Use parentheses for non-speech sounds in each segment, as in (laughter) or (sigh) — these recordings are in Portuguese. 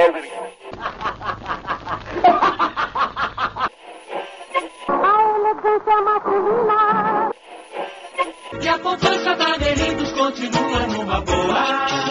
ugly. A elegância masculina. E a poupança da Delitos continua numa boa.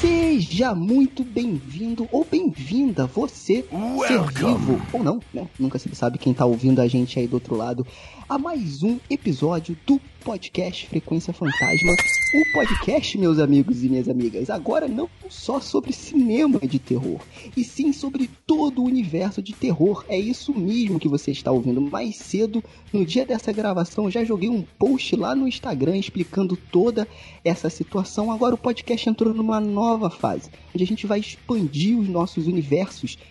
Seja muito bem-vindo ou bem-vinda, você ser vivo ou não, né? Nunca se sabe quem tá ouvindo a gente aí do outro lado, a mais um episódio do podcast Frequência Fantasma. O podcast, meus amigos e minhas amigas, agora não só sobre cinema de terror, e sim sobre todo o universo de terror. É isso mesmo que você está ouvindo. Mais cedo, no dia dessa gravação, já joguei um post lá no Instagram explicando toda essa situação. Agora o podcast entrou numa nova fase, onde a gente vai expandir os nossos universos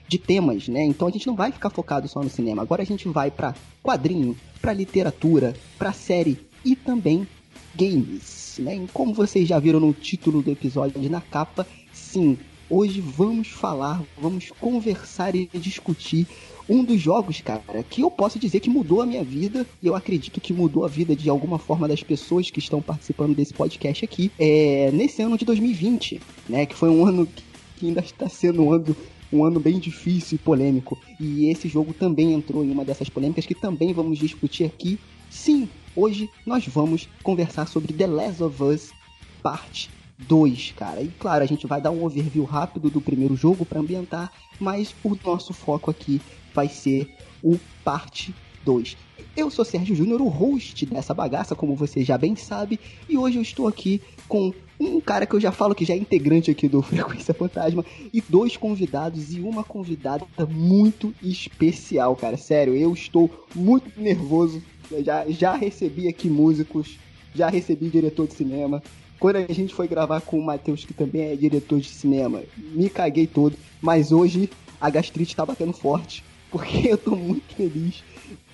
de temas, né? Então a gente não vai ficar focado só no cinema. Agora a gente vai para quadrinho, para literatura, para série e também games, né? E como vocês já viram no título do episódio e na capa, sim, hoje vamos falar, vamos conversar e discutir um dos jogos, cara, que eu posso dizer que mudou a minha vida e eu acredito que mudou a vida de alguma forma das pessoas que estão participando desse podcast aqui, é, nesse ano de 2020, né? Que foi um ano que ainda está sendo um ano um ano bem difícil e polêmico. E esse jogo também entrou em uma dessas polêmicas que também vamos discutir aqui. Sim, hoje nós vamos conversar sobre The Last of Us Parte 2, cara. E claro, a gente vai dar um overview rápido do primeiro jogo para ambientar, mas o nosso foco aqui vai ser o Parte 2. Eu sou Sérgio Júnior, o host dessa bagaça, como você já bem sabe, e hoje eu estou aqui com um cara que eu já falo que já é integrante aqui do (laughs) Frequência Fantasma, e dois convidados e uma convidada muito especial, cara. Sério, eu estou muito nervoso. Já, já recebi aqui músicos, já recebi diretor de cinema. Quando a gente foi gravar com o Matheus, que também é diretor de cinema, me caguei todo, mas hoje a gastrite tá batendo forte, porque (laughs) eu tô muito feliz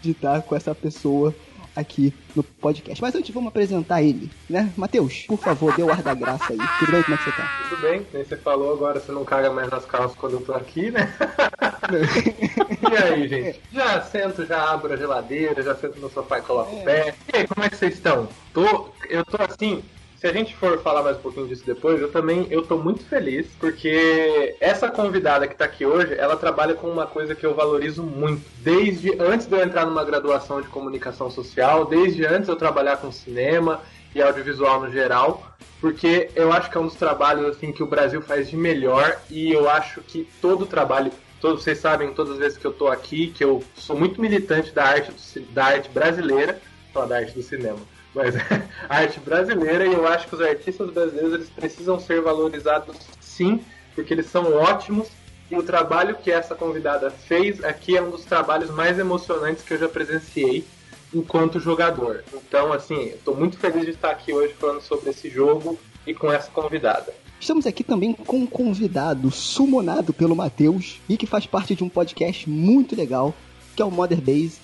de estar com essa pessoa aqui no podcast. Mas antes vamos apresentar ele, né? Matheus, por favor, dê o ar da graça aí. Tudo bem? Como é que você tá? Tudo bem, nem você falou agora, você não caga mais nas calças quando eu tô aqui, né? (laughs) e aí, gente? Já sento, já abro a geladeira, já sento no sofá e coloco o pé. E aí, como é que vocês estão? Tô, eu tô assim, se a gente for falar mais um pouquinho disso depois, eu também eu tô muito feliz, porque essa convidada que tá aqui hoje, ela trabalha com uma coisa que eu valorizo muito. Desde antes de eu entrar numa graduação de comunicação social, desde antes eu trabalhar com cinema e audiovisual no geral, porque eu acho que é um dos trabalhos assim que o Brasil faz de melhor e eu acho que todo trabalho Todos, vocês sabem, todas as vezes que eu tô aqui, que eu sou muito militante da arte, da arte brasileira, da arte do cinema, mas (laughs) arte brasileira, e eu acho que os artistas brasileiros eles precisam ser valorizados sim, porque eles são ótimos. E o trabalho que essa convidada fez aqui é um dos trabalhos mais emocionantes que eu já presenciei enquanto jogador. Então, assim, estou muito feliz de estar aqui hoje falando sobre esse jogo e com essa convidada. Estamos aqui também com um convidado sumonado pelo Matheus e que faz parte de um podcast muito legal, que é o Mother Base.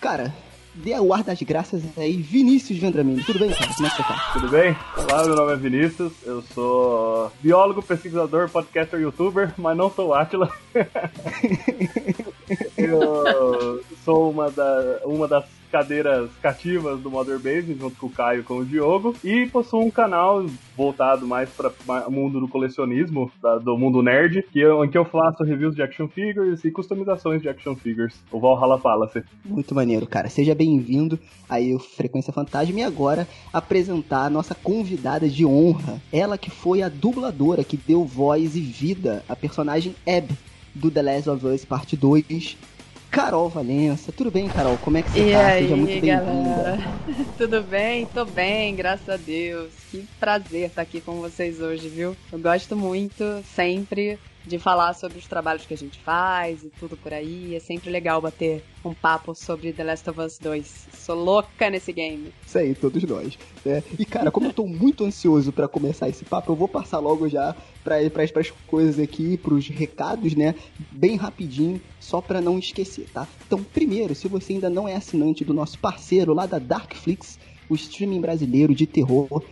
Cara, dê o ar das graças aí, Vinícius Vendramini. Tudo bem, cara? Como é que você tá? Tudo bem? Olá, meu nome é Vinícius, eu sou biólogo, pesquisador, podcaster, youtuber, mas não sou Atila. (laughs) eu sou uma, da, uma das cadeiras cativas do Mother Base, junto com o Caio e com o Diogo, e possuo um canal voltado mais para o mundo do colecionismo, da, do mundo nerd, que eu, em que eu faço reviews de action figures e customizações de action figures, o Valhalla Palace. Muito maneiro, cara. Seja bem-vindo aí ao Frequência Fantasma e agora apresentar a nossa convidada de honra, ela que foi a dubladora que deu voz e vida à personagem Ebb do The Last of Us Parte 2, Carol Valença. Tudo bem, Carol? Como é que você e tá? aí, Seja muito bem-vinda. (laughs) Tudo bem? Tô bem, graças a Deus. Que prazer estar aqui com vocês hoje, viu? Eu gosto muito, sempre, de falar sobre os trabalhos que a gente faz e tudo por aí. É sempre legal bater um papo sobre The Last of Us 2. Sou louca nesse game. Isso aí, todos nós. né? E, cara, como eu tô muito ansioso pra começar esse papo, eu vou passar logo já para para as coisas aqui, pros recados, né? Bem rapidinho, só pra não esquecer, tá? Então, primeiro, se você ainda não é assinante do nosso parceiro lá da Darkflix, o streaming brasileiro de terror,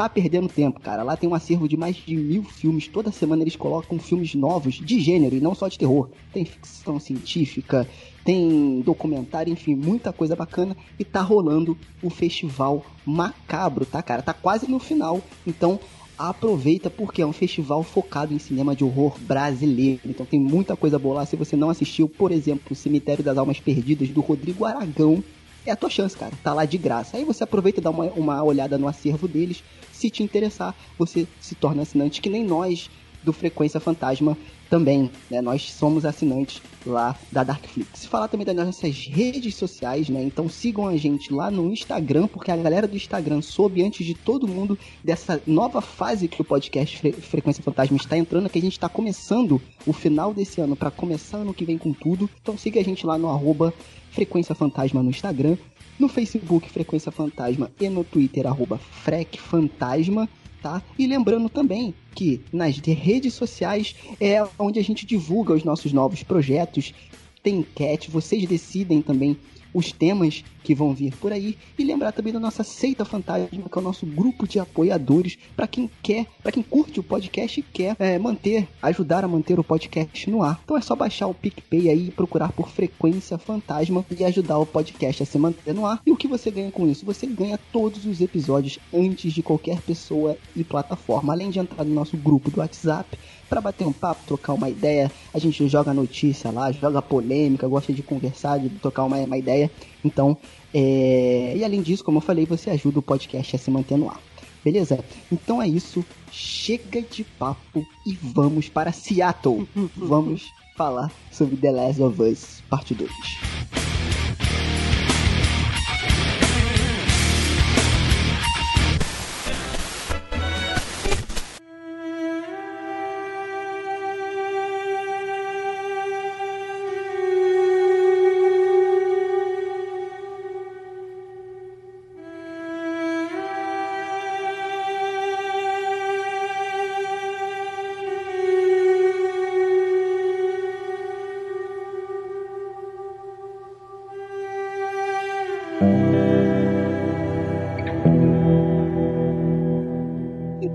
tá perdendo tempo, cara. Lá tem um acervo de mais de mil filmes. Toda semana eles colocam filmes novos de gênero e não só de terror. Tem ficção científica, tem documentário, enfim, muita coisa bacana. E tá rolando o Festival Macabro, tá, cara? Tá quase no final. Então aproveita porque é um festival focado em cinema de horror brasileiro. Então tem muita coisa boa lá. Se você não assistiu, por exemplo, o Cemitério das Almas Perdidas do Rodrigo Aragão, é a tua chance, cara. Tá lá de graça. Aí você aproveita e dá uma, uma olhada no acervo deles. Se te interessar, você se torna assinante, que nem nós do Frequência Fantasma também, né? Nós somos assinantes lá da Darkflix. Falar também das nossas redes sociais, né? Então sigam a gente lá no Instagram, porque a galera do Instagram soube antes de todo mundo dessa nova fase que o podcast Fre Frequência Fantasma está entrando, que a gente está começando o final desse ano para começar ano que vem com tudo. Então siga a gente lá no arroba Frequência Fantasma no Instagram, no Facebook Frequência Fantasma e no Twitter arroba Frec Fantasma tá? E lembrando também que nas redes sociais é onde a gente divulga os nossos novos projetos. Tem enquete, vocês decidem também os temas que vão vir por aí e lembrar também da nossa Seita Fantasma, que é o nosso grupo de apoiadores para quem quer, para quem curte o podcast e quer é, manter, ajudar a manter o podcast no ar. Então é só baixar o PicPay aí e procurar por Frequência Fantasma e ajudar o podcast a se manter no ar. E o que você ganha com isso? Você ganha todos os episódios antes de qualquer pessoa e plataforma, além de entrar no nosso grupo do WhatsApp para bater um papo, trocar uma ideia. A gente joga notícia lá, joga polêmica, gosta de conversar, de trocar uma, uma ideia. Então, é... e além disso, como eu falei, você ajuda o podcast a se manter no ar. Beleza? Então é isso. Chega de papo e vamos para Seattle. (laughs) vamos falar sobre The Last of Us, parte 2.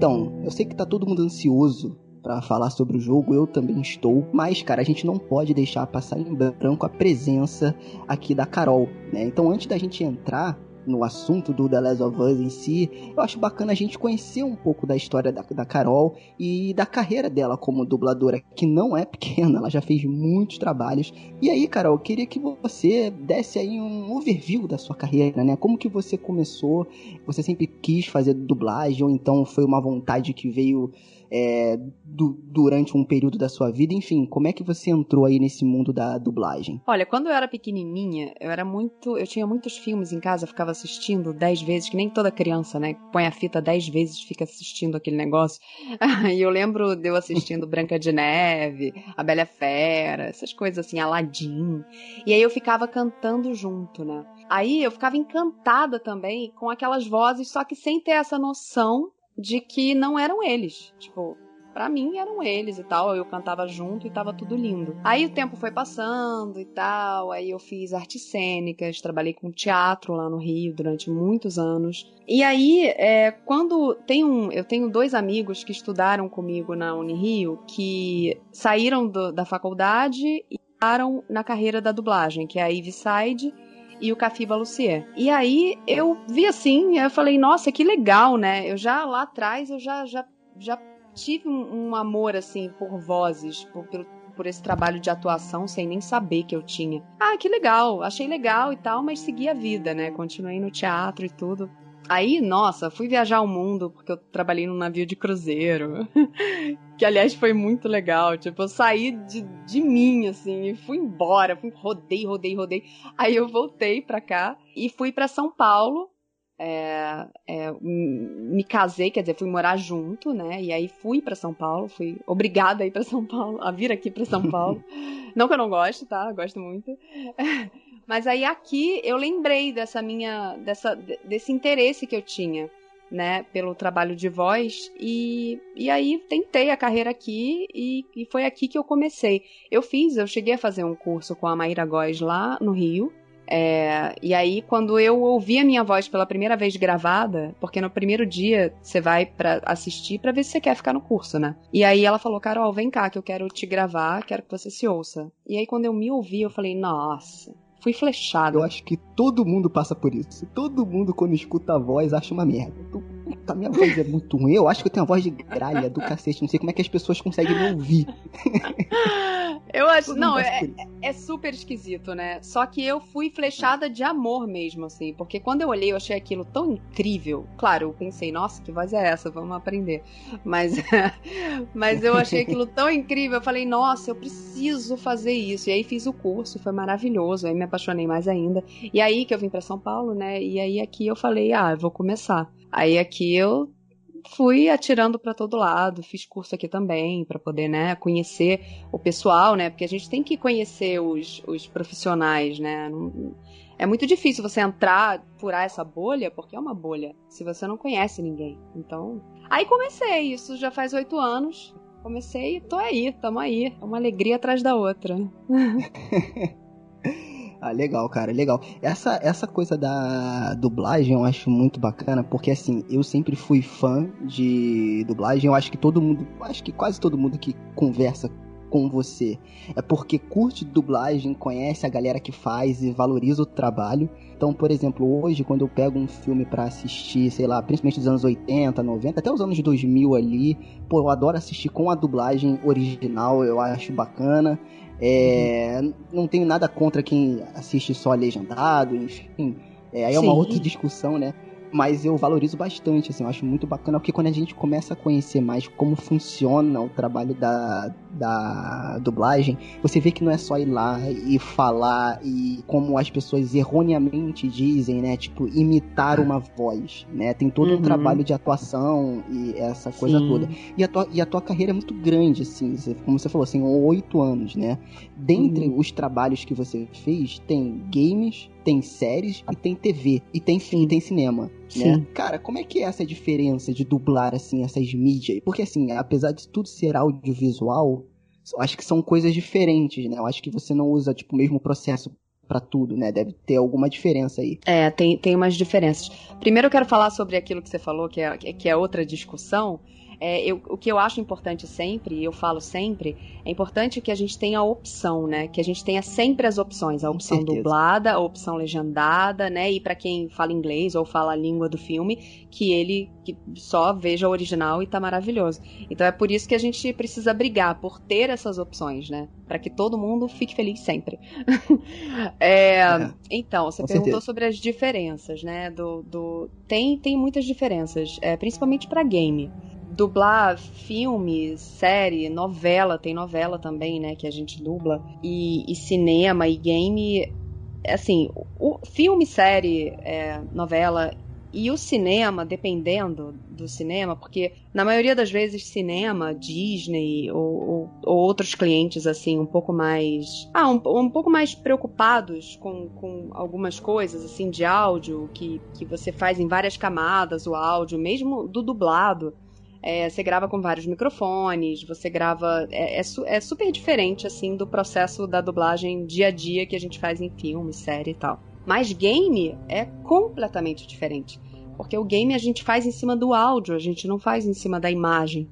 Então, eu sei que tá todo mundo ansioso para falar sobre o jogo, eu também estou, mas cara, a gente não pode deixar passar em branco a presença aqui da Carol, né? Então, antes da gente entrar no assunto do The Last of Us em si, eu acho bacana a gente conhecer um pouco da história da, da Carol e da carreira dela como dubladora, que não é pequena, ela já fez muitos trabalhos. E aí, Carol, eu queria que você desse aí um overview da sua carreira, né? Como que você começou? Você sempre quis fazer dublagem ou então foi uma vontade que veio é, du durante um período da sua vida? Enfim, como é que você entrou aí nesse mundo da dublagem? Olha, quando eu era pequenininha, eu era muito. Eu tinha muitos filmes em casa, ficava assistindo dez vezes, que nem toda criança, né? Põe a fita dez vezes fica assistindo aquele negócio. (laughs) e eu lembro de eu assistindo Branca de Neve, A Bela Fera, essas coisas assim, Aladdin. E aí eu ficava cantando junto, né? Aí eu ficava encantada também com aquelas vozes, só que sem ter essa noção de que não eram eles. Tipo, para mim eram eles e tal. Eu cantava junto e tava tudo lindo. Aí o tempo foi passando e tal. Aí eu fiz artes cênicas, trabalhei com teatro lá no Rio durante muitos anos. E aí, é, quando tem um, eu tenho dois amigos que estudaram comigo na Unirio que saíram do, da faculdade e entraram na carreira da dublagem, que é a Ivy Side e o Cafiba Lucier. E aí eu vi assim, eu falei, nossa, que legal, né? Eu já lá atrás eu já já, já tive um, um amor assim por vozes, por, por, por esse trabalho de atuação sem nem saber que eu tinha. Ah, que legal, achei legal e tal, mas segui a vida, né? Continuei no teatro e tudo. Aí, nossa, fui viajar o mundo porque eu trabalhei num navio de cruzeiro. (laughs) que, aliás, foi muito legal. Tipo, eu saí de, de mim, assim, e fui embora. Fui, rodei, rodei, rodei. Aí eu voltei pra cá e fui para São Paulo. É, é, me casei, quer dizer, fui morar junto, né? E aí fui para São Paulo, fui obrigada a ir para São Paulo, a vir aqui para São Paulo. (laughs) não que eu não goste, tá? Gosto muito. (laughs) Mas aí aqui eu lembrei dessa minha, dessa, desse interesse que eu tinha, né, pelo trabalho de voz e, e aí tentei a carreira aqui e, e foi aqui que eu comecei. Eu fiz, eu cheguei a fazer um curso com a Maíra Góes lá no Rio É, e aí, quando eu ouvi a minha voz pela primeira vez gravada, porque no primeiro dia você vai para assistir para ver se você quer ficar no curso, né? E aí ela falou, Carol, vem cá que eu quero te gravar, quero que você se ouça. E aí, quando eu me ouvi, eu falei, nossa, fui flechado. Eu acho que todo mundo passa por isso. Todo mundo, quando escuta a voz, acha uma merda. Puta, minha voz é muito ruim. Eu acho que eu tenho a voz de gralha do cacete. Não sei como é que as pessoas conseguem me ouvir. (laughs) Eu acho. Não, é, é, super esquisito, né? Só que eu fui flechada de amor mesmo, assim. Porque quando eu olhei, eu achei aquilo tão incrível. Claro, eu pensei, nossa, que voz é essa? Vamos aprender. Mas, (laughs) mas eu achei aquilo tão incrível. Eu falei, nossa, eu preciso fazer isso. E aí fiz o curso, foi maravilhoso. Aí me apaixonei mais ainda. E aí que eu vim para São Paulo, né? E aí aqui eu falei, ah, eu vou começar. Aí aqui eu fui atirando para todo lado, fiz curso aqui também para poder, né, conhecer o pessoal, né? Porque a gente tem que conhecer os, os profissionais, né? é muito difícil você entrar, furar essa bolha, porque é uma bolha, se você não conhece ninguém. Então, aí comecei, isso já faz oito anos. Comecei e tô aí, tamo aí. É uma alegria atrás da outra. (laughs) Ah, legal, cara, legal. Essa, essa coisa da dublagem eu acho muito bacana, porque assim, eu sempre fui fã de dublagem. Eu acho que todo mundo, acho que quase todo mundo que conversa com você é porque curte dublagem, conhece a galera que faz e valoriza o trabalho. Então, por exemplo, hoje, quando eu pego um filme para assistir, sei lá, principalmente dos anos 80, 90, até os anos 2000 ali, pô, eu adoro assistir com a dublagem original, eu acho bacana. É, uhum. Não tenho nada contra quem assiste só legendado, enfim. É, aí é uma outra discussão, né? Mas eu valorizo bastante, assim, eu acho muito bacana, porque quando a gente começa a conhecer mais como funciona o trabalho da, da dublagem, você vê que não é só ir lá e falar e como as pessoas erroneamente dizem, né, tipo, imitar uma voz, né, tem todo uhum. um trabalho de atuação e essa coisa Sim. toda. E a, tua, e a tua carreira é muito grande, assim, como você falou, assim, oito anos, né, dentre uhum. os trabalhos que você fez, tem games, tem séries e tem TV. E tem filme, tem cinema. Sim. Né? Cara, como é que é essa diferença de dublar, assim, essas mídias? Porque, assim, apesar de tudo ser audiovisual, eu acho que são coisas diferentes, né? Eu acho que você não usa, tipo, o mesmo processo para tudo, né? Deve ter alguma diferença aí. É, tem, tem umas diferenças. Primeiro eu quero falar sobre aquilo que você falou, que é, que é outra discussão, é, eu, o que eu acho importante sempre, eu falo sempre, é importante que a gente tenha a opção, né? Que a gente tenha sempre as opções, a opção dublada, a opção legendada, né? E para quem fala inglês ou fala a língua do filme, que ele que só veja o original e tá maravilhoso. Então é por isso que a gente precisa brigar por ter essas opções, né? Para que todo mundo fique feliz sempre. (laughs) é, é, então, você perguntou certeza. sobre as diferenças, né? Do, do... Tem, tem muitas diferenças, é, principalmente para game dublar filme, série, novela, tem novela também, né, que a gente dubla, e, e cinema e game, assim, o filme, série, é, novela e o cinema, dependendo do cinema, porque na maioria das vezes cinema, Disney ou, ou, ou outros clientes assim um pouco mais, ah, um, um, pouco mais preocupados com, com algumas coisas assim de áudio que, que você faz em várias camadas o áudio, mesmo do dublado. É, você grava com vários microfones, você grava. É, é, é, super diferente, assim, do processo da dublagem dia a dia que a gente faz em filme, série e tal. Mas game é completamente diferente. Porque o game a gente faz em cima do áudio, a gente não faz em cima da imagem,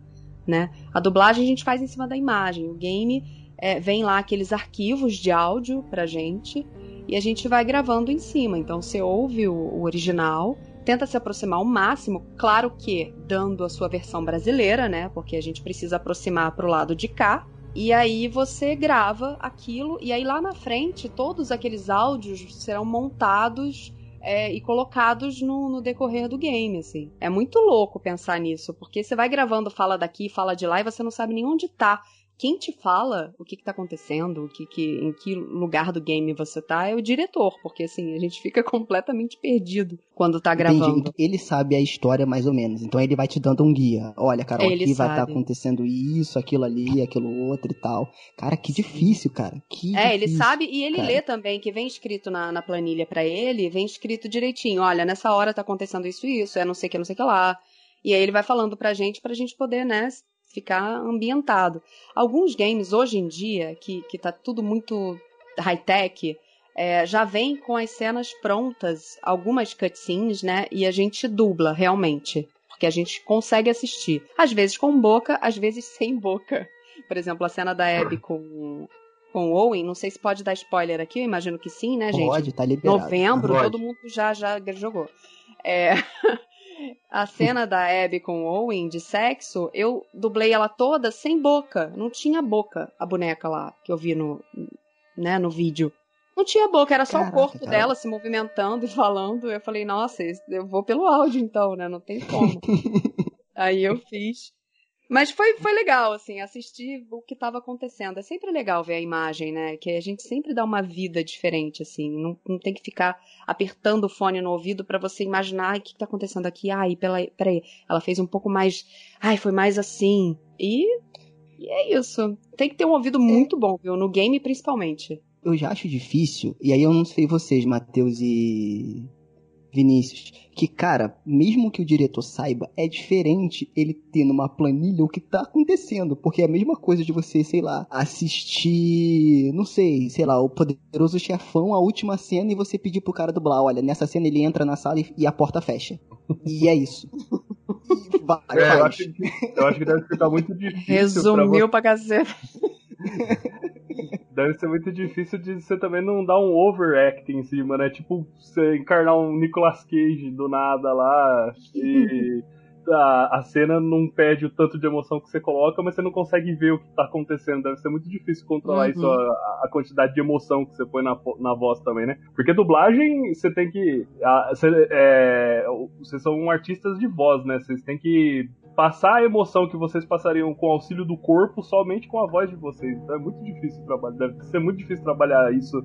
né? A dublagem a gente faz em cima da imagem. O game é, vem lá aqueles arquivos de áudio pra gente e a gente vai gravando em cima. Então você ouve o, o original tenta se aproximar ao máximo, claro que dando a sua versão brasileira, né? Porque a gente precisa aproximar para o lado de cá. E aí você grava aquilo, e aí lá na frente todos aqueles áudios serão montados é, e colocados no, no, decorrer do game, assim. É muito louco pensar nisso, porque você vai gravando fala daqui, fala de lá, e você não sabe nem onde tá quem te fala o que, está acontecendo, o que, que, em que lugar do game você tá, é o diretor, porque assim, a gente fica (laughs) completamente perdido quando tá gravando. Entendi. Ele sabe a história mais ou menos, então ele vai te dando um guia. Olha, ele aqui sabe. vai estar tá acontecendo isso, aquilo ali, aquilo outro e tal. Cara, que difícil, cara. Que é, difícil, ele sabe e ele cara. lê também, que vem escrito na, na planilha para ele, vem escrito direitinho. Olha, nessa hora tá acontecendo isso e isso, é não sei o que, não sei o que lá. E aí ele vai falando pra gente, pra gente poder, né, ficar ambientado. Alguns games hoje em dia, que, que tá tudo muito high-tech, é, já vem com as cenas prontas, algumas cutscenes, né? E a gente dubla realmente. Porque a gente consegue assistir. Às vezes com boca, às vezes sem boca. Por exemplo, a cena da Abby com, com Owen, não sei se pode dar spoiler aqui, eu imagino que sim, né, gente? Pode, tá liberado. Novembro, Pode. todo mundo já, já jogou. É, (laughs) a cena da Abby com o Owen de sexo, eu dublei ela toda sem boca. Não tinha boca a boneca lá que eu vi no, né, no vídeo. Não tinha boca, era só Caraca, o corpo cara. dela se movimentando e falando. Eu falei, nossa, eu vou pelo áudio então, né? Não tem como. (laughs) Aí eu fiz. Mas foi, foi legal, assim, assistir o que estava acontecendo. É sempre legal ver a imagem, né? Que a gente sempre dá uma vida diferente, assim. Não, não tem que ficar apertando o fone no ouvido pra você imaginar o que tá acontecendo aqui. Ai, pela, peraí, ela fez um pouco mais. Ai, foi mais assim. E, e é isso. Tem que ter um ouvido muito bom, viu? No game, principalmente. Eu já acho difícil, e aí eu não sei vocês, Matheus e Vinícius, que, cara, mesmo que o diretor saiba, é diferente ele ter numa planilha o que tá acontecendo. Porque é a mesma coisa de você, sei lá, assistir, não sei, sei lá, o poderoso chefão, a última cena, e você pedir pro cara dublar, olha, nessa cena ele entra na sala e, e a porta fecha. E é isso. E vai, (laughs) É, eu, acho que, eu acho que deve ficar muito difícil. pra Resumiu pra cacete. (laughs) Deve ser muito difícil de você também não dar um overact em cima, né? Tipo, você encarnar um Nicolas Cage do nada lá e a, a cena não pede o tanto de emoção que você coloca, mas você não consegue ver o que tá acontecendo. Deve ser muito difícil controlar Uhum. isso, a, a quantidade de emoção que você põe na, na voz também, né? Porque dublagem, você tem que. a- você- é, vocês são artistas de voz, né? Vocês têm que passar a emoção que vocês passariam com o auxílio do corpo somente com a voz de vocês. Então é muito difícil trabalhar. Deve ser muito difícil trabalhar isso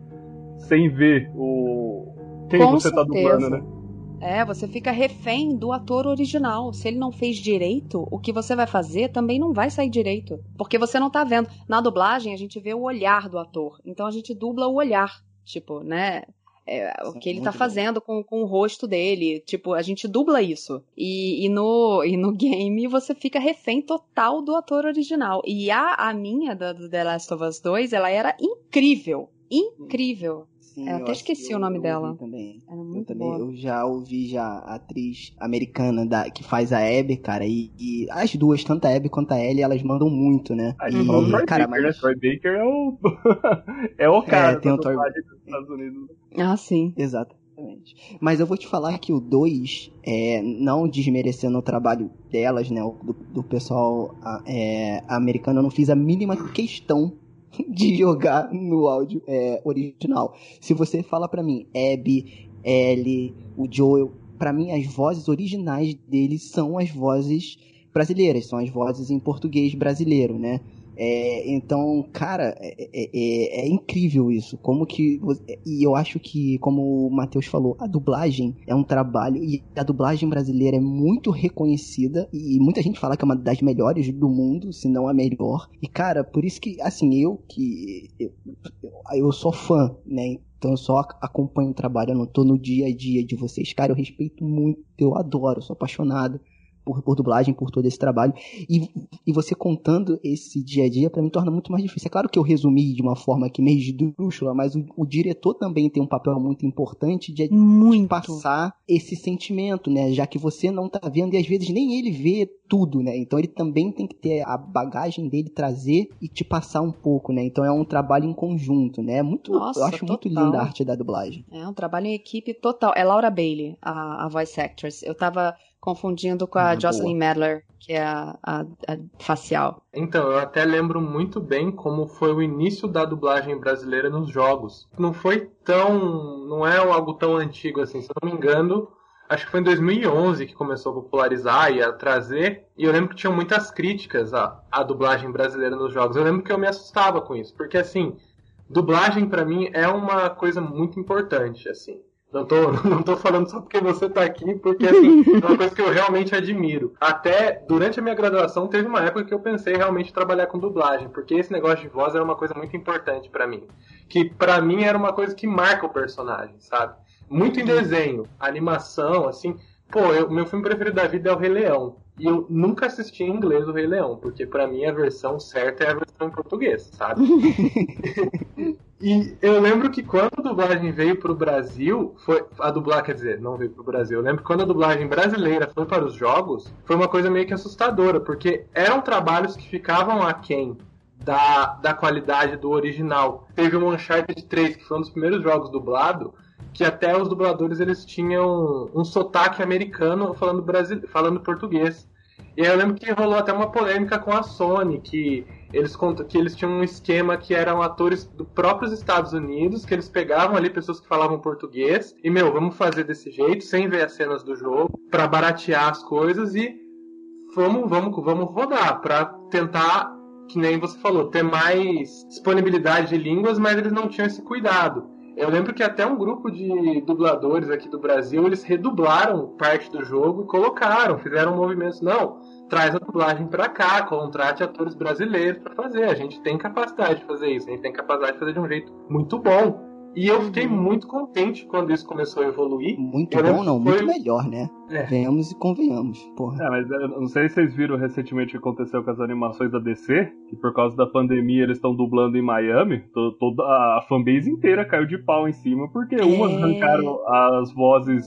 sem ver o quem Com você tá certeza. dublando, né? É, você fica refém do ator original. Se ele não fez direito, o que você vai fazer também não vai sair direito. Porque você não tá vendo. Na dublagem, a gente vê o olhar do ator. Então a gente dubla o olhar. Tipo, né? É, o que ele muito tá fazendo com, com o rosto dele. Tipo, a gente dubla isso. E, e, no, e no (laughs) game você fica refém total do ator original. E a, a minha, da, do The Last of Us 2, ela era incrível. Incrível. Sim, Eu até esqueci que o nome eu dela. Também. Era Eu muito também, boa. eu já ouvi já a atriz americana da, que faz a Abby, cara, e, e as duas, tanto a Abby quanto a Ellie, elas mandam muito, né? Uhum. você fala o Troy cara, Baker, né? mas... Troy Baker é o. (laughs) é o cara tem da o Troy- dos Estados Unidos. Ah, sim. Exatamente. Mas eu vou te falar que o 2, é, não desmerecendo o trabalho delas, né, o- do, do pessoal a- é, americano, eu não fiz a mínima questão (laughs) de jogar no áudio é, original. Se você fala pra mim, Abby, Ellie, o Joel, pra mim as vozes originais deles são as vozes brasileiras, são as vozes em português brasileiro, né? É, então, cara, é, é- é- é incrível isso. Como que. vo- E eu acho que, como o Matheus falou, a dublagem é um trabalho. E a dublagem brasileira é muito reconhecida. E muita gente fala que é uma das melhores do mundo, se não a melhor. E, cara, por isso que, assim, eu que. Eu, eu, sou fã, né? Então eu só ac- acompanho o trabalho, eu não tô no dia a dia de vocês. Cara, eu respeito muito, eu adoro, sou apaixonado por, por dublagem, por todo esse trabalho. E, e você contando esse dia a dia, pra mim, torna muito mais difícil. É claro que eu resumi de uma forma aqui meio esdrúxula, mas o, o diretor também tem um papel muito importante de Muito. passar esse sentimento, né? Já que você não tá vendo e às vezes nem ele vê tudo, né? Então ele também tem que ter a bagagem dele trazer e te passar um pouco, né? Então é um trabalho em conjunto, né? É muito, Nossa, eu acho muito total. linda a arte da dublagem. É um trabalho em equipe total. É Laura Bailey, a, a voice actress. Eu tava confundindo com a Ah, Jocelyn Medler, que é a, a- a facial. Então, eu até lembro muito bem como foi o início da dublagem brasileira nos jogos. Não foi tão. não é algo tão antigo assim, se eu não me engano. Acho que foi em 2011 que começou a popularizar e a trazer. E eu lembro que tinham muitas críticas à, à dublagem brasileira nos jogos. Eu lembro que eu me assustava com isso, porque assim, dublagem pra mim é uma coisa muito importante, assim. Não tô, (laughs) não tô falando só porque você tá aqui, porque assim, é uma coisa que eu realmente admiro. Até durante a minha graduação teve uma época que eu pensei realmente em trabalhar com dublagem, porque esse negócio de voz era uma coisa muito importante pra mim. Que pra mim era uma coisa que marca o personagem, sabe? Muito em desenho, animação, assim. Pô, eu- meu filme preferido da vida é o Rei Leão. E eu nunca assisti em inglês o Rei Leão, porque pra mim a versão certa é a versão em português, sabe? (laughs) E eu lembro que quando a dublagem veio pro Brasil, foi. A dublagem, quer dizer, não veio pro Brasil. Eu lembro que quando a dublagem brasileira foi para os jogos, foi uma coisa meio que assustadora, porque eram trabalhos que ficavam aquém da, da qualidade do original. Teve o Uncharted 3, que foi um dos primeiros jogos dublado, que até os dubladores eles tinham um sotaque americano falando, brasile... falando português. E aí eu lembro que rolou até uma polêmica com a Sony, que eles contam que eles tinham um esquema que eram atores do próprios Estados Unidos, que eles pegavam ali pessoas que falavam português e meu, vamos fazer desse jeito, sem ver as cenas do jogo, para baratear as coisas e vamos, vamos, vamos rodar para tentar que nem você falou, ter mais disponibilidade de línguas, mas eles não tinham esse cuidado. Eu lembro que até um grupo de dubladores aqui do Brasil, eles redublaram parte do jogo e colocaram, fizeram movimentos. Não, traz a dublagem para cá, contrate atores brasileiros para fazer. A gente tem capacidade de fazer isso, a gente tem capacidade de fazer de um jeito muito bom. E eu fiquei uhum. muito contente quando isso começou a evoluir. Muito bom, não, foi... muito melhor, né? É. Venhamos e convenhamos, porra. É, mas eu não sei se vocês viram recentemente o que aconteceu com as animações da DC, que por causa da pandemia eles estão dublando em Miami, toda a fanbase inteira caiu de pau em cima, porque é. umas arrancaram as vozes,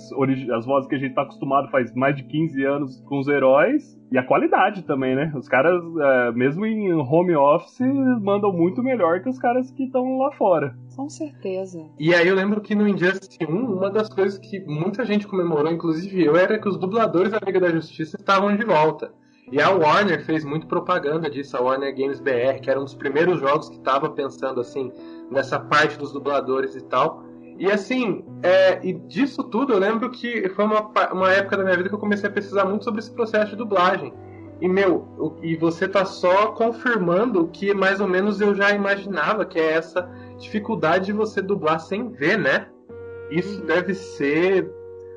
as vozes que a gente tá acostumado faz mais de 15 anos com os heróis, e a qualidade também, né? Os caras, é, mesmo em home office, mandam muito melhor que os caras que estão lá fora. Com certeza. E aí eu lembro que no Injustice 1, uma das coisas que muita gente comemorou, inclusive eu, era que os dubladores da Liga da Justiça estavam de volta. E a Warner fez muito propaganda disso, a Warner Games BR, que era um dos primeiros jogos que estava pensando assim nessa parte dos dubladores e tal. E assim, é, e disso tudo eu lembro que foi uma, uma época da minha vida que eu comecei a pesquisar muito sobre esse processo de dublagem. E meu, e você tá só confirmando o que mais ou menos eu já imaginava, que é essa dificuldade de você dublar sem ver, né? Isso deve ser.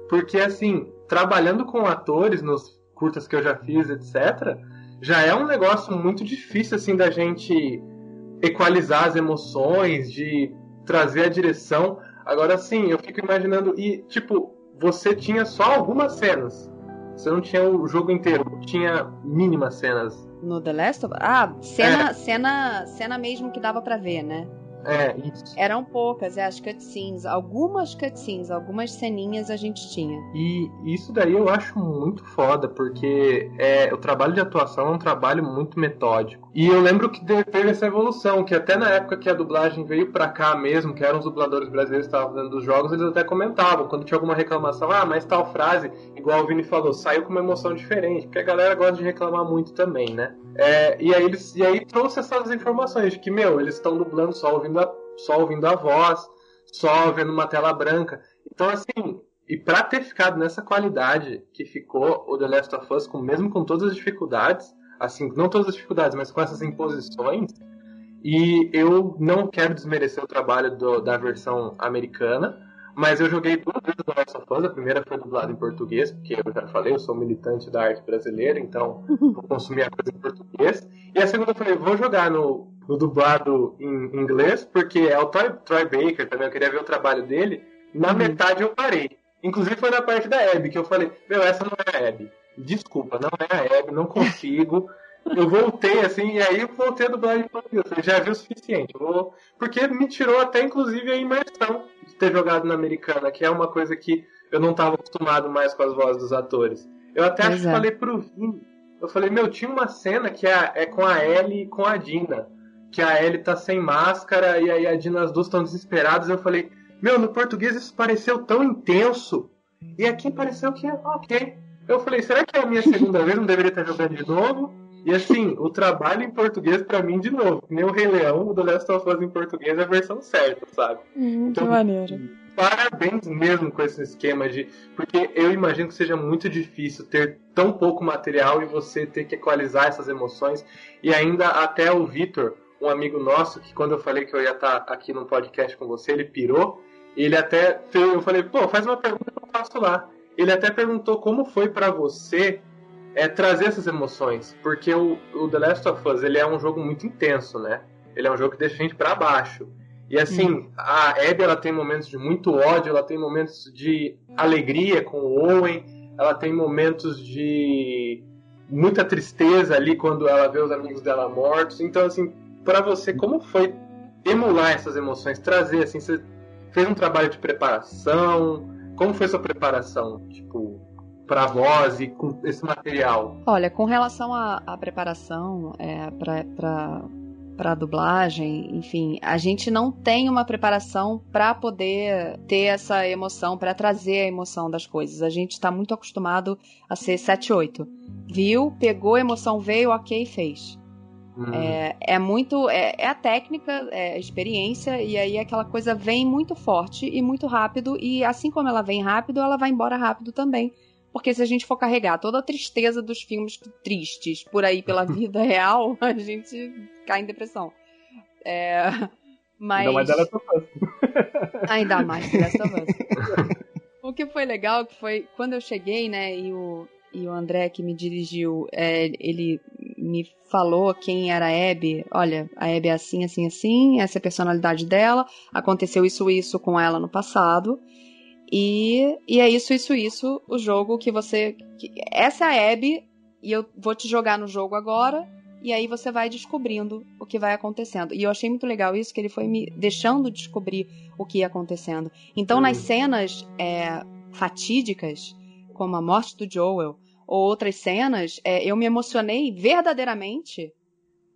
Porque assim, trabalhando com atores nos curtas que eu já fiz, etc., já é um negócio muito difícil assim da gente equalizar as emoções, de trazer a direção. Agora sim, eu fico imaginando. E, tipo, você tinha só algumas cenas. Você não tinha o jogo inteiro, tinha mínimas cenas. No The Last of Us? Ah, cena, é. cena, cena mesmo que dava para ver, né? É, isso. Eram poucas, é, as cutscenes. Algumas cutscenes, algumas ceninhas a gente tinha. E isso daí eu acho muito foda, porque é, o trabalho de atuação é um trabalho muito metódico. E eu lembro que teve essa evolução, que até na época que a dublagem veio pra cá mesmo, que eram os dubladores brasileiros que estavam fazendo os jogos, eles até comentavam, quando tinha alguma reclamação, ah, mas tal frase, igual o Vini falou, saiu com uma emoção diferente, porque a galera gosta de reclamar muito também, né? É, e, aí eles, e aí trouxe essas informações de que, meu, eles estão dublando só ouvindo, a, só ouvindo a voz, só vendo uma tela branca. Então, assim, e pra ter ficado nessa qualidade que ficou o The Last of Us, com, mesmo com todas as dificuldades, assim, não todas as dificuldades, mas com essas imposições, e eu não quero desmerecer o trabalho do, da versão americana, mas eu joguei duas vezes The Last of Us. A primeira foi dublada em português, porque eu já falei, eu sou militante da arte brasileira, então (laughs) vou consumir a coisa em português. E a segunda eu falei, vou jogar no, no dublado em inglês, porque é o Troy, Troy, Baker também, eu queria ver o trabalho dele. Na uhum. metade eu parei. Inclusive foi na parte da Abby, que eu falei, meu, essa não é a Abby. Desculpa, não é a Abby, não consigo. eu voltei assim, e aí eu voltei a dublagem em português. Eu já vi o suficiente. Vou... Porque me tirou até, inclusive, a imersão de ter jogado na americana, que é uma coisa que eu não estava acostumado mais com as vozes dos atores. Eu até acho que falei pro Vini, eu falei, meu, tinha uma cena que é, é com a Ellie e com a Dina. Que a Ellie tá sem máscara e aí a Dina, as duas estão desesperadas. Eu falei, meu, no português isso pareceu tão intenso. E aqui pareceu que, ok. Eu falei, será que é a minha segunda vez? Não deveria estar jogando de novo? E assim, o trabalho em português para mim, de novo, nem o Rei Leão, o The Last of Us em português é a versão certa, sabe? Hum, então, que maneiro. Parabéns mesmo com esse esquema de. Porque eu imagino que seja muito difícil ter tão pouco material e você ter que equalizar essas emoções. E ainda até o Vitor, um amigo nosso, que quando eu falei que eu ia estar aqui no podcast com você, ele pirou. Ele até. Eu falei, pô, faz uma pergunta que eu faço lá. Ele até perguntou como foi para você é trazer essas emoções, porque o, o, The Last of Us ele é um jogo muito intenso, né? Ele é um jogo que deixa a gente para baixo. E assim, hum. a Abby ela tem momentos de muito ódio, ela tem momentos de alegria com o Owen, ela tem momentos de muita tristeza ali quando ela vê os amigos dela mortos. Então assim, para você como foi emular essas emoções, trazer assim, você fez um trabalho de preparação? Como foi sua preparação, tipo, para voz e com esse material? Olha, com relação à, preparação é, para para dublagem, enfim, a gente não tem uma preparação para poder ter essa emoção, para trazer a emoção das coisas. A gente está muito acostumado a ser 7-8. Viu, pegou emoção, veio, ok, fez. Uhum. É, é, muito. É, é, a técnica, é a experiência, e aí aquela coisa vem muito forte e muito rápido, e assim como ela vem rápido, ela vai embora rápido também. Porque se a gente for carregar toda a tristeza dos filmes tristes por aí pela (laughs) vida real, a gente cai em depressão. É, mas... Ainda mais dela (laughs) Ainda mais dessa O que foi legal que foi quando eu cheguei, né, e o, e o André que me dirigiu, é, ele me falou quem era a Abby. Olha, a Abby é assim, assim, assim, essa é a personalidade dela, aconteceu isso, isso com ela no passado. E, e é isso, isso, isso, o jogo que você. Que, essa é a Abby, e eu vou te jogar no jogo agora, e aí você vai descobrindo o que vai acontecendo. E eu achei muito legal isso, que ele foi me deixando descobrir o que ia acontecendo. Então, nas cenas é, fatídicas, como a morte do Joel, ou outras cenas, é, eu me emocionei verdadeiramente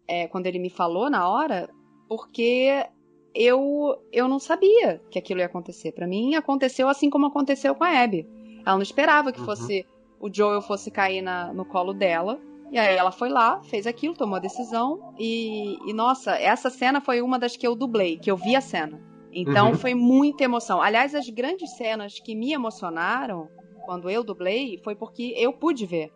é, quando ele me falou na hora, porque eu, eu não sabia que aquilo ia acontecer. Para mim, aconteceu assim como aconteceu com a Abby. Ela não esperava que uhum. fosse o Joel fosse cair na, no colo dela. E aí ela foi lá, fez aquilo, tomou a decisão. E, e nossa, essa cena foi uma das que eu dublei, que eu vi a cena. Então uhum. foi muita emoção. Aliás, as grandes cenas que me emocionaram quando eu dublei foi porque eu pude ver.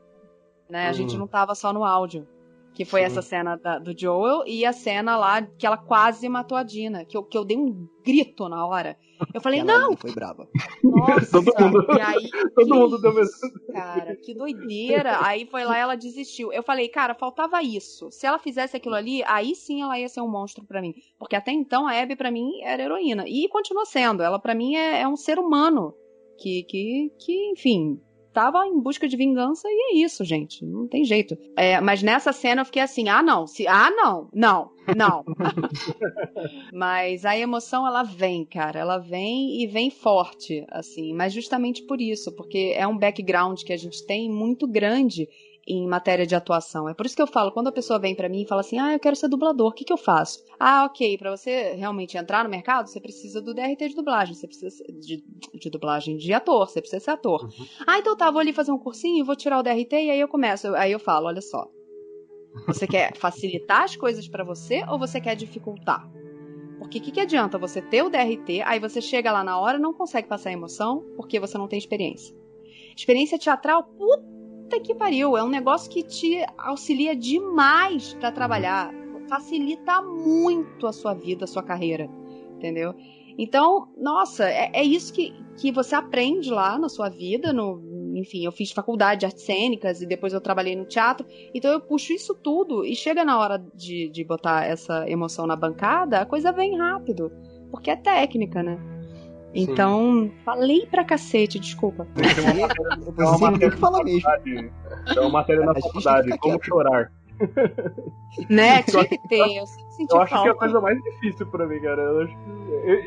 Né? A uhum. gente não tava só no áudio. Que foi Sim. essa cena da, do Joel e a cena lá que ela quase matou a Dina. Que eu, que eu dei um grito na hora. Eu falei, ela não! Foi brava. Nossa, (laughs) todo mundo, e aí, (laughs) todo mundo deu mesmo. Cara, que doideira. Aí foi lá ela desistiu. Eu falei, cara, faltava isso. Se ela fizesse aquilo ali, aí sim ela ia ser um monstro para mim. Porque até então a Abby para mim era heroína. E continua sendo. Ela para mim é, é um ser humano. Que, que, que, enfim, tava em busca de vingança e é isso, gente. Não tem jeito. É, mas nessa cena eu fiquei assim: ah, não, se, ah, não, não, não. (laughs) mas a emoção ela vem, cara. Ela vem e vem forte, assim. Mas justamente por isso, porque é um background que a gente tem muito grande em matéria de atuação. É por isso que eu falo, quando a pessoa vem para mim e fala assim, ah, eu quero ser dublador, o que, que eu faço? Ah, ok, para você realmente entrar no mercado, você precisa do DRT de dublagem, você precisa de, de dublagem de ator, você precisa ser ator. Uhum. Ah, então tá, vou ali fazer um cursinho, vou tirar o DRT e aí eu começo. Aí eu falo, olha só, você quer facilitar as coisas para você ou você quer dificultar? Porque o que, que adianta você ter o DRT, aí você chega lá na hora e não consegue passar a emoção porque você não tem experiência. Experiência teatral, puta puta que pariu, é um negócio que te auxilia demais para trabalhar, facilita muito a sua vida, a sua carreira, entendeu? Então, nossa, é, é isso que, que você aprende lá na sua vida, no, enfim, eu fiz faculdade de artes cênicas e depois eu trabalhei no teatro, então eu puxo isso tudo e chega na hora de, de botar essa emoção na bancada, a coisa vem rápido, porque é técnica, né? Então, Sim. falei pra cacete, desculpa. (laughs) Você tem que falar mesmo. É uma matéria na faculdade, como chorar. Né, tinha que ter. Eu, eu acho falta. que é a coisa mais difícil pra mim, cara. Eu,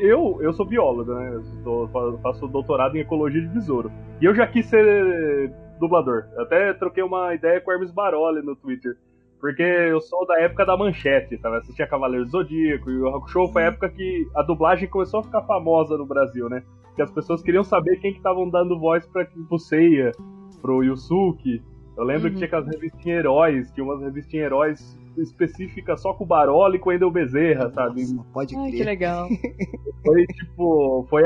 eu, eu, sou biólogo, né? Eu faço doutorado em ecologia de besouro. E eu já quis ser dublador. Eu até troquei uma ideia com o Hermes Baroli no Twitter. Porque eu sou da época da manchete, sabe? Assistia Cavaleiro Zodíaco e o Rock Show foi a época que a dublagem começou a ficar famosa no Brasil, né? Que as pessoas queriam saber quem que estavam dando voz pra, pro Seiya, pro Yusuke. Eu lembro uhum. que tinha aquelas revistinhas heróis, tinha umas revistinhas heróis específicas só com o Baroli e com o Endel Bezerra, sabe? Pode crer. Ai, que legal. (laughs) Foi tipo, foi,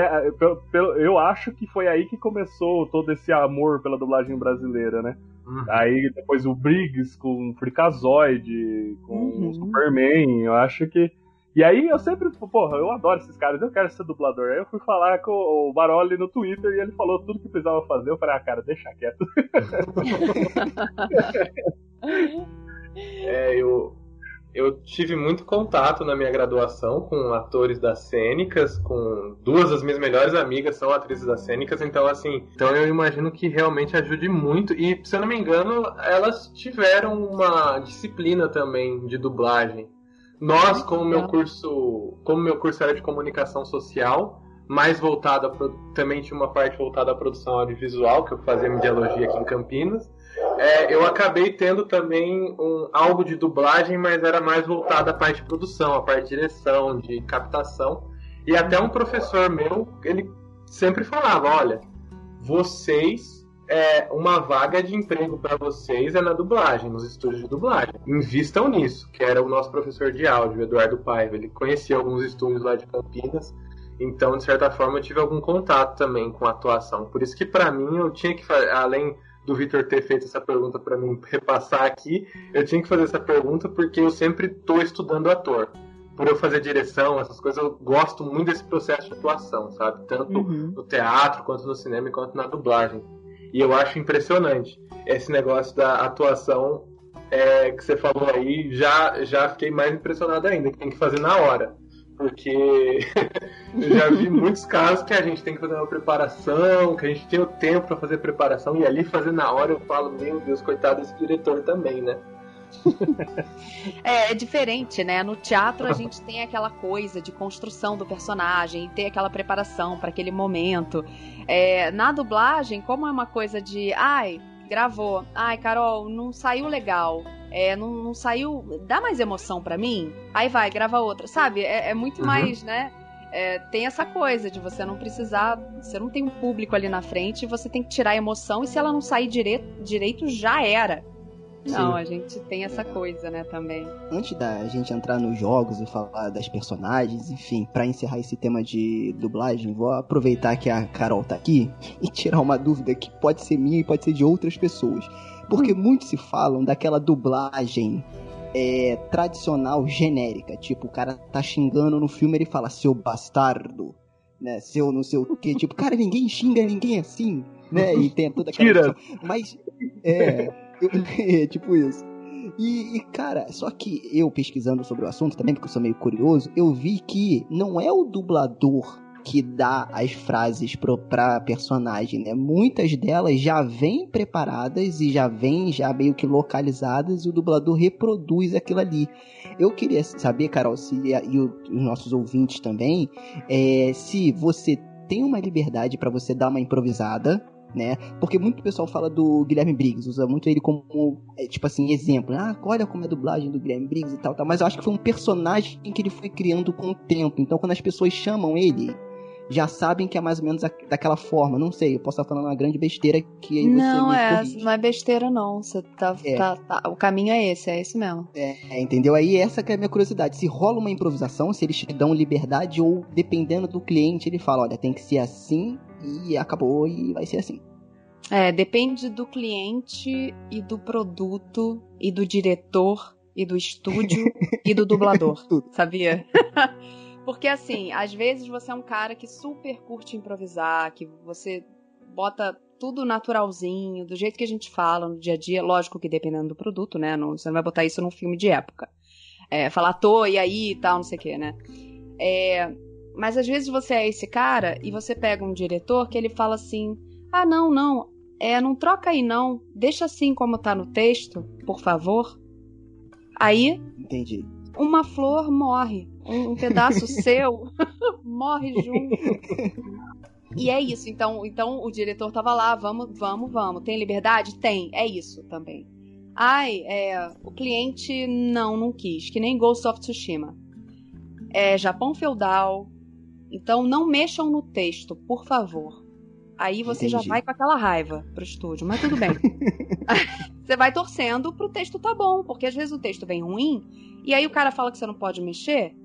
eu acho que foi aí que começou todo esse amor pela dublagem brasileira, né? Uhum. Aí depois o Briggs com o Freakazoid, com uhum. o Superman, eu acho que. E aí eu sempre, porra, eu adoro esses caras, eu quero ser dublador. Aí eu fui falar com o Baroli no Twitter e ele falou tudo que precisava fazer. Eu falei, ah, cara, deixa quieto. (laughs) (laughs) é, eu, eu tive muito contato na minha graduação com atores das cênicas, com duas das minhas melhores amigas são atrizes das cênicas, então assim, então eu imagino que realmente ajude muito. E se eu não me engano, elas tiveram uma disciplina também de dublagem. Nós, como meu curso, como meu curso era de comunicação social, mais voltado a, também tinha uma parte voltada à produção audiovisual, que eu fazia mediologia aqui em Campinas. É, eu acabei tendo também um, algo de dublagem, mas era mais voltado à parte de produção, à parte de direção, de captação. E até um professor meu, ele sempre falava, olha, vocês é, uma vaga de emprego para vocês é na dublagem, nos estúdios de dublagem. Invistam nisso, que era o nosso professor de áudio, Eduardo Paiva. Ele conhecia alguns estúdios lá de Campinas, então, de certa forma, eu tive algum contato também com a atuação. Por isso que, para mim, eu tinha que fazer, além do Vitor ter feito essa pergunta para mim repassar aqui, eu tinha que fazer essa pergunta porque eu sempre estou estudando ator por eu fazer direção, essas coisas, eu gosto muito desse processo de atuação, sabe? Tanto uhum. no teatro, quanto no cinema, quanto na dublagem. E eu acho impressionante esse negócio da atuação é, que você falou aí. Já, já fiquei mais impressionado ainda, que tem que fazer na hora. Porque (laughs) já vi muitos casos que a gente tem que fazer uma preparação, que a gente tem o tempo para fazer preparação, e ali fazer na hora eu falo, meu Deus, coitado desse diretor também, né? (laughs) é, é diferente, né? No teatro a gente tem aquela coisa de construção do personagem, ter aquela preparação para aquele momento. É, na dublagem, como é uma coisa de, ai, gravou, ai, Carol, não saiu legal. É, não, não saiu. Dá mais emoção para mim? Aí vai, grava outra. Sabe? É, é muito uhum. mais, né? É, tem essa coisa de você não precisar. Você não tem um público ali na frente, você tem que tirar a emoção, e se ela não sair direito, direito já era. Não, Sim. a gente tem essa coisa, né, também. Antes da gente entrar nos jogos e falar das personagens, enfim, para encerrar esse tema de dublagem, vou aproveitar que a Carol tá aqui (laughs) e tirar uma dúvida que pode ser minha e pode ser de outras pessoas. Porque muitos se falam daquela dublagem é, tradicional, genérica. Tipo, o cara tá xingando no filme ele fala, seu bastardo, né? Seu não sei o quê. tipo, cara, ninguém xinga ninguém assim, né? E tem toda aquela. Tira. Mas, é. (laughs) é tipo isso. E, e, cara, só que eu pesquisando sobre o assunto também, porque eu sou meio curioso, eu vi que não é o dublador que dá as frases pro, pra personagem, né? Muitas delas já vêm preparadas e já vêm já meio que localizadas e o dublador reproduz aquilo ali. Eu queria saber, Carol, se, e os nossos ouvintes também, é, se você tem uma liberdade para você dar uma improvisada, né? Porque muito pessoal fala do Guilherme Briggs, usa muito ele como, é, tipo assim, exemplo. Ah, olha como é a dublagem do Guilherme Briggs e tal, tal. Mas eu acho que foi um personagem que ele foi criando com o tempo. Então, quando as pessoas chamam ele, já sabem que é mais ou menos daquela forma. Não sei, eu posso estar falando uma grande besteira que aí você Não, é, corrige. não é besteira não. Você tá, é. tá, tá, o caminho é esse, é esse mesmo. É, entendeu? Aí essa que é a minha curiosidade. Se rola uma improvisação, se eles te dão liberdade ou dependendo do cliente, ele fala, olha, tem que ser assim e acabou e vai ser assim. É, depende do cliente e do produto e do diretor e do estúdio (laughs) e do dublador, sabia? (laughs) Porque assim, às vezes você é um cara que super curte improvisar, que você bota tudo naturalzinho, do jeito que a gente fala no dia a dia, lógico que dependendo do produto, né? Não, você não vai botar isso num filme de época. É, falar, tô, e aí e tal, não sei o quê, né? É, mas às vezes você é esse cara e você pega um diretor que ele fala assim: ah, não, não, é, não troca aí não, deixa assim como tá no texto, por favor. Aí. Entendi. Uma flor morre, um, um pedaço (laughs) seu (laughs) morre junto. E é isso, então, então o diretor tava lá, vamos, vamos, vamos. Tem liberdade? Tem, é isso também. Ai, é, o cliente não, não quis, que nem Ghost of Tsushima. É Japão feudal, então não mexam no texto, por favor. Aí você Entendi. já vai com aquela raiva pro estúdio, mas tudo bem. (laughs) você vai torcendo pro texto tá bom, porque às vezes o texto vem ruim, e aí o cara fala que você não pode mexer,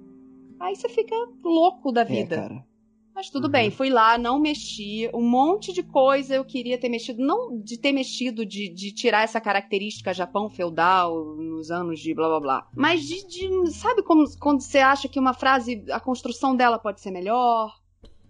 aí você fica louco da é, vida. É, cara. Mas tudo uhum. bem, fui lá, não mexi, um monte de coisa eu queria ter mexido, não de ter mexido, de, de tirar essa característica Japão feudal nos anos de blá blá blá, mas de, de sabe como, quando você acha que uma frase, a construção dela pode ser melhor?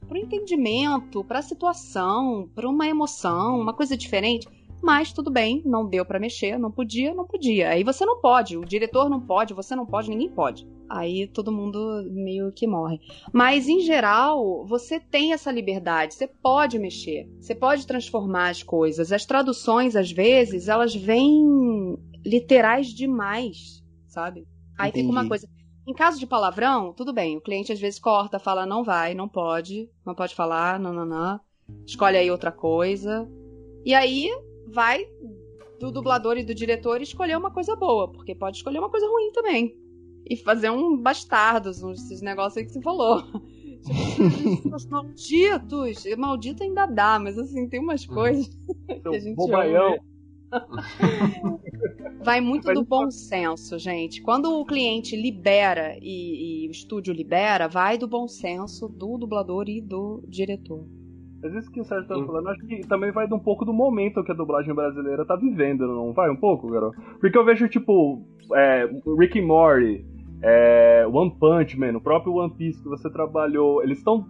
Para entendimento, para a situação, para uma emoção, uma coisa diferente. Mas tudo bem, não deu para mexer, não podia, não podia. Aí você não pode, o diretor não pode, você não pode, ninguém pode. Aí todo mundo meio que morre. Mas em geral, você tem essa liberdade, você pode mexer, você pode transformar as coisas. As traduções, às vezes, elas vêm literais demais, sabe? Aí Entendi. fica uma coisa. Em caso de palavrão, tudo bem. O cliente às vezes corta, fala não vai, não pode, não pode falar, não, não, não. Escolhe aí outra coisa. E aí vai do dublador e do diretor escolher uma coisa boa, porque pode escolher uma coisa ruim também. E fazer um bastardos, um esses negócios aí que você falou. (laughs) Tipo, os (laughs) malditos! Maldito ainda dá, mas assim, tem umas coisas (laughs) que a gente Bobaião. ouve. Vai muito do bom senso, gente. Quando o cliente libera e, e o estúdio libera, vai do bom senso do dublador e do diretor. Mas isso que o Sérgio tá falando, acho que também vai de um pouco do momento que a dublagem brasileira tá vivendo, não vai? Um pouco, garoto? Porque eu vejo, tipo, é, Rick and Morty, é, One Punch Man, o próprio One Piece que você trabalhou, eles estão.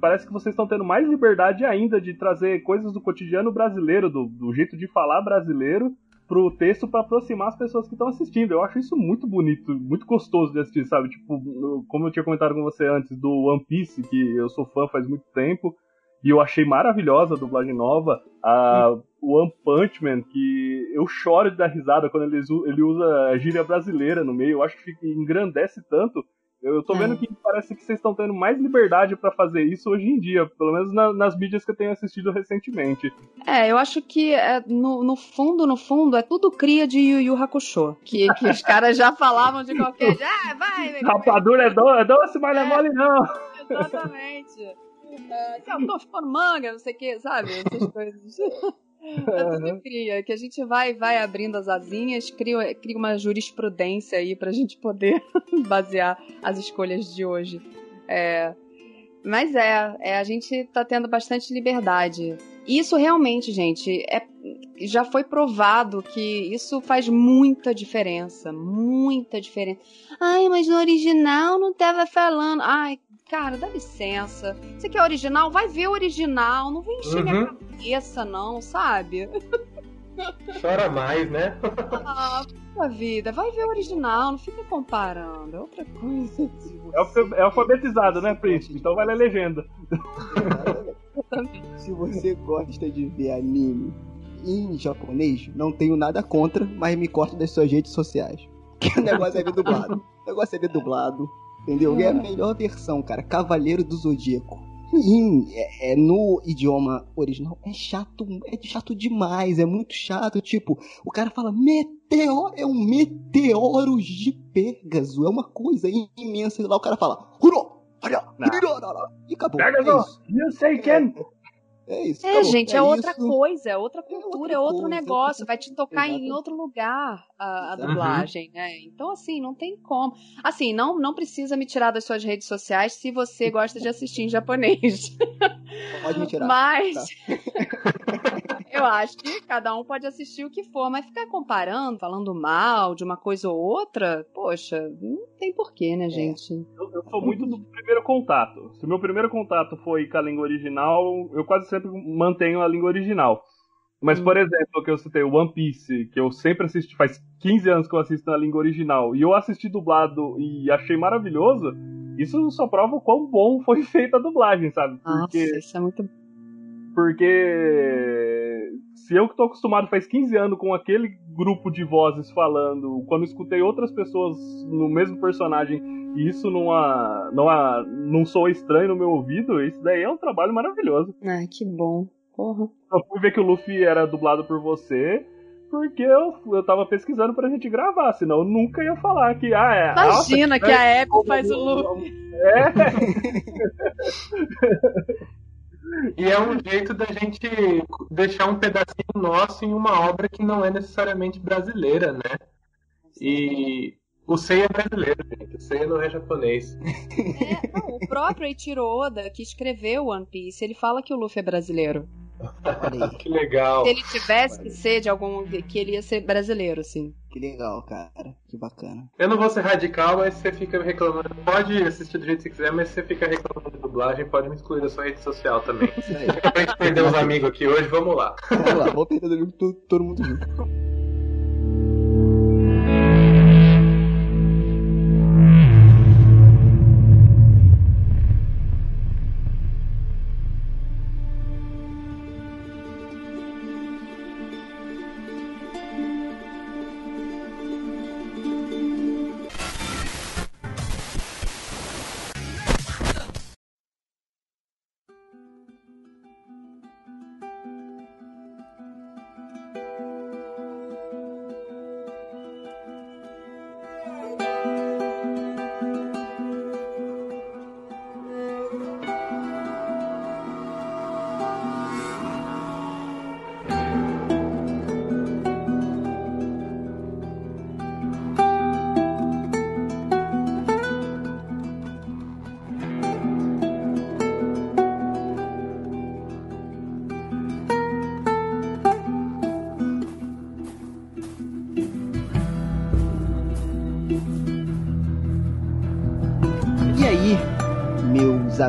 Parece que vocês estão tendo mais liberdade ainda de trazer coisas do cotidiano brasileiro, do, do jeito de falar brasileiro, pro texto pra aproximar as pessoas que estão assistindo. Eu acho isso muito bonito, muito gostoso de assistir, sabe? Tipo, como eu tinha comentado com você antes do One Piece, que eu sou fã faz muito tempo. E eu achei maravilhosa a dublagem nova. A One Punch Man, que eu choro de dar risada quando ele, usa- ele usa a gíria brasileira no meio. Eu acho que fica- engrandece tanto. Eu, eu tô É. vendo que parece que vocês estão tendo mais liberdade pra fazer isso hoje em dia, pelo menos na- nas mídias que eu tenho assistido recentemente. É, eu acho que é, no, no fundo, no fundo, é tudo cria de Yu Yu Hakusho. Que, que os caras já falavam de qualquer (laughs) jeito. Ah, vai. Rapadura é, do, é doce, mas não é É. mole não. Exatamente. Que eu tô ficando manga, não sei o que, sabe? Essas (laughs) coisas. Tudo cria, que a gente vai vai abrindo as asinhas, cria, cria uma jurisprudência aí pra gente poder (laughs) basear as escolhas de hoje. É, mas é, é, a gente tá tendo bastante liberdade. Isso realmente, gente, é, já foi provado que isso faz muita diferença. Muita diferença. Ai, mas no original não tava falando. Ai, cara, dá licença. Você quer original? Vai ver o original. Não vem encher minha Uhum. cabeça, não, sabe? Chora mais, né? Ah, puta vida. Vai ver o original. Não fica comparando. É outra coisa. É, é alfabetizado, né, Príncipe? Então vai ler legenda. (laughs) Se você gosta de ver anime em japonês, não tenho nada contra, mas me corta das suas redes sociais. (laughs) Que o negócio é ver dublado. O negócio é ver dublado. Entendeu? E é a melhor versão, cara. Cavaleiro do Zodíaco. Em, é, é no idioma original é chato, é chato demais, é muito chato. Tipo, o cara fala meteoro, é um meteoro de Pégaso, é uma coisa imensa. E lá o cara fala, Huro, olha, e acabou. Pégaso! É isso. You say can! É isso. É, acabou. gente, é, outra isso. coisa, é outra cultura, outra é outro coisa, negócio, outra- vai te tocar em outro lugar a, a Uhum. dublagem, né? Então, assim, não tem como. Assim, não, não precisa me tirar das suas redes sociais se você gosta de assistir em japonês. Pode me tirar. (laughs) Mas Tá. (laughs) eu acho que cada um pode assistir o que for, mas ficar comparando, falando mal de uma coisa ou outra, poxa, não tem porquê, É. né, gente? Eu, eu sou muito do primeiro contato. Se o meu primeiro contato foi com a língua original, eu quase sempre mantenho a língua original. Mas, por exemplo, que eu citei o One Piece, que eu sempre assisti, faz 15 anos que eu assisto na língua original, e eu assisti dublado e achei maravilhoso, isso só prova o quão bom foi (laughs) feita a dublagem, sabe? Nossa, Porque isso é muito. Porque se eu que tô acostumado faz 15 anos com aquele grupo de vozes falando, quando escutei outras pessoas no mesmo personagem e isso não, a, não, a, não soa estranho no meu ouvido, isso daí é um trabalho maravilhoso. Ai, que bom. Porra. Eu fui ver que o Luffy era dublado por você porque eu, eu tava pesquisando pra gente gravar, senão eu nunca ia falar que, ah, é. Imagina nossa, que a Apple faz o Luffy. É, (laughs) E é um jeito da gente deixar um pedacinho nosso em uma obra que não é necessariamente brasileira, né? E o Sei é brasileiro, gente. O Sei não é japonês. É, não, o próprio Eiichiro Oda, que escreveu One Piece, ele fala que o Luffy é brasileiro. Olha aí, (laughs) que legal. Se ele tivesse que ser de algum. que ele ia ser brasileiro, sim. que legal, cara. Que bacana. Eu não vou ser radical, mas você fica reclamando. Pode assistir do jeito que você quiser, mas se você fica reclamando de dublagem, pode me excluir da sua rede social também. Isso aí. pra gente perder os amigos aqui hoje, vamos lá. Vamos lá, vou perder todo mundo junto.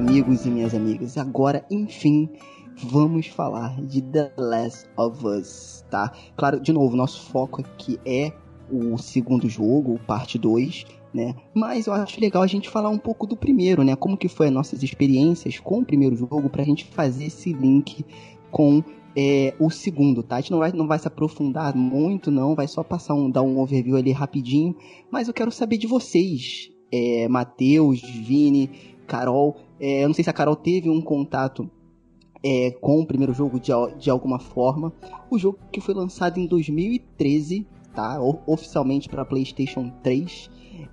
Amigos e minhas amigas. Agora, enfim, vamos falar de The Last of Us, tá? Claro, de novo, nosso foco aqui é o segundo jogo, parte 2, né? Mas eu acho legal a gente falar um pouco do primeiro, né? Como que foi as nossas experiências com o primeiro jogo pra gente fazer esse link com é, o segundo, tá? A gente não vai, não vai se aprofundar muito, não, vai só passar um, dar um overview ali rapidinho, mas eu quero saber de vocês, é, Matheus, Vini, Carol, é, eu não sei se a Carol teve um contato é, com o primeiro jogo de, de alguma forma, o jogo que foi lançado em 2013, tá? O, oficialmente para PlayStation 3,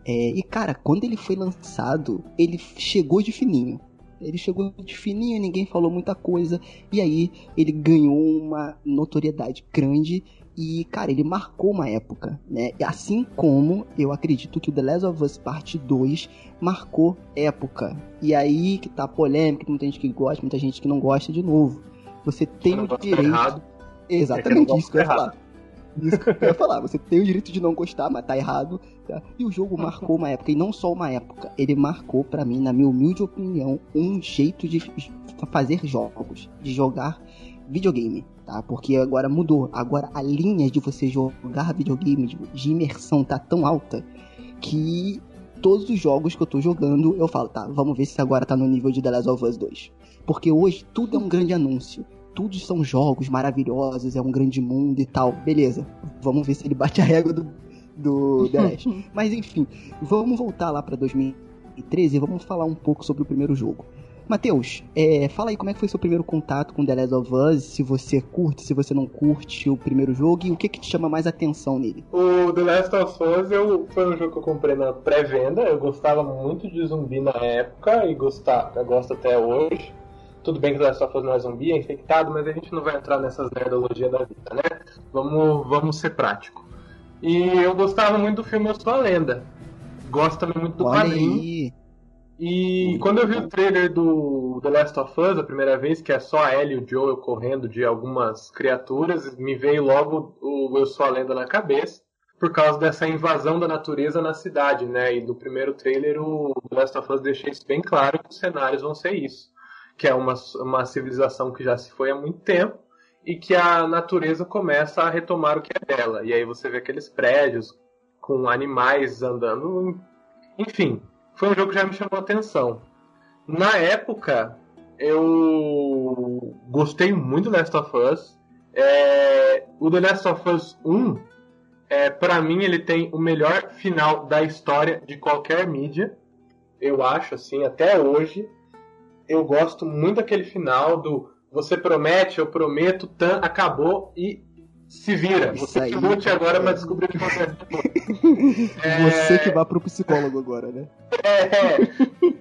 é, e cara, quando ele foi lançado, ele chegou de fininho. Ele chegou de fininho, ninguém falou muita coisa. E aí ele ganhou uma notoriedade grande. E, cara, ele marcou uma época, né? Assim como eu acredito que o The Last of Us Parte 2 marcou época. E aí que tá polêmica, muita gente que gosta, muita gente que não gosta de novo. Você tem o direito. Errado. Exatamente É isso que eu ia falar. Isso que eu ia falar. Você tem o direito de não gostar, mas tá errado. tá? E o jogo marcou uma época, e não só uma época. Ele marcou, pra mim, na minha humilde opinião, um jeito de fazer jogos, de jogar videogame, tá? Porque agora mudou. Agora a linha de você jogar videogame, de, imersão, tá tão alta que todos os jogos que eu tô jogando, eu falo, tá, vamos ver se agora tá no nível de The Last of Us 2. Porque hoje tudo é um grande anúncio. Tudo são jogos maravilhosos, é um grande mundo e tal. Beleza, vamos ver se ele bate a régua do, do The Last. (laughs) Mas enfim, vamos voltar lá pra 2013 e vamos falar um pouco sobre o primeiro jogo. Matheus, é, fala aí como é que foi seu primeiro contato com The Last of Us, se você curte, se você não curte o primeiro jogo e o que que te chama mais atenção nele. O The Last of Us eu, foi um jogo que eu comprei na pré-venda. Eu gostava muito de zumbi na época e gostar, eu gosto até hoje. Tudo bem que The Last of Us não é zumbi, é infectado, mas a gente não vai entrar nessas nerdologias da vida, né? Vamos, vamos ser prático. E eu gostava muito do filme Eu Sou a Lenda. Gosto também muito do Olha quadrinho. aí, E quando eu vi o trailer do The Last of Us a primeira vez, que é só a Ellie e o Joel correndo de algumas criaturas, me veio logo o Eu Sou a Lenda na cabeça, por causa dessa invasão da natureza na cidade, né? E no primeiro trailer o The Last of Us deixa isso bem claro que os cenários vão ser isso. Que é uma, uma civilização que já se foi há muito tempo e que a natureza começa a retomar o que é dela. E aí você vê aqueles prédios com animais andando. Enfim, foi um jogo que já me chamou a atenção. Na época, eu gostei muito do Last of Us. É, o The Last of Us 1, é, para mim, ele tem o melhor final da história de qualquer mídia. Eu acho, assim, até hoje. Eu gosto muito daquele final do você promete, eu prometo, tan, acabou e se vira. Você aí, que lute agora é. pra descobrir o que acontece depois. (laughs) É, você que vá pro psicólogo agora, né? é,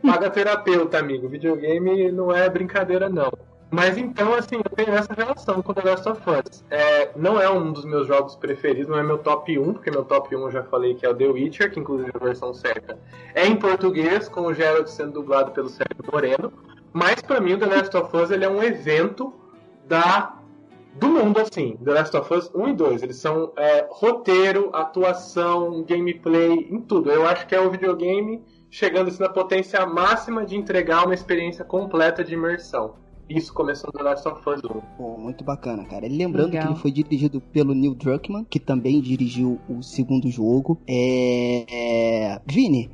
paga terapeuta, amigo. Videogame não é brincadeira, não. Mas então, assim, eu tenho essa relação com The Last of Us. É, não é um dos meus jogos preferidos, não é meu top 1, porque meu top 1 eu já falei que é o The Witcher, que inclusive a versão certa é em português, com o Geralt sendo dublado pelo Sérgio Moreno. Mas pra mim o The Last of Us ele é um evento da do mundo assim. The Last of Us 1 e 2, eles são é, roteiro, atuação, gameplay, em tudo. Eu acho que é o videogame chegando assim, na potência máxima de entregar uma experiência completa de imersão. Isso começou no The Last of Us 1. Pô, muito bacana, cara. E Lembrando Legal. que ele foi dirigido pelo Neil Druckmann, que também dirigiu o segundo jogo. É... é, Vini,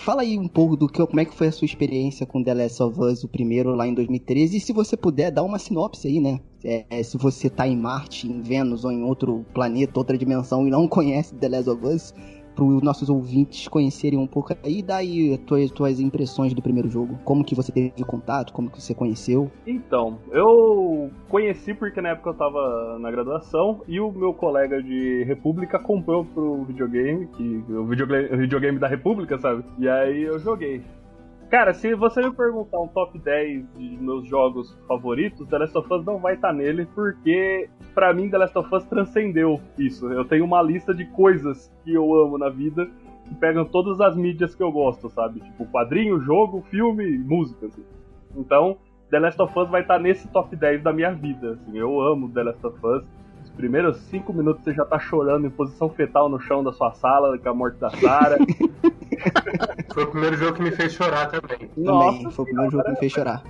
fala aí um pouco do que, como é que foi a sua experiência com The Last of Us, o primeiro lá em 2013. E se você puder, dá uma sinopse aí, né? É, é, se você tá em Marte, em Vênus ou em outro planeta, outra dimensão e não conhece The Last of Us, para os nossos ouvintes conhecerem um pouco aí, dá aí as tuas, tuas impressões do primeiro jogo. Como que você teve contato, como que você conheceu. Então, eu conheci porque na época eu tava na graduação e o meu colega de República comprou pro videogame, que o videogame, o videogame da República, sabe? E aí eu joguei. Cara, se você me perguntar um top 10 de meus jogos favoritos, The Last of Us não vai estar nele, porque pra mim The Last of Us transcendeu isso. Eu tenho uma lista de coisas que eu amo na vida que pegam todas as mídias que eu gosto, sabe? Tipo quadrinho, jogo, filme, música. Assim. Então, The Last of Us vai estar nesse top 10 da minha vida. Assim. Eu amo The Last of Us. Os primeiros 5 minutos você já tá chorando em posição fetal no chão da sua sala com a morte da Sarah. (laughs) Foi o primeiro jogo que me fez chorar também. Também, Nossa foi o primeiro jogo que me fez chorar.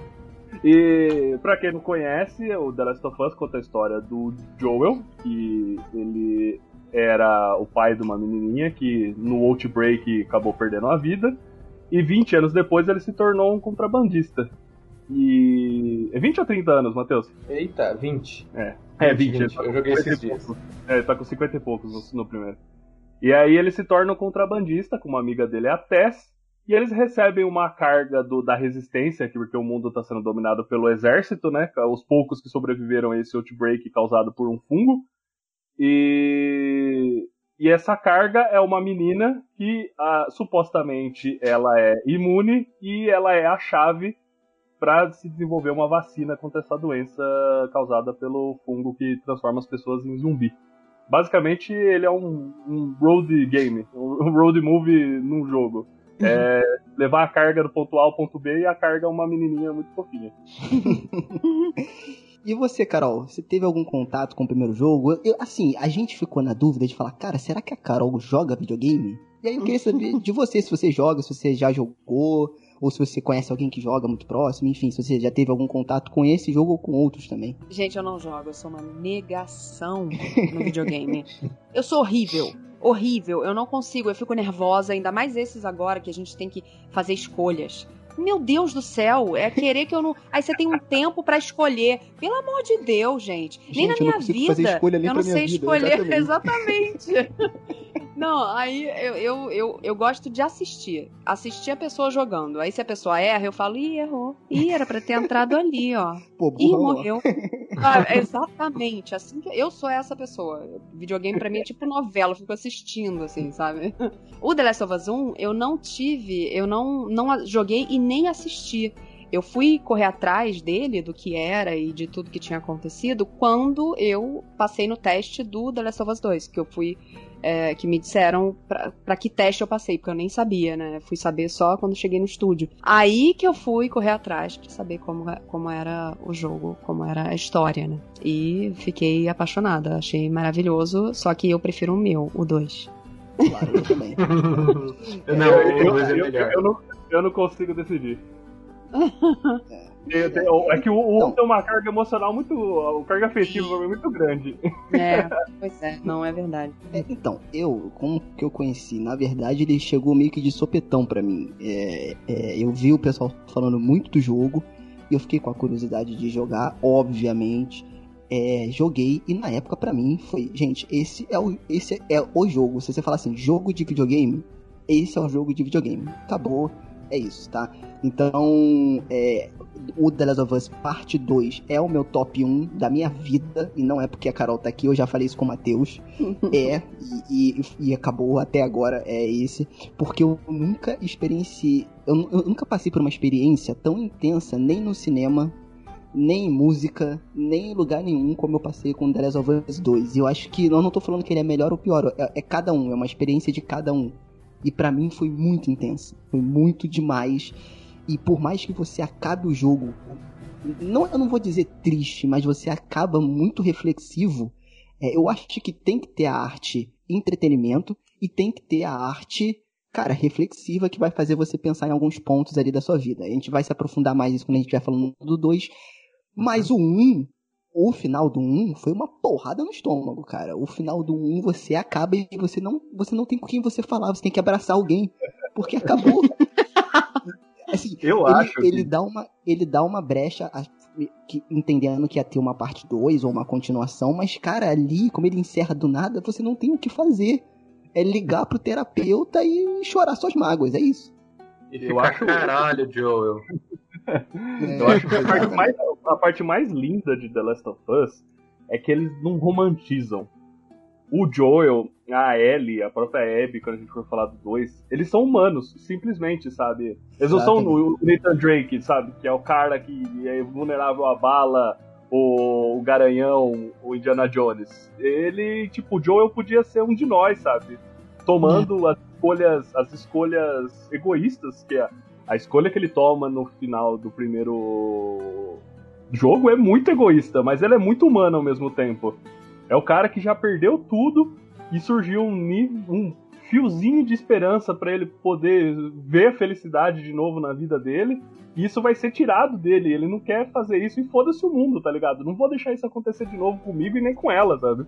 E pra quem não conhece, o The Last of Us conta a história do Joel, que ele era o pai de uma menininha que no Outbreak acabou perdendo a vida. E 20 anos depois ele se tornou um contrabandista. E. É 20 ou 30 anos, Matheus? Eita, 20. É. É, 20. ele tá Eu com joguei 50 esses dias. poucos. É, ele tá com 50 e poucos no, primeiro. E aí ele se torna um contrabandista, com uma amiga dele, a Tess. E eles recebem uma carga do- da resistência, que- porque o mundo está sendo dominado pelo exército, né? Os poucos que sobreviveram a esse outbreak causado por um fungo. E, e essa carga é uma menina que ah, supostamente ela é imune e ela é a chave para se desenvolver uma vacina contra essa doença causada pelo fungo que transforma as pessoas em zumbi. Basicamente, ele é um, um road game, um (laughs) road movie num jogo. É levar a carga do ponto A ao ponto B e a carga é uma menininha muito fofinha. (laughs) E você, Carol, você teve algum contato com o primeiro jogo? Eu- assim, a gente ficou na dúvida de falar, cara, será que a Carol joga videogame? E aí eu queria saber de você, se você joga, se você já jogou, ou se você conhece alguém que joga muito próximo, enfim, se você já teve algum contato com esse jogo ou com outros também. Gente, eu não jogo, eu sou uma negação no videogame. (laughs) Eu sou horrível. Horrível, eu não consigo, eu fico nervosa, ainda mais esses agora que a gente tem que fazer escolhas. Meu Deus do céu, é querer que eu não. Aí você tem um tempo pra escolher. Pelo amor de Deus, gente. Nem Gente, na eu não minha vida. nem eu não sei vida, escolher (laughs) exatamente. Não, aí eu, eu, eu, eu gosto de assistir. Assistir a pessoa jogando. Aí se a pessoa erra, eu falo, ih, errou. Ih, era pra ter entrado ali, ó. (laughs) Pô, Ih, burrão, ó. morreu. Ah, exatamente. Assim que eu sou essa pessoa. Videogame pra mim é tipo novela, eu fico assistindo, assim, sabe? (laughs) O The Last of Us 1, eu não tive, eu não, não joguei e nem assisti. Eu fui correr atrás dele, do que era e de tudo que tinha acontecido, quando eu passei no teste do The Last of Us 2, que eu fui. É, que me disseram pra, pra que teste eu passei, porque eu nem sabia, né? Fui saber só quando cheguei no estúdio. Aí que eu fui correr atrás pra saber como, como era o jogo, como era a história, né? E fiquei apaixonada, achei maravilhoso, só que eu prefiro o meu, o 2. Claro, eu também. (laughs) não, eu, é eu- eu não, eu não consigo decidir. (laughs) É que o, o Não. tem uma carga emocional muito. Uma carga afetiva pra mim muito grande. É, (laughs) pois é, não é verdade. É, então, eu, como que eu conheci? Na verdade, ele chegou meio que de sopetão pra mim. É, é, eu vi o pessoal falando muito do jogo e eu fiquei com a curiosidade de jogar, obviamente. É, joguei e na época pra mim foi, gente, esse é o esse é o jogo. Se você falar assim, jogo de videogame, esse é o jogo de videogame. Acabou, é isso, tá? Então, é, o The Last of Us Parte 2 é o meu top 1 da minha vida, e não é porque a Carol tá aqui, eu já falei isso com o Matheus. (laughs) É, e, e- e acabou até agora, é esse. Porque eu nunca experienciei. Eu, eu nunca passei por uma experiência tão intensa, nem no cinema, nem em música, nem em lugar nenhum, como eu passei com The Last of Us 2. E eu acho que. Eu não tô falando que ele é melhor ou pior, é, é cada um, é uma experiência de cada um. E pra mim foi muito intensa. Foi muito demais. E por mais que você acabe o jogo. Não, eu não vou dizer triste, mas você acaba muito reflexivo. É, eu acho que tem que ter a arte entretenimento e tem que ter a arte, cara, reflexiva que vai fazer você pensar em alguns pontos ali da sua vida. A gente vai se aprofundar mais nisso quando a gente estiver falando do 2. Mas o 1, um, o final do 1 um foi uma porrada no estômago, cara. O final do 1 um, você acaba e você não, você não tem com quem você falar, você tem que abraçar alguém, porque acabou. (laughs) assim, Eu ele, acho ele que. dá uma ele dá uma brecha a- que- entendendo que ia ter uma parte 2 ou uma continuação, mas cara, ali como ele encerra do nada, você não tem o que fazer. É ligar pro terapeuta e chorar suas mágoas, é isso. Eu acho- caralho, Joel. Eu acho que a parte, mais, a parte mais linda de The Last of Us é que eles não romantizam. O Joel, a Ellie, a própria Abby, quando a gente for falar dos dois, eles são humanos, simplesmente, sabe? Eles não são o Nathan Drake, sabe? Que é o cara que é vulnerável à bala, o, Garanhão, o Indiana Jones. Ele, tipo, o Joel podia ser um de nós, sabe? Tomando as escolhas, as escolhas egoístas que a, a escolha que ele toma no final do primeiro jogo é muito egoísta, mas ela é muito humana ao mesmo tempo. É o cara que já perdeu tudo e surgiu um, um fiozinho de esperança para ele poder ver a felicidade de novo na vida dele. E isso vai ser tirado dele. Ele não quer fazer isso e foda-se o mundo, tá ligado? Não vou deixar isso acontecer de novo comigo e nem com ela, sabe?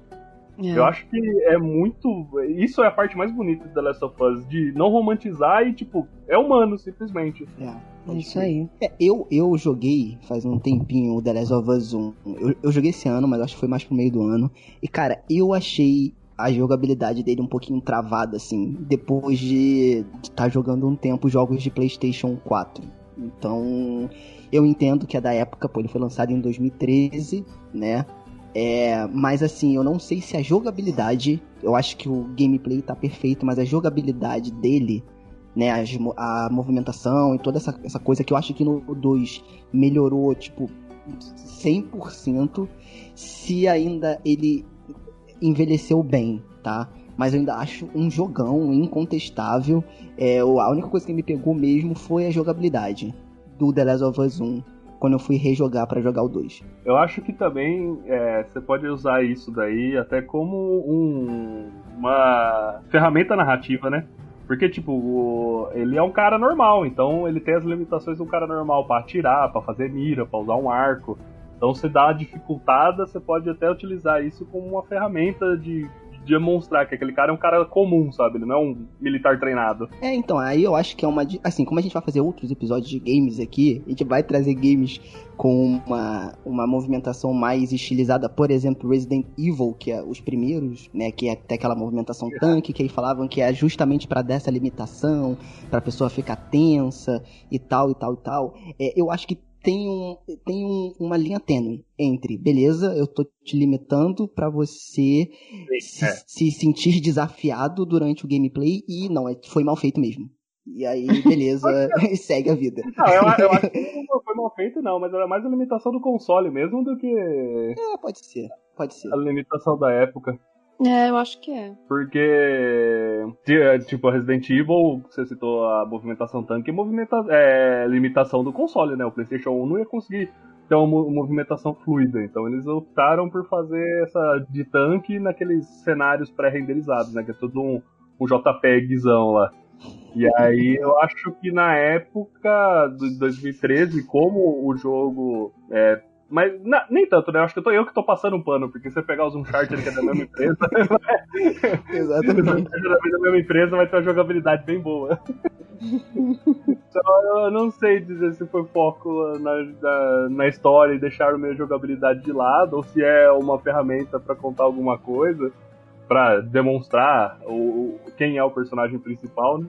É. Eu acho que é muito. Isso é a parte mais bonita de The Last of Us, de não romantizar e, tipo, é humano, simplesmente. É isso aí. É, eu, eu joguei faz um tempinho o The Last of Us 1. Eu, eu joguei esse ano, mas acho que foi mais pro meio do ano. E, cara, eu achei a jogabilidade dele um pouquinho travada, assim, depois de estar jogando um tempo jogos de PlayStation 4. Então, eu entendo que é da época, pô, ele foi lançado em 2013, né? É, mas assim, eu não sei se a jogabilidade, eu acho que o gameplay tá perfeito, mas a jogabilidade dele, né, a, movimentação e toda essa, essa coisa que eu acho que no 2 melhorou, tipo, 100%, se ainda ele envelheceu bem, tá? Mas eu ainda acho um jogão incontestável. É, a única coisa que me pegou mesmo foi a jogabilidade do The Last of Us 1, quando eu fui rejogar pra jogar o 2. Eu acho que também é, você pode usar isso daí até como um- uma ferramenta narrativa, né? Porque, tipo, o- ele é um cara normal, então ele tem as limitações de um cara normal pra atirar, pra fazer mira, pra usar um arco. Então, você dá uma dificultada, você pode até utilizar isso como uma ferramenta de demonstrar que aquele cara é um cara comum, sabe? Ele não é um militar treinado. É, então, aí eu acho que é uma. Assim, como a gente vai fazer outros episódios de games aqui, a gente vai trazer games com uma, uma movimentação mais estilizada, por exemplo, Resident Evil, que é os primeiros, né? Que é até aquela movimentação tanque, que eles falavam que é justamente pra dar essa limitação, pra pessoa ficar tensa e tal, e tal, e tal. É, eu acho que tem, um, tem um- uma linha tênue entre, beleza, eu tô te limitando pra você se, É. se sentir desafiado durante o gameplay e não, é- foi mal feito mesmo. E aí, (laughs) beleza, (laughs) segue a vida. Não, eu, eu acho que (laughs) não foi mal feito, não, mas era mais a limitação do console mesmo do que É, pode ser, pode ser. a limitação da época. É, eu acho que é. Porque, ti- tipo, Resident Evil, você citou a movimentação tanque, é, movimenta é limitação do console, né? O PlayStation 1 não ia conseguir ter uma mo- movimentação fluida. Então eles optaram por fazer essa de tanque naqueles cenários pré-renderizados, né? Que é tudo um, um JPEGzão lá. E aí eu acho que na época de 2013, como o jogo. É, mas na- nem tanto, né? Acho que eu, tô, eu que tô passando um pano, porque se você pegar os Uncharted que é da mesma empresa, (laughs) Exatamente. (laughs) da mesma empresa vai ter uma jogabilidade bem boa. (laughs) então eu não sei dizer se foi foco na, na, na história e deixaram minha jogabilidade de lado, ou se é uma ferramenta pra contar alguma coisa, pra demonstrar o, o- quem é o personagem principal, né?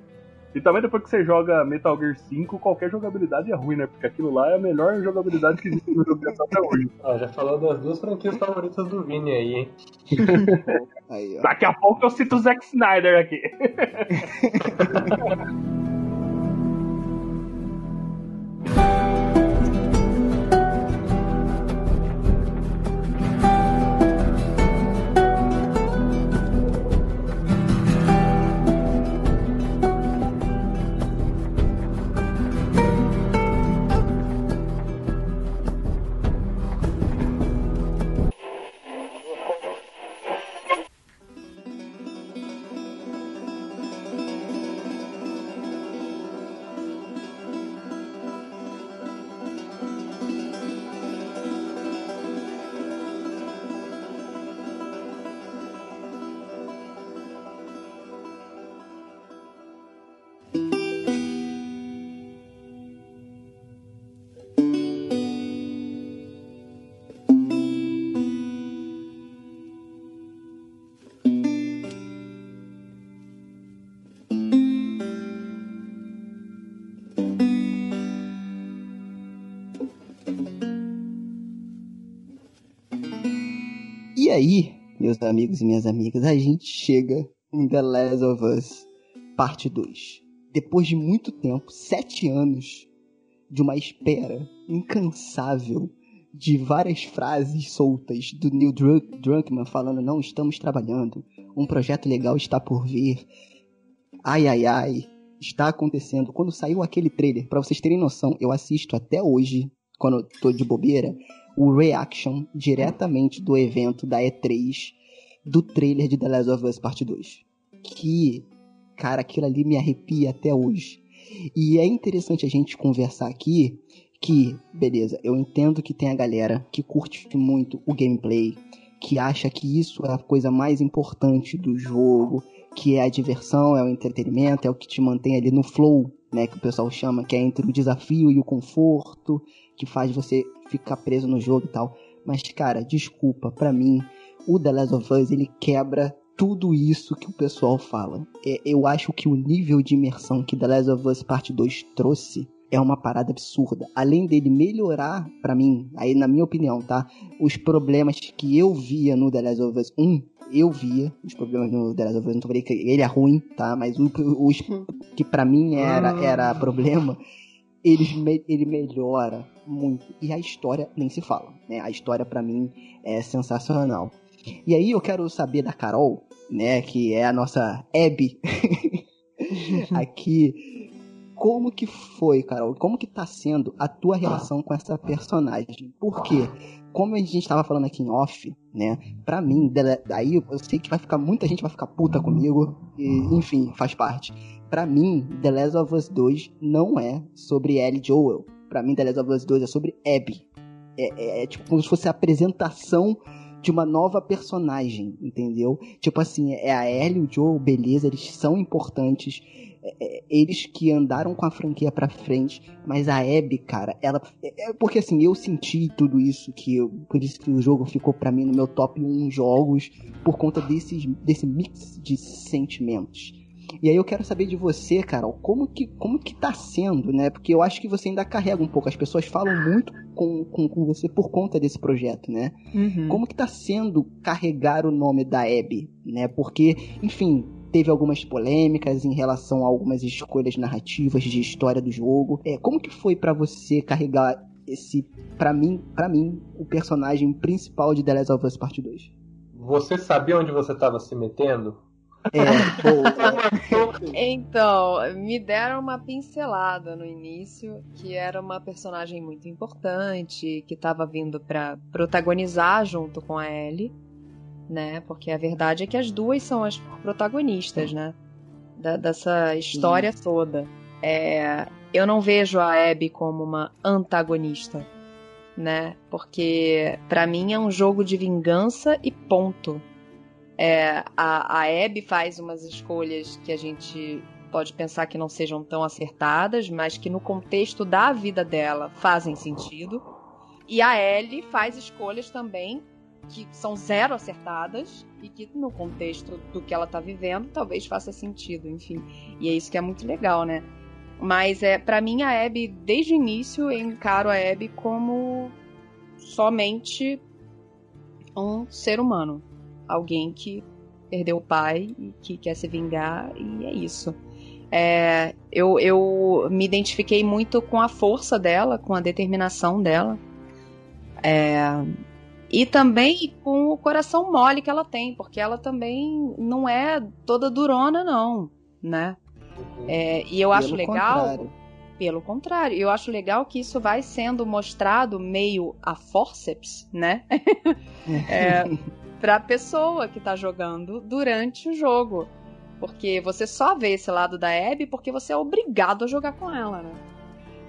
E também depois que você joga Metal Gear 5, qualquer jogabilidade é ruim, né? Porque aquilo lá é a melhor jogabilidade que existe no jogo até hoje. (laughs) Ó, já falou das duas franquias favoritas do Vini aí, hein? (laughs) Aí, ó. Daqui a pouco eu cito o Zack Snyder aqui. (laughs) aí, meus amigos e minhas amigas, a gente chega em The Last of Us, parte 2. Depois de muito tempo, sete anos de uma espera incansável de várias frases soltas do Neil Drunk- Druckmann falando não estamos trabalhando, um projeto legal está por vir, ai ai ai, está acontecendo. Quando saiu aquele trailer, pra vocês terem noção, eu assisto até hoje, quando eu tô de bobeira, o reaction diretamente do evento da E3 do trailer de The Last of Us Parte 2. Que cara, aquilo ali me arrepia até hoje. E é interessante a gente conversar aqui que, beleza, eu entendo que tem a galera que curte muito o gameplay, que acha que isso é a coisa mais importante do jogo, que é a diversão, é o entretenimento, é o que te mantém ali no flow, né, que o pessoal chama, que é entre o desafio e o conforto, que faz você ficar preso no jogo e tal. Mas, cara, desculpa, para mim, o The Last of Us, ele quebra tudo isso que o pessoal fala. É, eu acho que o nível de imersão que The Last of Us Parte 2 trouxe é uma parada absurda. Além dele melhorar, para mim, aí na minha opinião, tá? Os problemas que eu via no The Last of Us 1, eu via os problemas no The Last of Us, não tô falando que ele é ruim, tá? Mas os que para mim era, era problema, ele, ele melhora muito. E a história nem se fala, né? A história para mim é sensacional. E aí eu quero saber da Carol, né, que é a nossa Abby (laughs) aqui, como que foi, Carol? Como que tá sendo a tua relação com essa personagem? Porque, como a gente estava falando aqui em off, né? Pra mim, daí eu sei que vai ficar muita gente vai ficar puta comigo, e, enfim, faz parte. Pra mim, The Last of Us 2 não é sobre Ellie Joel. Pra mim, The Last of Us 2 é sobre Abby. É, é, é tipo como se fosse a apresentação de uma nova personagem, entendeu? Tipo assim, é a Ellie o Joe, beleza, eles são importantes. É, é, eles que andaram com a franquia pra frente, mas a Abby, cara, ela. É, é porque assim, eu senti tudo isso, que eu, por isso que o jogo ficou para mim no meu top 1 jogos, por conta desses, desse mix de sentimentos. E aí eu quero saber de você, Carol, como que, como que tá sendo, né? Porque eu acho que você ainda carrega um pouco. As pessoas falam muito com, com, com você por conta desse projeto, né? Uhum. Como que tá sendo carregar o nome da Abby, né? Porque, enfim, teve algumas polêmicas em relação a algumas escolhas narrativas de história do jogo. É, como que foi para você carregar esse, para mim, para mim, o personagem principal de The Last of Us Part 2? Você sabia onde você estava se metendo? É, então, me deram uma pincelada no início que era uma personagem muito importante, que estava vindo para protagonizar junto com a Ellie, né? Porque a verdade é que as duas são as protagonistas, né? Da, dessa história Sim. toda. É, eu não vejo a Abby como uma antagonista, né? Porque para mim é um jogo de vingança e ponto é, a, a Abby faz umas escolhas que a gente pode pensar que não sejam tão acertadas, mas que no contexto da vida dela fazem sentido. E a Ellie faz escolhas também que são zero acertadas e que no contexto do que ela tá vivendo talvez faça sentido, enfim. E é isso que é muito legal, né? Mas é para mim a Abby desde o início eu encaro a Abby como somente um ser humano, alguém que perdeu o pai e que quer se vingar, e é isso. É, eu, eu me identifiquei muito com a força dela, com a determinação dela. É, e também com o coração mole que ela tem, porque ela também não é toda durona, não, né? É, e eu pelo acho legal. Contrário. Pelo contrário, eu acho legal que isso vai sendo mostrado meio a forceps, né? (laughs) é, pra pessoa que tá jogando durante o jogo. Porque você só vê esse lado da Abby porque você é obrigado a jogar com ela, né?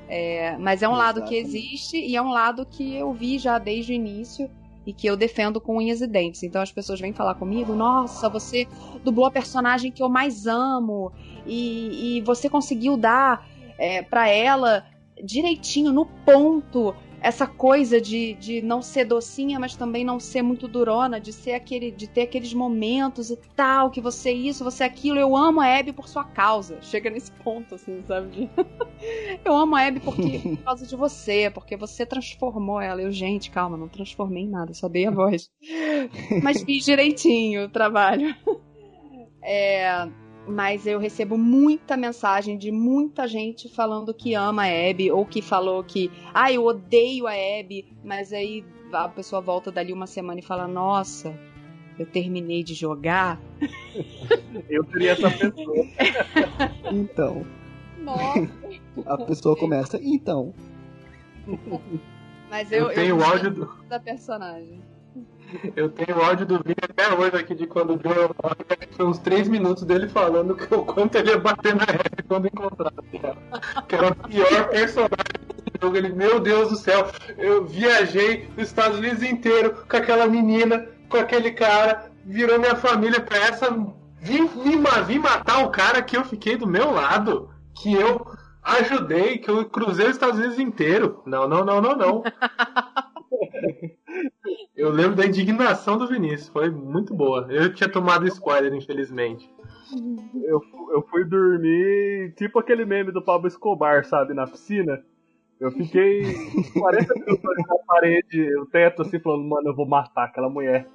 É, mas é um Exatamente. lado que existe e é um lado que eu vi já desde o início e que eu defendo com unhas e dentes. Então as pessoas vêm falar comigo: nossa, você dublou a personagem que eu mais amo e, e você conseguiu dar é, para ela direitinho, no ponto, essa coisa de, de não ser docinha, mas também não ser muito durona, de ser aquele, de ter aqueles momentos e tal, que você é isso, você é aquilo. Eu amo a Abby por sua causa. (laughs) Chega nesse ponto, assim, sabe? (laughs) Eu amo a Abby porque, (laughs) por causa de você, porque você transformou ela. Eu, gente, calma, não transformei em nada, só dei a voz. mas fiz direitinho o trabalho. É, mas eu recebo muita mensagem de muita gente falando que ama a Abby ou que falou que, ah, eu odeio a Abby, mas aí a pessoa volta dali uma semana e fala, nossa, eu terminei de jogar. eu seria essa pessoa. (laughs) então. Nossa. A pessoa começa, então. Mas eu, eu tenho eu o áudio do... da personagem. Eu tenho áudio do vídeo até hoje aqui de quando o morre, foi uns 3 minutos dele falando que o quanto ele ia bater na Abby quando encontrasse ela. Que era o pior personagem do jogo. Ele, meu Deus do céu, eu viajei os Estados Unidos inteiro com aquela menina, com aquele cara, virou minha família pra essa. Vim, vim, vim matar o cara que eu fiquei do meu lado, que eu ajudei, que eu cruzei os Estados Unidos inteiro. Não, não, não, não, não. (laughs) Eu lembro da indignação do Vinícius, foi muito boa. Eu tinha tomado spoiler, infelizmente. Eu, eu fui dormir tipo aquele meme do Pablo Escobar, sabe, na piscina. Eu fiquei (laughs) 40 minutos olhando na parede, o teto, assim, falando, mano, eu vou matar aquela mulher.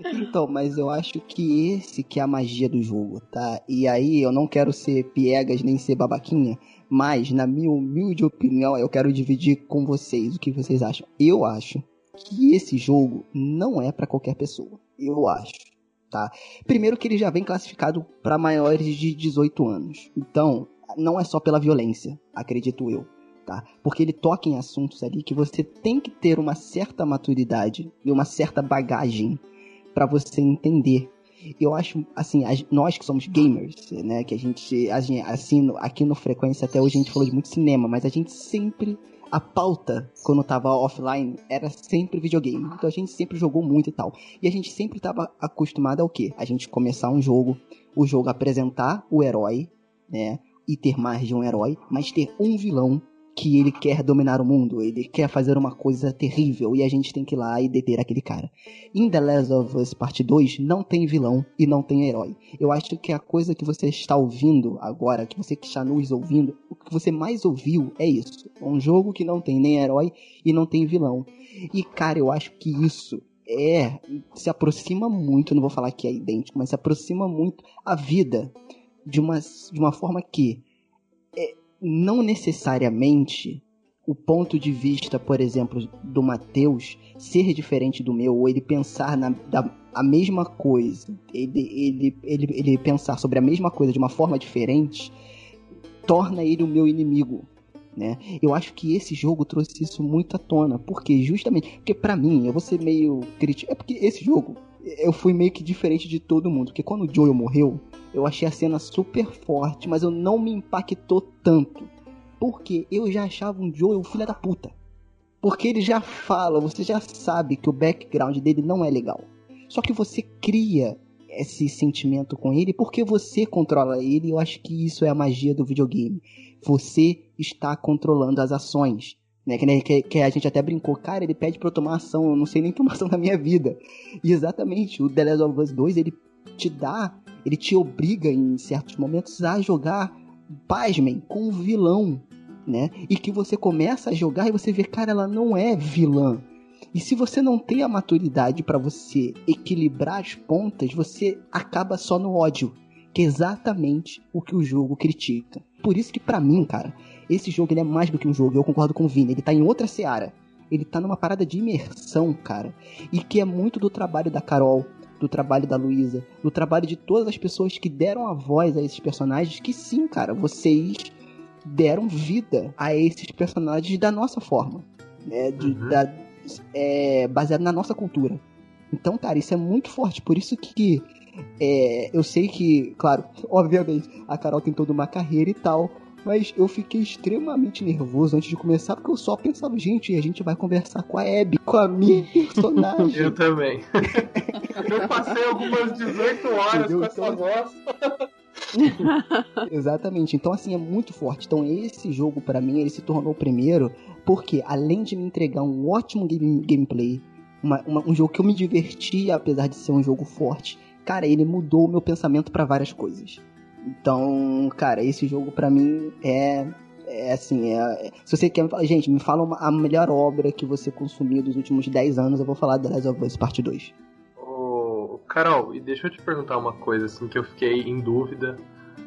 Então, mas eu acho que esse que é a magia do jogo, tá? E aí eu não quero ser piegas nem ser babaquinha, mas na minha humilde opinião, eu quero dividir com vocês o que vocês acham. Eu acho que esse jogo não é pra qualquer pessoa. Eu acho, tá? Primeiro que ele já vem classificado pra maiores de 18 anos. Então, não é só pela violência, acredito eu. Tá? Porque ele toca em assuntos ali que você tem que ter uma certa maturidade e uma certa bagagem pra você entender. Eu acho, assim, nós que somos gamers, né, que a gente, a gente, assim, aqui no Frequência até hoje a gente falou de muito cinema, mas a gente sempre, a pauta, quando tava offline, era sempre videogame. Então a gente sempre jogou muito e tal. E a gente sempre tava acostumado ao quê? A gente começar um jogo, o jogo apresentar o herói, né, e ter mais de um herói, mas ter um vilão que ele quer dominar o mundo, ele quer fazer uma coisa terrível e a gente tem que ir lá e deter aquele cara. Em The Last of Us Parte 2 não tem vilão e não tem herói. Eu acho que a coisa que você está ouvindo agora, que você que está nos ouvindo, o que você mais ouviu é isso. É um jogo que não tem nem herói e não tem vilão. E cara, eu acho que isso é se aproxima muito, não vou falar que é idêntico, mas se aproxima muito a vida de uma, de uma forma que não necessariamente o ponto de vista, por exemplo, do Mateus ser diferente do meu, ou ele pensar na da, a mesma coisa, ele, ele, ele, ele pensar sobre a mesma coisa de uma forma diferente, torna ele o meu inimigo. Né? Eu acho que esse jogo trouxe isso muito à tona, porque justamente, porque para mim, eu vou ser meio crítico, é porque esse jogo eu fui meio que diferente de todo mundo, porque quando o Joel morreu, eu achei a cena super forte, mas eu não me impactou tanto. Porque eu já achava um Joel filho da puta. Porque ele já fala, você já sabe que o background dele não é legal. Só que você cria esse sentimento com ele porque você controla ele. e Eu acho que isso é a magia do videogame. Você está controlando as ações. Né? Que, né, que a gente até brincou, cara, ele pede pra eu tomar ação, eu não sei nem tomar ação na minha vida. E exatamente, o The Last of Us 2, ele te dá, ele te obriga em certos momentos a jogar, pasmem, com o vilão, né? E que você começa a jogar e você vê, cara, ela não é vilã. E se você não tem a maturidade para você equilibrar as pontas, você acaba só no ódio, que é exatamente o que o jogo critica. Por isso que para mim, cara, esse jogo ele é mais do que um jogo, eu concordo com o Vini, ele tá em outra seara. Ele tá numa parada de imersão, cara, e que é muito do trabalho da Carol, do trabalho da Luísa, do trabalho de todas as pessoas que deram a voz a esses personagens, que sim, cara, vocês deram vida a esses personagens da nossa forma, né? De, Uhum. da, é, baseado na nossa cultura. Então, cara, isso é muito forte. Por isso que é, eu sei que, claro, obviamente, a Carol tem toda uma carreira e tal. Mas eu fiquei extremamente nervoso antes de começar, porque eu só pensava, gente, a gente vai conversar com a Abby, com a minha (laughs) personagem. Eu também. (laughs) Eu passei algumas 18 horas Entendeu? com essa Então- voz. (laughs) Exatamente. Então, assim, é muito forte. Então, esse jogo, pra mim, ele se tornou o primeiro, porque além de me entregar um ótimo game- gameplay, uma- uma- um jogo que eu me diverti, apesar de ser um jogo forte, cara, ele mudou o meu pensamento pra várias coisas. Então, cara, esse jogo pra mim é. É assim, é, se você quer me falar, gente, me fala uma- a melhor obra que você consumiu dos últimos 10 anos, eu vou falar The Last of Us Parte 2. Ô, Carol, e deixa eu te perguntar uma coisa assim que eu fiquei em dúvida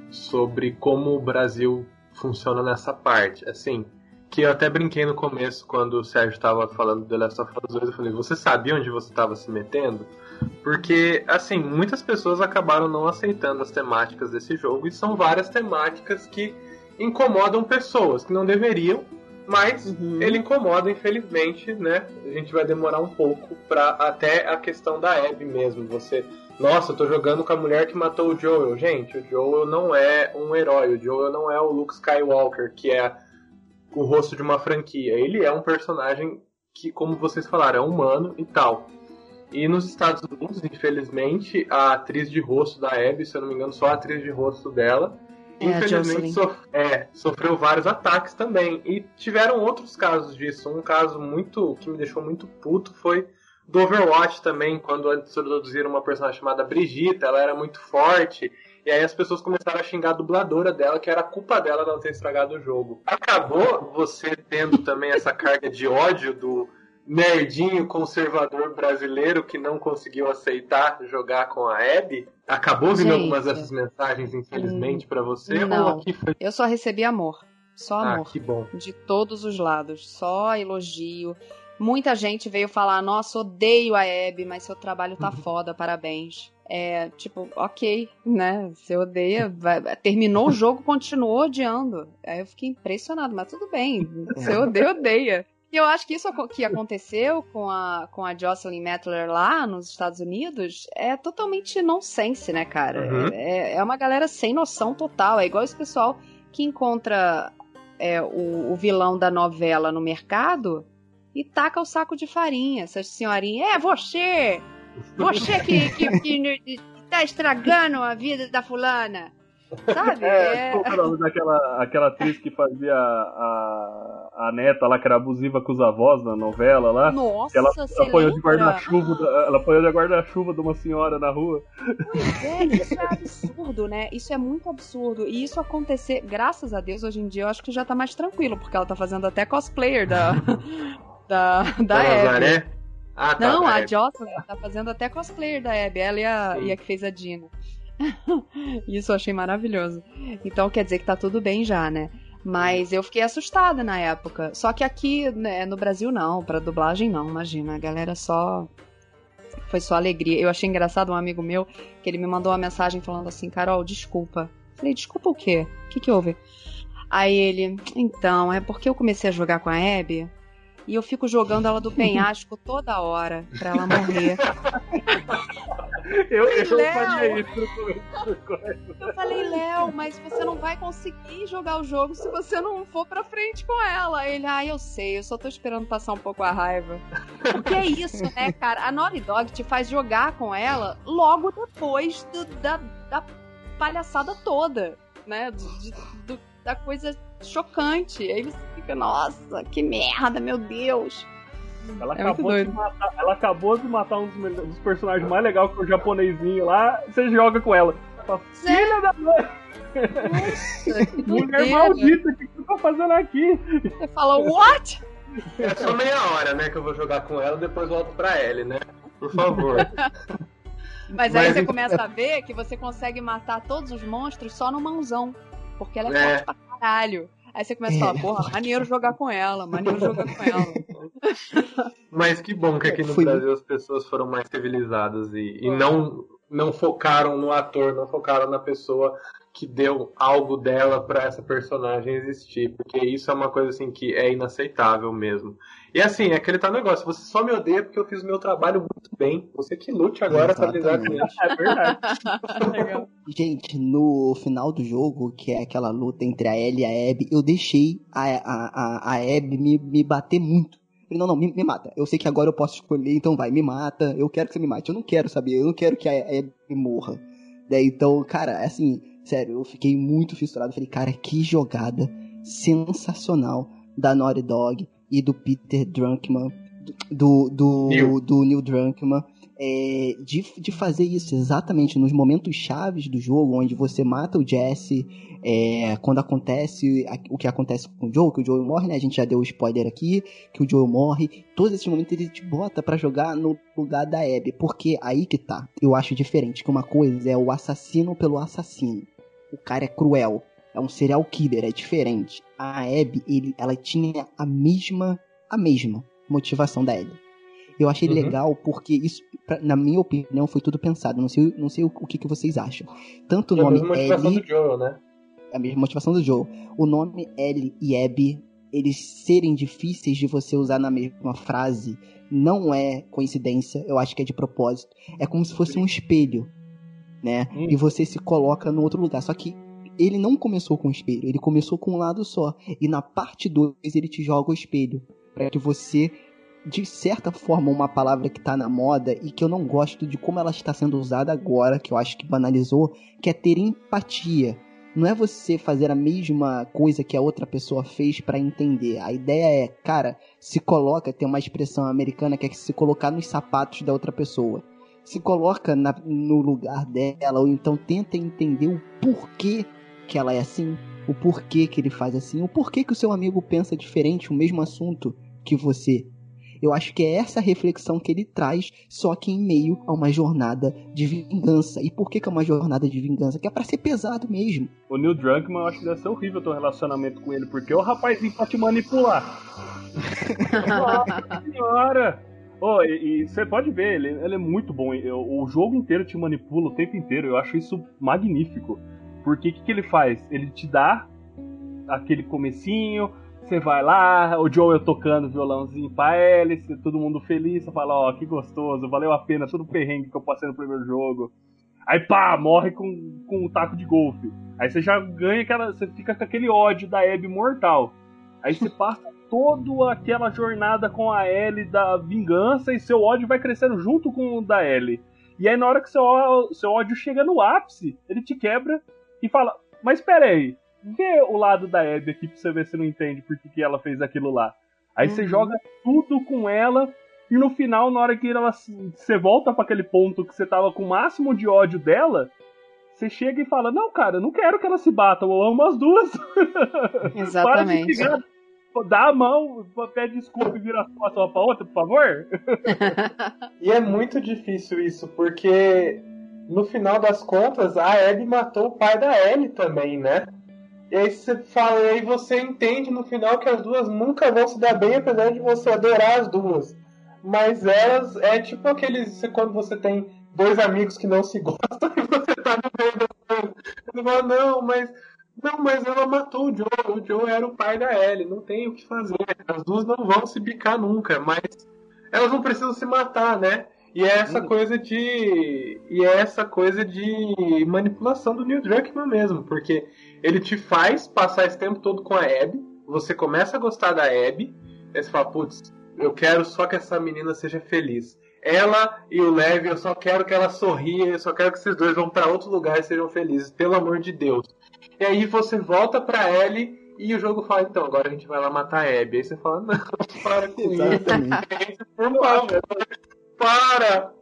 sobre como o Brasil funciona nessa parte. Assim, que eu até brinquei no começo quando o Sérgio estava falando do The Last of Us 2, eu falei, você sabia onde você estava se metendo? Porque, assim, muitas pessoas acabaram não aceitando as temáticas desse jogo e são várias temáticas que incomodam pessoas que não deveriam, Mas Uhum. ele incomoda, infelizmente, né? A gente vai demorar um pouco pra até a questão da Abby mesmo. Você, nossa, eu tô jogando com a mulher que matou o Joel. Gente, o Joel não é um herói, o Joel não é o Luke Skywalker, que é o rosto de uma franquia. Ele é um personagem que, como vocês falaram, é humano e tal. E nos Estados Unidos, infelizmente, a atriz de rosto da Abby, se eu não me engano, só a atriz de rosto dela, É, infelizmente sof- é, sofreu vários ataques também. E tiveram outros casos disso. Um caso muito que me deixou muito puto foi do Overwatch também, quando introduziram uma personagem chamada Brigitte, ela era muito forte. E aí as pessoas começaram a xingar a dubladora dela, que era culpa dela não ter estragado o jogo. Acabou você tendo também essa carga de ódio do nerdinho conservador brasileiro que não conseguiu aceitar jogar com a Abby? Acabou vindo algumas dessas mensagens, infelizmente, pra você? não. Foi... Eu só recebi amor. Só Ah, amor. que bom. De todos os lados. Só elogio. Muita gente veio falar: Nossa, odeio a Abby, mas seu trabalho tá foda, parabéns. É, tipo, ok, né? Você odeia. vai- terminou o jogo, continuou odiando. Aí eu fiquei impressionado, mas tudo bem. (laughs) Você odeia, odeia. E eu acho que isso que aconteceu com a, com a Jocelyn Mettler lá nos Estados Unidos é totalmente nonsense, né, cara? Uhum. É, é uma galera sem noção total. É igual esse pessoal que encontra é, o, o vilão da novela no mercado e taca o saco de farinha. Essas senhorinhas, é você! Você que, que, que (laughs) tá estragando a vida da fulana. Sabe? É, É- qual é o nome daquela aquela atriz que fazia a, a neta lá, que era abusiva com os avós na novela lá? Nossa, Que ela você apanhou de guarda-chuva, da- ela apanhou de guarda-chuva de uma senhora na rua. É, isso é absurdo, né? Isso é muito absurdo. E isso acontecer, graças a Deus, hoje em dia eu acho que já tá mais tranquilo, porque ela tá fazendo até cosplayer da. (laughs) da, da. Nazaré? Ah, tá. Não, a. Jocelyn tá fazendo até cosplayer da Abby. Ela e a, Sim. e a que fez a Dina. (laughs) Isso eu achei maravilhoso. Então quer dizer que tá tudo bem já, né? Mas eu fiquei assustada na época. Só que aqui, né, no Brasil, não. Pra dublagem, não. Imagina. A galera só. Foi só alegria. Eu achei engraçado um amigo meu que ele me mandou uma mensagem falando assim: Carol, desculpa. Falei, desculpa o quê? O que, que houve? Aí ele, então, é porque eu comecei a jogar com a Abby e eu fico jogando ela do penhasco toda hora pra ela morrer. Eu, eu Léo! faria isso. Eu falei, Léo, mas você não vai conseguir jogar o jogo se você não for pra frente com ela. Ele, ah, eu sei, eu só tô esperando passar um pouco a raiva. Porque é isso, né, cara? A Naughty Dog te faz jogar com ela logo depois do- da, da palhaçada toda, né? Do- do- da coisa chocante. Aí você fica, nossa, que merda, meu Deus. Ela É acabou, de matar, ela acabou de matar um dos, dos personagens mais legais, que é o japonesinho lá. Você joga com ela. Fala, Filha da mãe, Nossa, (laughs) que mulher maldita, o que você tá fazendo aqui? Você fala, what? É só meia hora, né, que eu vou jogar com ela, depois volto pra Ellie, né? Por favor. (laughs) Mas aí Mas você começa a ver que você consegue matar todos os monstros só no mãozão. Porque ela é, É. forte pra caralho. Aí você começa a falar, é porra, maneiro jogar com ela, maneiro jogar com ela. (laughs) Mas que bom que aqui no Foi- Brasil as pessoas foram mais civilizadas e, e não, não focaram no ator, não focaram na pessoa que deu algo dela pra essa personagem existir, porque isso é uma coisa assim que é inaceitável mesmo. E assim, é aquele tal negócio, você só me odeia porque eu fiz o meu trabalho muito bem. Você que lute agora pra lidar com Exatamente. isso. É verdade. (laughs) Legal. Gente, no final do jogo, que é aquela luta entre a Ellie e a Abby, eu deixei a, a, a, a Abby me, me bater muito. Falei, não, não, me, me mata. Eu sei que agora eu posso escolher, então vai, me mata. Eu quero que você me mate. Eu não quero saber, eu não quero que a Abby morra. Daí, então, cara, assim, sério, eu fiquei muito fissurado. Falei, cara, que jogada sensacional da Naughty Dog e do Peter Drunkman, do, do, Neil. do Neil Drunkman é, de, de fazer isso exatamente nos momentos chaves do jogo, onde você mata o Jesse, é, quando acontece o que acontece com o Joe, que o Joe morre, né? A gente já deu o spoiler aqui, que o Joe morre. Todos esses momentos ele te bota pra jogar no lugar da Abby, porque aí que tá. Eu acho diferente, que uma coisa é o assassino pelo assassino. O cara é cruel, é um serial killer, é diferente. A Abby, ele, ela tinha a mesma, a mesma motivação da Ellie. Eu achei Uhum. legal porque isso, pra- na minha opinião, foi tudo pensado. Não sei, não sei o, o que, que vocês acham. Tanto o É a nome mesma motivação Ellie, do Joel, né? a mesma motivação do Joe. O nome Ellie e Abby eles serem difíceis de você usar na mesma frase não é coincidência, eu acho que é de propósito. É como se fosse um espelho, né? Hum. E você se coloca no outro lugar. Só que ele não começou com o espelho, ele começou com um lado só. E na parte 2 ele te joga o espelho. Pra que você, de certa forma, uma palavra que tá na moda e que eu não gosto de como ela está sendo usada agora, que eu acho que banalizou, que é ter empatia. Não é você fazer a mesma coisa que a outra pessoa fez pra entender. A ideia é, cara, se coloca, tem uma expressão americana que é se colocar nos sapatos da outra pessoa. Se coloca na- no lugar dela, ou então tenta entender o porquê que ela é assim, o porquê que ele faz assim, o porquê que o seu amigo pensa diferente o mesmo assunto que você. Eu acho que é essa reflexão que ele traz, só que em meio a uma jornada de vingança. E por que, que é uma jornada de vingança? Que é pra ser pesado mesmo. O Neil Druckmann, eu acho que deve ser horrível teu relacionamento com ele, porque o rapazinho pra te manipular. (laughs) Nossa senhora! Oh, e, você pode ver, ele, ele é muito bom. Eu- o jogo inteiro te manipula o tempo inteiro. Eu acho isso magnífico. Porque o que, que ele faz? Ele te dá aquele comecinho, você vai lá, o Joel tocando violãozinho pra Alice, todo mundo feliz, você fala, ó, que gostoso, valeu a pena todo o perrengue que eu passei no primeiro jogo. Aí pá, morre com, com um taco de golfe. Aí você já ganha aquela. Você fica com aquele ódio da Abby mortal. Aí você passa (laughs) toda aquela jornada com a Ellie da vingança e seu ódio vai crescendo junto com o da Ellie. E aí na hora que seu, seu ódio chega no ápice, ele te quebra e fala: Mas pera aí, vê o lado da Abby aqui pra você ver se não entende por que, que ela fez aquilo lá. Aí você Uhum. joga tudo com ela e no final, na hora que ela, você volta pra aquele ponto que você tava com o máximo de ódio dela, você chega e fala: Não, cara, eu não quero que elas se batam, eu amo as duas. (laughs) Para de Exatamente. brigar. Dá a mão, pede desculpa e vira costas uma pra outra, por favor. (laughs) E é muito difícil isso, porque no final das contas a Abby matou o pai da Ellie também, né? E aí você fala, e aí você entende no final que as duas nunca vão se dar bem, apesar de você adorar as duas. Mas elas é tipo aqueles. Quando você tem dois amigos que não se gostam (laughs) e você tá no meio da fala, não, mas. Não, mas ela matou o Joe. O Joe era o pai da Ellie. Não tem o que fazer. As duas não vão se bicar nunca, mas elas não precisam se matar, né? E é essa coisa de. E é essa coisa de manipulação do Neil Druckmann mesmo, porque ele te faz passar esse tempo todo com a Abby, você começa a gostar da Abby, aí você fala, putz, eu quero só que essa menina seja feliz. Ela e o Levi, eu só quero que ela sorria, eu só quero que esses dois vão pra outro lugar e sejam felizes, pelo amor de Deus. E aí você volta pra Ellie e o jogo fala, então, agora a gente vai lá matar a Abby. Aí você fala, não, (laughs) para com isso, por (laughs) favor, para!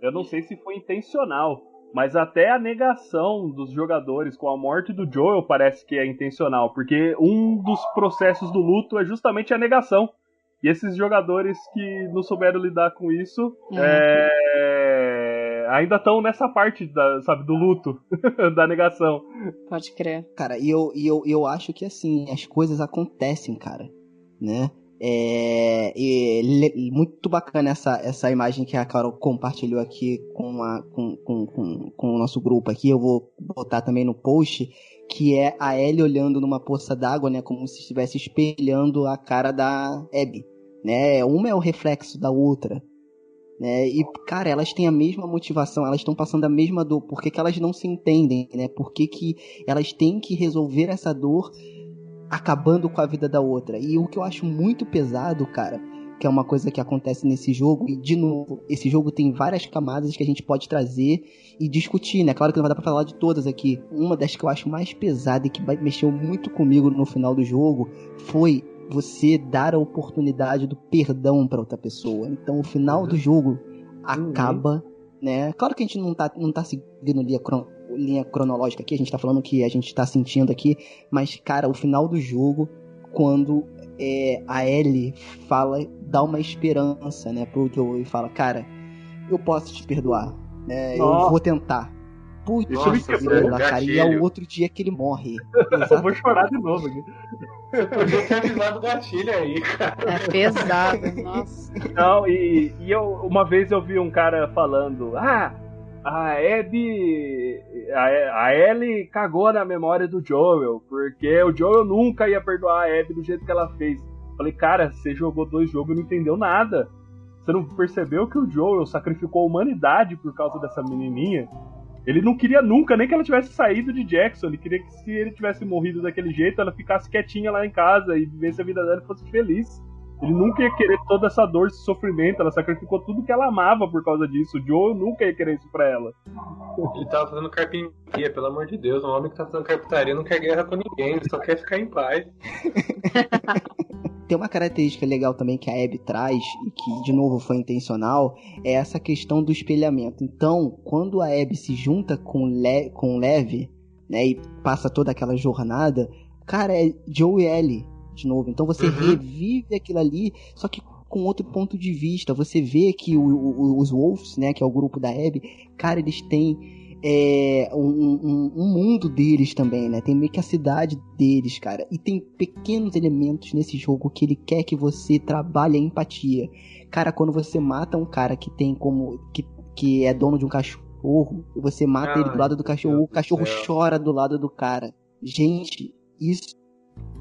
Eu não sei se foi intencional, mas até a negação dos jogadores com a morte do Joel parece que é intencional, porque um dos processos do luto é justamente a negação. E esses jogadores que não souberam lidar com isso é, ainda estão nessa parte da, sabe, do luto, (laughs) da negação. Pode crer. Cara, e eu, e eu, eu acho que assim, as coisas acontecem, cara. Né? É, e le- muito bacana essa, essa imagem que a Carol compartilhou aqui com, a, com, com, com, com o nosso grupo aqui. Eu vou botar também no post. Que é a Ellie olhando numa poça d'água, né? Como se estivesse espelhando a cara da Abby. Né? Uma é o reflexo da outra. Né? E, cara, elas têm a mesma motivação, elas estão passando a mesma dor. Por que, que elas não se entendem, né? Por que, que elas têm que resolver essa dor acabando com a vida da outra? E o que eu acho muito pesado, cara, que é uma coisa que acontece nesse jogo, e de novo, esse jogo tem várias camadas que a gente pode trazer e discutir, né? Claro que não vai dar pra falar de todas aqui. Uma das que eu acho mais pesada e que mexeu muito comigo no final do jogo foi você dar a oportunidade do perdão pra outra pessoa. Então o final do jogo acaba, né? Claro que a gente não tá, não tá seguindo linha, cron- linha cronológica aqui, a gente tá falando o que a gente tá sentindo aqui, mas, cara, o final do jogo, quando é, a Ellie fala, dá uma esperança, né, pro Joe e fala, cara, eu posso te perdoar, né? Eu vou tentar. Putz, Isso me Nossa, cara, e é o outro dia que ele morre. (laughs) Eu vou chorar de novo aqui. Podia ter avisado o gatilho aí, cara. É pesado, (laughs) nossa. Não, e, e eu, uma vez eu vi um cara falando, ah, a Abby. A, a Ellie cagou na memória do Joel, porque o Joel nunca ia perdoar a Abby do jeito que ela fez. Falei, cara, você jogou dois jogos e não entendeu nada. Você não percebeu que o Joel sacrificou a humanidade por causa dessa menininha? Ele não queria nunca nem que ela tivesse saído de Jackson. Ele queria que se ele tivesse morrido daquele jeito, ela ficasse quietinha lá em casa e vivesse a vida dela e fosse feliz. Ele nunca ia querer toda essa dor, esse sofrimento. Ela sacrificou tudo que ela amava por causa disso. O Joe nunca ia querer isso pra ela. Ele tava fazendo carpintaria, pelo amor de Deus. Um homem que tá fazendo carpintaria não quer guerra com ninguém, ele só quer ficar em paz. (laughs) Tem uma característica legal também que a Abby traz, e que de novo foi intencional, é essa questão do espelhamento. Então, quando a Abby se junta com, Le com o Lev, né, e passa toda aquela jornada, cara, é Joe e Ellie de novo. Então você Uhum. revive aquilo ali, só que com outro ponto de vista. Você vê que o- o- os Wolves, né, que é o grupo da Abby, cara, eles têm é, um, um- um mundo deles também, né? Tem meio que a cidade deles, cara. E tem pequenos elementos nesse jogo que ele quer que você trabalhe a empatia. Cara, quando você mata um cara que tem como. que, que é dono de um cachorro, você mata ele do lado do cachorro, Deus o cachorro chora do lado do cara. Gente, isso.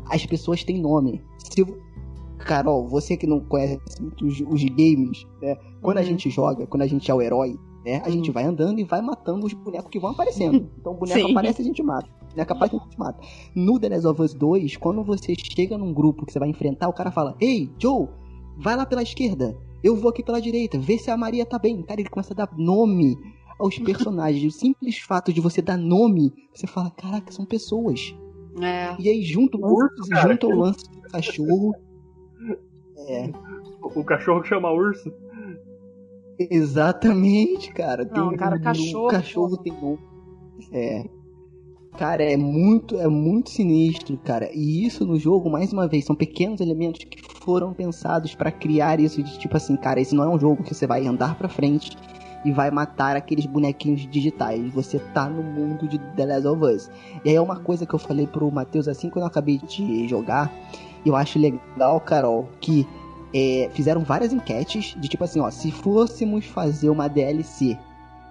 As pessoas têm nome. Se. Carol, você que não conhece muito os, os games, né? Quando a Uhum. gente joga, quando a gente é o herói, né? A gente vai andando e vai matando os bonecos que vão aparecendo. (laughs) Então o boneco Sim. aparece e a gente mata. O boneco aparece e a gente mata. No The Last of Us 2, quando você chega num grupo que você vai enfrentar, o cara fala: Ei, Joe, vai lá pela esquerda. Eu vou aqui pela direita. Vê se a Maria tá bem. Cara, ele começa a dar nome aos (laughs) personagens. o simples fato de você dar nome, você fala: Caraca, são pessoas. É. E aí, junto, o Urso, cara. junto ao lance do cachorro. (laughs) É, O cachorro que chama urso. Exatamente, cara. Tem Não, cara, um- cachorro, O cachorro tem nome. É. Cara, é muito, é muito sinistro, cara. E isso no jogo, mais uma vez, são pequenos elementos que foram pensados pra criar isso de tipo assim, cara, esse não é um jogo que você vai andar pra frente e vai matar aqueles bonequinhos digitais. Você tá no mundo de The Last of Us. E aí é uma coisa que eu falei pro Matheus assim quando eu acabei de jogar. Eu acho legal, Carol, que é, fizeram várias enquetes de tipo assim, ó, se fôssemos fazer uma DLC,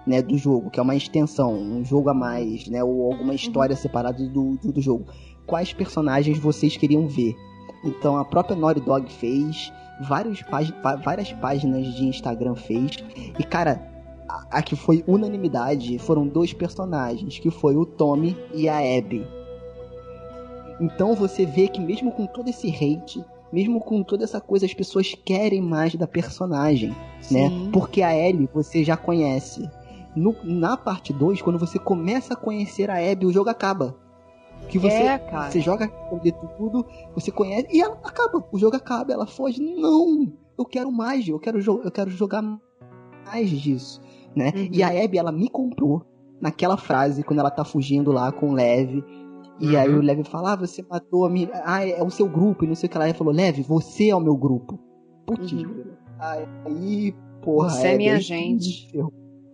né, do jogo, que é uma extensão, um jogo a mais, né, ou alguma história separada do, do, do jogo, quais personagens vocês queriam ver? Então a própria Naughty Dog fez, vários págin várias páginas de Instagram fez, e cara, a, a que foi unanimidade foram dois personagens, que foi o Tommy e a Abby. Então você vê que mesmo com todo esse hate, mesmo com toda essa coisa, as pessoas querem mais da personagem, né? Sim. Porque a Ellie você já conhece. No- na parte 2, quando você começa a conhecer a Abby, o jogo acaba. Que você, É, você joga tudo, você conhece e ela acaba. O jogo acaba, ela foge. Não! Eu quero mais, eu quero, eu quero jogar mais disso, né? Uhum. E a Abby, ela me comprou naquela frase quando ela tá fugindo lá com o Lev. E aí Uhum. o Lev fala, ah, você matou a minha. Ah, é o seu grupo, e não sei o que lá. Ela falou, Lev, você é o meu grupo. Putz, Uhum. aí, porra. Você é Abby, minha aí gente.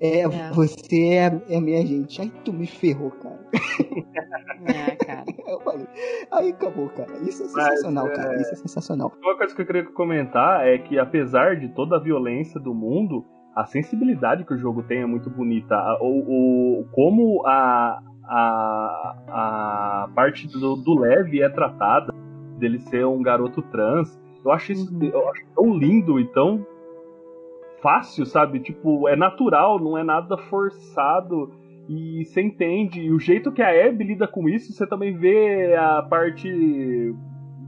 É, É. você é, é minha gente. Aí tu me ferrou, cara. (laughs) É, cara. (laughs) Eu falei, aí acabou, cara. Isso é sensacional, é- cara. Isso é sensacional. Uma coisa que eu queria comentar é que, apesar de toda a violência do mundo, a sensibilidade que o jogo tem é muito bonita. O, o- como a, a, a parte do, do leve é tratada, dele ser um garoto trans, eu acho isso Uhum. eu acho tão lindo e tão fácil, sabe? Tipo, é natural, não é nada forçado. E você entende. E o jeito que a Abby lida com isso, você também vê a parte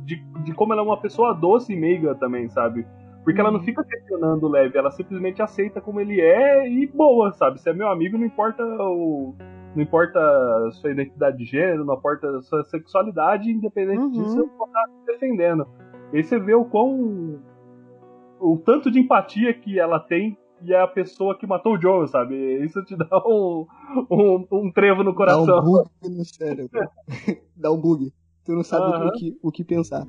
de, de como ela é uma pessoa doce e meiga também, sabe? Porque ela não fica questionando o Leve, ela simplesmente aceita como ele é e boa, sabe? Se é meu amigo, não importa o. Não importa a sua identidade de gênero, não importa a sua sexualidade, independente Uhum. disso, eu vou estar defendendo. E aí você vê o quão. O tanto de empatia que ela tem e é a pessoa que matou o Joe, sabe? Isso te (laughs) dá um, um, um trevo no Dá coração. um bug no cérebro. (laughs) Dá um bug. Tu não sabe Aham. o, que, o que pensar.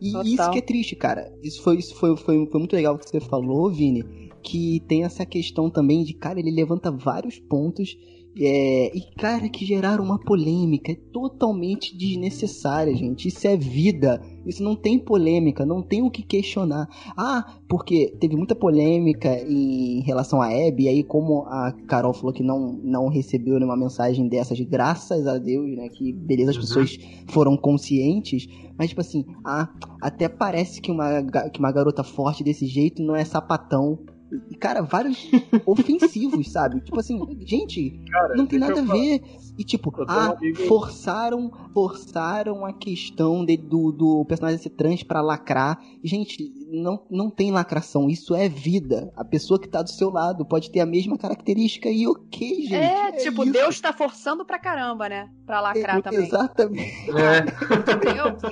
E Total. isso que é triste, cara. Isso foi, isso foi, foi, foi muito legal que você falou, Vini. Que tem essa questão também de, cara, ele levanta vários pontos É, e cara, que geraram uma polêmica totalmente desnecessária, gente. Isso é vida. Isso não tem polêmica, não tem o que questionar. Ah, porque teve muita polêmica em relação à Abby, e aí como a Carol falou que não, não recebeu nenhuma mensagem dessas, graças a Deus, né? Que beleza, as uhum. pessoas foram conscientes. Mas, tipo assim, ah, até parece que uma, que uma garota forte desse jeito não é sapatão e, cara, vários (laughs) ofensivos, sabe? Tipo assim, gente, cara, não tem nada a ver. E tipo, ah, forçaram, forçaram a questão de, do, do personagem ser trans para lacrar. Gente, não, não tem lacração, isso é vida. A pessoa que tá do seu lado pode ter a mesma característica e ok, gente. É, é tipo, isso. Deus tá forçando pra caramba, né? Pra lacrar é, também. Exatamente. É. (laughs) Deus,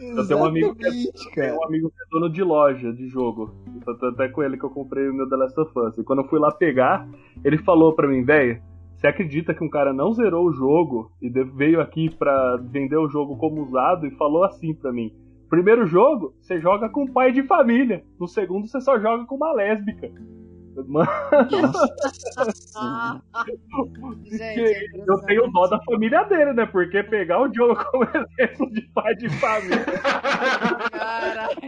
eu tenho um amigo que é, tenho um amigo que é dono de loja de jogo. Até com ele que eu comprei o meu The Last of Us. E quando eu fui lá pegar, ele falou pra mim, velho, você acredita que um cara não zerou o jogo e veio aqui pra vender o jogo como usado e falou assim pra mim: primeiro jogo, você joga com pai de família. No segundo, você só joga com uma lésbica. Mano. (laughs) Gente, eu tenho dó da família dele, né? Porque pegar o jogo como (laughs) exemplo de pai de família. Caraca.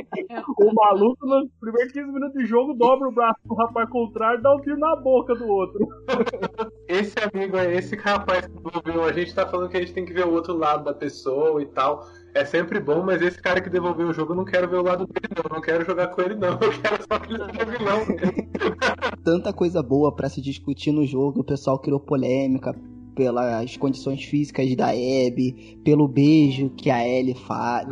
O maluco, nos primeiros 15 minutos de jogo, dobra o braço do rapaz contrário e dá um tiro na boca do outro. Esse amigo é esse rapaz que. A gente tá falando que a gente tem que ver o outro lado da pessoa e tal é sempre bom, mas esse cara que devolveu o jogo, eu não quero ver o lado dele, não. não quero jogar com ele, não. (laughs) Eu quero só que ele seja vilão. (laughs) Tanta coisa boa para se discutir no jogo, o pessoal criou polêmica pelas condições físicas da Abby, pelo beijo que a Ellie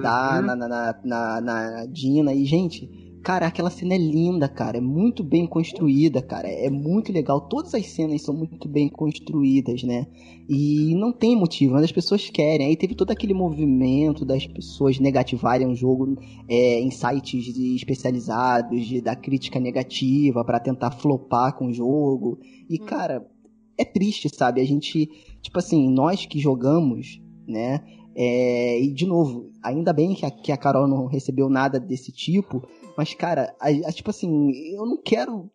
dá uhum. na, na, na, na, na Dina. E, gente, Cara, aquela cena é linda, cara. É muito bem construída, cara. É muito legal. Todas as cenas são muito bem construídas, né? E não tem motivo, mas as pessoas querem. Aí teve todo aquele movimento das pessoas negativarem o jogo é, em sites especializados, de, da crítica negativa para tentar flopar com o jogo. E, hum. cara, é triste, sabe? A gente, tipo assim, nós que jogamos, né? É, e de novo, ainda bem que a, que a Carol não recebeu nada desse tipo, mas, cara, a, a, tipo assim, eu não quero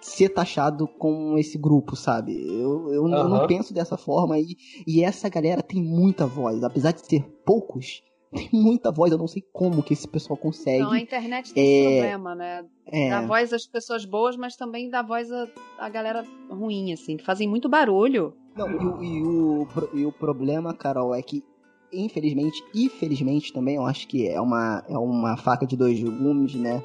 ser taxado com esse grupo, sabe? Eu, eu, uhum. eu não penso dessa forma e, e essa galera tem muita voz, apesar de ser poucos, (laughs) tem muita voz, eu não sei como que esse pessoal consegue. Não, a internet tem é... esse problema, né? É... Dá voz às pessoas boas, mas também dá voz à, à galera ruim, assim, que fazem muito barulho. Não, e, e, o, e o problema, Carol, é que infelizmente e felizmente também, eu acho que é uma, é uma faca de dois gumes, né?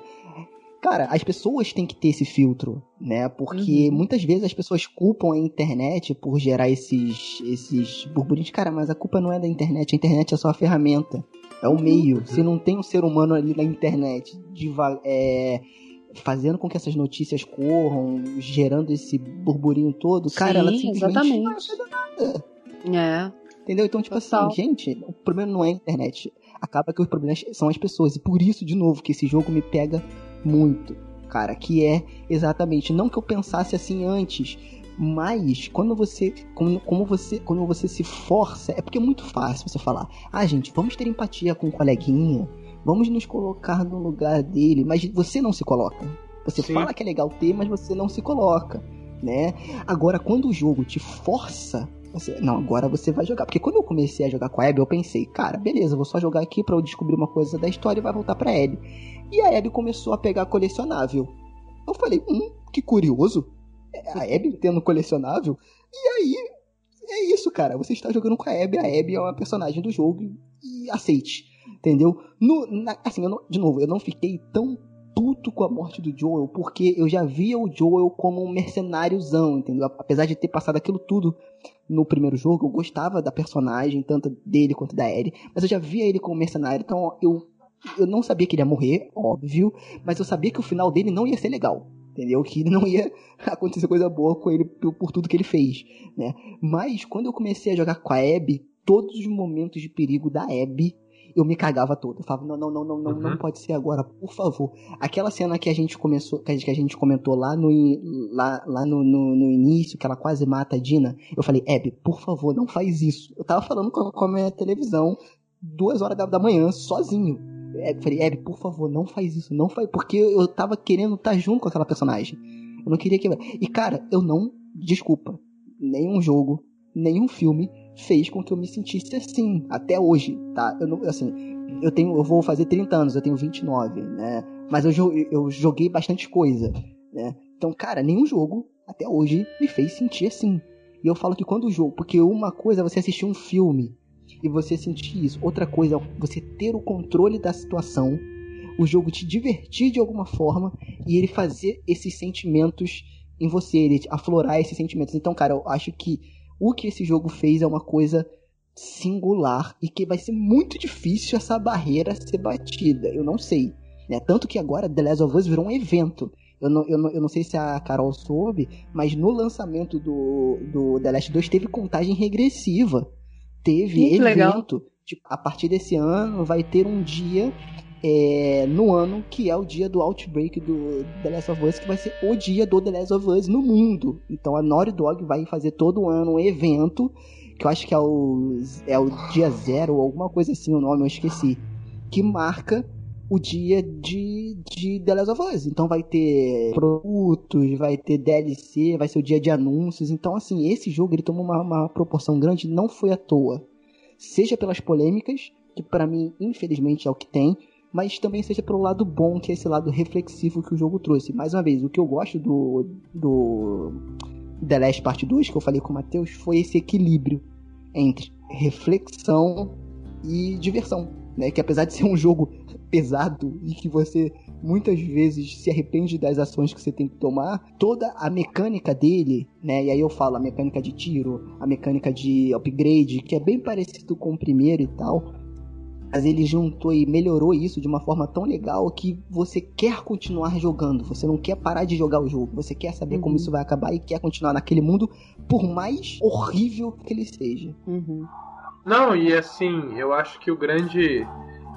Cara, as pessoas têm que ter esse filtro, né? Porque uhum. muitas vezes as pessoas culpam a internet por gerar esses, esses burburinhos. Cara, mas a culpa não é da internet, a internet é só a ferramenta. É o uhum. meio. Se não tem um ser humano ali na internet é, fazendo com que essas notícias corram, gerando esse burburinho todo, cara, Sim, ela simplesmente exatamente. não ajuda nada. É. Entendeu? Então, tipo assim, Total. assim, gente, o problema não é a internet. Acaba que os problemas são as pessoas. E por isso, de novo, que esse jogo me pega muito, cara. Que é exatamente, não que eu pensasse assim antes, mas quando você, como, como, você, quando você se força, é porque é muito fácil você falar, ah, gente, vamos ter empatia com o coleguinha, vamos nos colocar no lugar dele, mas você não se coloca. Você Sim. fala que é legal ter, mas você não se coloca, né? Agora, quando o jogo te força você, não, agora você vai jogar. Porque quando eu comecei a jogar com a Abby, eu pensei, cara, beleza, vou só jogar aqui para eu descobrir uma coisa da história e vai voltar pra Abby. E a Abby começou a pegar colecionável. Eu falei, hum, que curioso. É, a Abby tendo colecionável. E aí, é isso, cara. Você está jogando com a Abby, a Abby é uma personagem do jogo e aceite. Entendeu? No, na, assim, não, de novo, eu não fiquei tão puto com a morte do Joel, porque eu já via o Joel como um mercenáriozão, entendeu? Apesar de ter passado aquilo tudo no primeiro jogo, eu gostava da personagem, tanto dele quanto da Ellie, mas eu já via ele como mercenário, então eu, eu não sabia que ele ia morrer, óbvio, mas eu sabia que o final dele não ia ser legal. Entendeu? Que não ia (laughs) acontecer coisa boa com ele por, por tudo que ele fez, né? Mas quando eu comecei a jogar com a Abby, todos os momentos de perigo da Abby eu me cagava todo. Eu falava, não, não, não, não, não, uhum. não pode ser agora, por favor. Aquela cena que a gente começou, que a gente, comentou lá no, lá, lá no, no, no, início, que ela quase mata a Dina, eu falei, Abby, por favor, não faz isso. Eu tava falando com a, com a minha televisão duas horas da, da manhã, sozinho. Eu falei, Abby, por favor, não faz isso, não faz, porque eu tava querendo estar tá junto com aquela personagem. Eu não queria que. E cara, eu não. Desculpa. nenhum jogo, nenhum filme fez com que eu me sentisse assim, até hoje, tá? Eu não, assim, eu tenho, eu vou fazer 30 anos, eu tenho 29, né? Mas eu, eu joguei bastante coisa, né? Então, cara, nenhum jogo até hoje me fez sentir assim. E eu falo que quando o jogo, porque uma coisa é você assistir um filme e você sentir isso, outra coisa é você ter o controle da situação, o jogo te divertir de alguma forma e ele fazer esses sentimentos em você, ele aflorar esses sentimentos. Então, cara, eu acho que o que esse jogo fez é uma coisa singular e que vai ser muito difícil essa barreira ser batida. Eu não sei. Né? Tanto que agora The Last of Us virou um evento. Eu não, eu, não, eu não sei se a Carol soube, mas no lançamento do, do The Last 2 teve contagem regressiva. Teve Que evento. legal. Tipo, a partir desse ano vai ter um dia é, no ano que é o dia do Outbreak do The Last of Us, que vai ser o dia do The Last of Us no mundo. Então a Naughty Dog vai fazer todo ano um evento, que eu acho que é o, é o dia zero ou alguma coisa assim o nome, eu esqueci. Que marca o dia de, de The Last of Us. Então vai ter produtos, vai ter DLC, vai ser o dia de anúncios. Então, assim, esse jogo ele tomou uma, uma proporção grande, não foi à toa. Seja pelas polêmicas, que pra mim, infelizmente, é o que tem, mas também seja pelo lado bom, que é esse lado reflexivo que o jogo trouxe. Mais uma vez, o que eu gosto do, do The Last Part 2, que eu falei com o Matheus, foi esse equilíbrio entre reflexão e diversão. Né? Que apesar de ser um jogo pesado e que você muitas vezes se arrepende das ações que você tem que tomar, toda a mecânica dele, né? E aí eu falo a mecânica de tiro, a mecânica de upgrade, que é bem parecido com o primeiro e tal. Mas ele juntou e melhorou isso de uma forma tão legal que você quer continuar jogando. Você não quer parar de jogar o jogo. Você quer saber como Uhum. isso vai acabar e quer continuar naquele mundo, por mais horrível que ele seja. Uhum. Não, e assim, eu acho que o grande.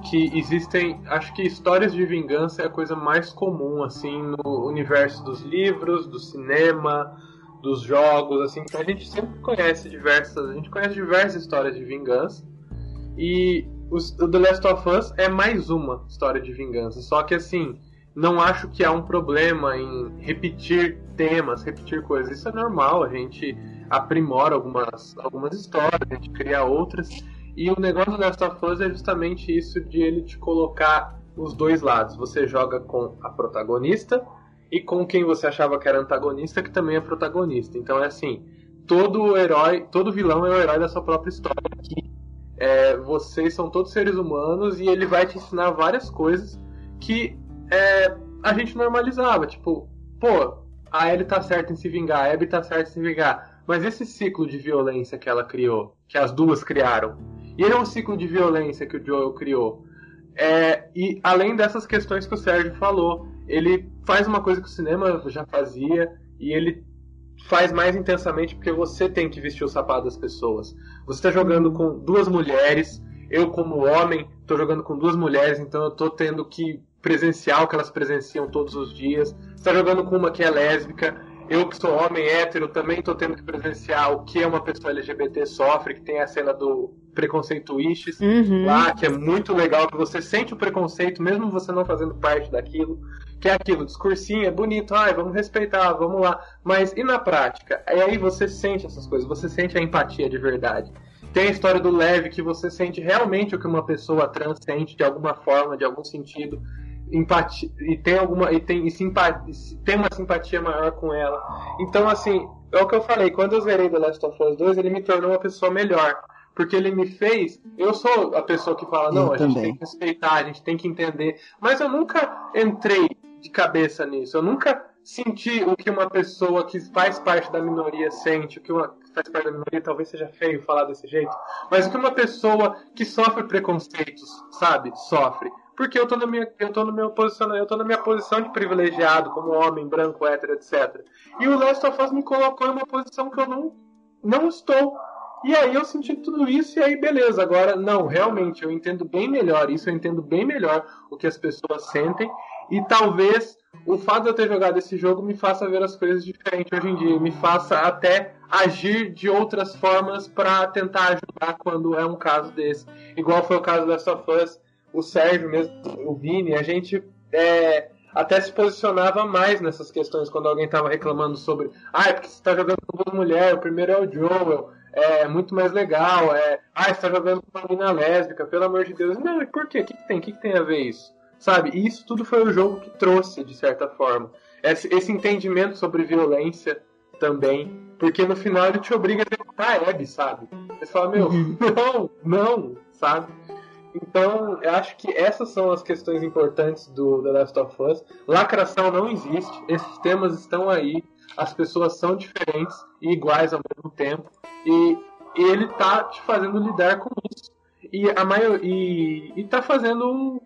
Que existem. Acho que histórias de vingança é a coisa mais comum, assim, no universo dos livros, do cinema, dos jogos, assim, que a gente sempre conhece diversas. A gente conhece diversas histórias de vingança. E os- o The Last of Us é mais uma história de vingança. Só que assim, não acho que há um problema em repetir temas, repetir coisas. Isso é normal, a gente aprimora algumas, algumas histórias, a gente cria outras. E o negócio do Last of Us é justamente isso de ele te colocar os dois lados. Você joga com a protagonista e com quem você achava que era antagonista, que também é protagonista. Então é assim, todo herói, todo vilão é o herói da sua própria história. É, vocês são todos seres humanos e ele vai te ensinar várias coisas que é, a gente normalizava. Tipo, pô, a Ellie tá certa em se vingar, a Abby tá certa em se vingar. Mas esse ciclo de violência que ela criou, que as duas criaram, e ele é um ciclo de violência que o Joel criou. É, e além dessas questões que o Sérgio falou, ele faz uma coisa que o cinema já fazia e ele faz mais intensamente porque você tem que vestir o sapato das pessoas. Você está jogando com duas mulheres, eu como homem estou jogando com duas mulheres, então eu estou tendo que presenciar o que elas presenciam todos os dias. Você está jogando com uma que é lésbica, eu que sou homem hétero também estou tendo que presenciar o que é uma pessoa LGBT sofre, que tem a cena do preconceito Wishes Uhum. lá, que é muito legal, que você sente o preconceito, mesmo você não fazendo parte daquilo, que é aquilo, discursinho, é bonito, ai, vamos respeitar, vamos lá. Mas e na prática? E aí você sente essas coisas, você sente a empatia de verdade. Tem a história do leve, que você sente realmente o que uma pessoa trans sente, de alguma forma, de algum sentido. Empatia, e tem alguma e tem, e simpa- e tem uma simpatia maior com ela. Então, assim, é o que eu falei, quando eu zerei The Last of Us 2, ele me tornou uma pessoa melhor. Porque ele me fez. Eu sou a pessoa que fala, não, Eu a gente também. tem que respeitar, a gente tem que entender. Mas eu nunca entrei de cabeça nisso. Eu nunca senti o que uma pessoa que faz parte da minoria sente, o que uma que faz parte da minoria, talvez seja feio falar desse jeito, mas o que uma pessoa que sofre preconceitos, sabe, sofre. Porque eu tô na minha, eu tô no meu posição, eu tô na minha posição de privilegiado, como homem, branco, hétero, etc. E o Last of Us me colocou em uma posição que eu não, não estou. E aí eu senti tudo isso e aí beleza. Agora, não, realmente, eu entendo bem melhor isso, eu entendo bem melhor o que as pessoas sentem. E talvez o fato de eu ter jogado esse jogo me faça ver as coisas diferente hoje em dia. Me faça até agir de outras formas para tentar ajudar quando é um caso desse. Igual foi o caso da Last of Us, o Sérgio mesmo, o Vini, a gente. é, até se posicionava mais nessas questões quando alguém tava reclamando sobre. Ah, é porque você tá jogando com duas mulheres, o primeiro é o Joel, é muito mais legal, é. Ah, você tá jogando com uma mina lésbica, pelo amor de Deus. Não, por quê? O que, que tem? O que, que tem a ver isso? Sabe? E isso tudo foi o jogo que trouxe, de certa forma. Esse, esse entendimento sobre violência também. Porque no final ele te obriga a executar a Abby, sabe? Você fala, meu, (laughs) não, não, sabe? Então, eu acho que essas são as questões importantes do The Last of Us. Lacração não existe, esses temas estão aí, as pessoas são diferentes e iguais ao mesmo tempo, e, ele tá te fazendo lidar com isso. E a maior, e, e tá fazendo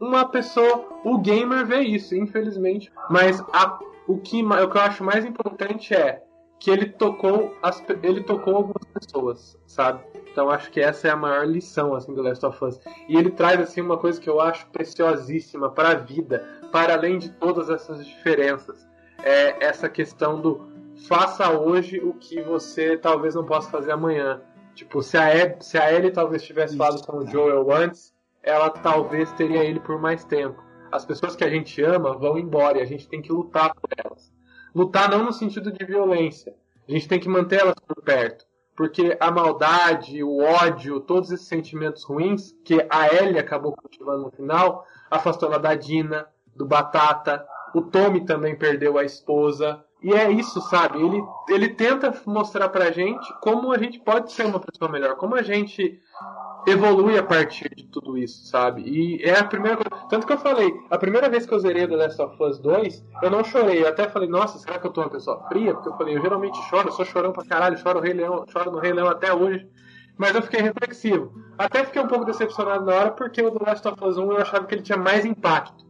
uma pessoa, o gamer vê isso, infelizmente. Mas a, o, que, o que eu acho mais importante é que ele tocou as, ele tocou algumas pessoas, sabe? Então acho que essa é a maior lição assim do Last of Us. E ele traz assim uma coisa que eu acho preciosíssima para a vida, para além de todas essas diferenças. É essa questão do faça hoje o que você talvez não possa fazer amanhã. Tipo, se a, Ed, se a Ellie talvez tivesse falado com o Joel antes, ela talvez teria ele por mais tempo. As pessoas que a gente ama vão embora e a gente tem que lutar por elas. Lutar não no sentido de violência. A gente tem que manter elas por perto porque a maldade, o ódio, todos esses sentimentos ruins que a Ellie acabou cultivando no final, afastou ela da Dina, do Batata, o Tommy também perdeu a esposa. E é isso, sabe? Ele, ele tenta mostrar pra gente como a gente pode ser uma pessoa melhor, como a gente evolui a partir de tudo isso, sabe? E é a primeira coisa. Tanto que eu falei, a primeira vez que eu zerei The Last of Us 2, eu não chorei. Eu até falei, nossa, será que eu tô uma pessoa fria? Porque eu falei, eu geralmente choro, eu sou chorão pra caralho, choro, Rei Leão, choro no Rei Leão até hoje. Mas eu fiquei reflexivo. Até fiquei um pouco decepcionado na hora, porque o The Last of Us 1 eu achava que ele tinha mais impacto.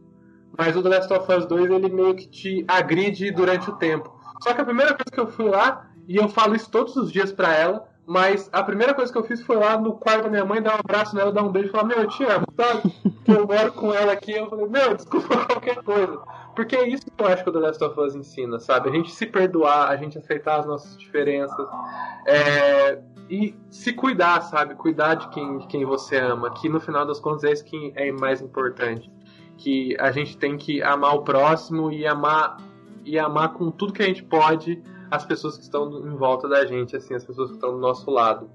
Mas o The Last of Us 2 ele meio que te agride durante o tempo. Só que a primeira coisa que eu fui lá, e eu falo isso todos os dias pra ela, mas a primeira coisa que eu fiz foi lá no quarto da minha mãe, dar um abraço nela, dar um beijo e falar: Meu, eu te amo, sabe? que eu moro com ela aqui. Eu falei: Meu, desculpa (laughs) qualquer coisa. Porque é isso que eu acho que o The Last of Us ensina, sabe? A gente se perdoar, a gente aceitar as nossas diferenças. É... E se cuidar, sabe? Cuidar de quem, de quem você ama. Que no final das contas é isso que é mais importante. Que a gente tem que amar o próximo e amar, e amar com tudo que a gente pode as pessoas que estão em volta da gente, assim, as pessoas que estão do nosso lado.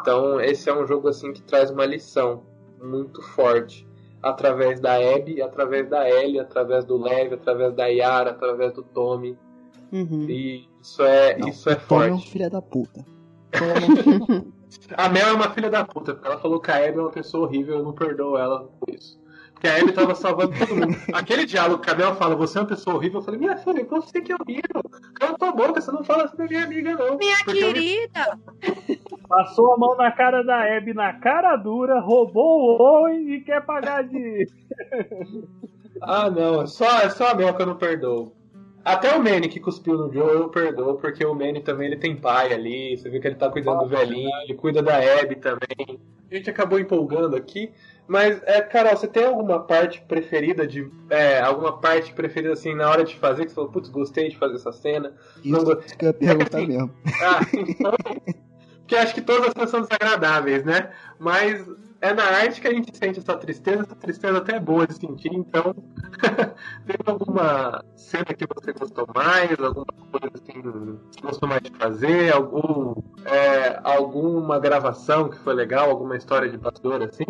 Então, esse é um jogo assim que traz uma lição muito forte através da Abby, através da Ellie, através do Lev, através da Yara, através do Tommy. Uhum. E isso é, Não, isso é o Tom é um forte. filho da puta. (laughs) A Mel é uma filha da puta, porque ela falou que a Abby é uma pessoa horrível, eu não perdoo ela por isso. Porque a Abby tava salvando todo mundo. Aquele diálogo que a Mel fala, você é uma pessoa horrível, eu falei, minha filha, você que é horrível. Cala tua boca, você não fala assim da minha amiga, não. Minha Porque eu me- querida! Passou a mão na cara da Abby na cara dura, roubou o Owen e quer pagar de. Ah, não, é só, é só a Mel que eu não perdoo. Até o Manny que cuspiu no Joe eu perdoo, porque o Manny também ele tem pai ali, você vê que ele tá cuidando do velhinho, ele cuida da Abby também. A gente acabou empolgando aqui, mas, é, Carol, você tem alguma parte preferida de. É, alguma parte preferida assim na hora de fazer, que você falou, putz, gostei de fazer essa cena? Não Isso que eu ia perguntar Assim, mesmo. Ah, então. Eu acho que todas as coisas são desagradáveis, né? Mas é na arte que a gente sente essa tristeza, essa tristeza até é boa de sentir, então. (laughs) tem alguma cena que você gostou mais? Alguma coisa assim que gostou mais de fazer? Algum, é, alguma gravação que foi legal? Alguma história de bastidor assim?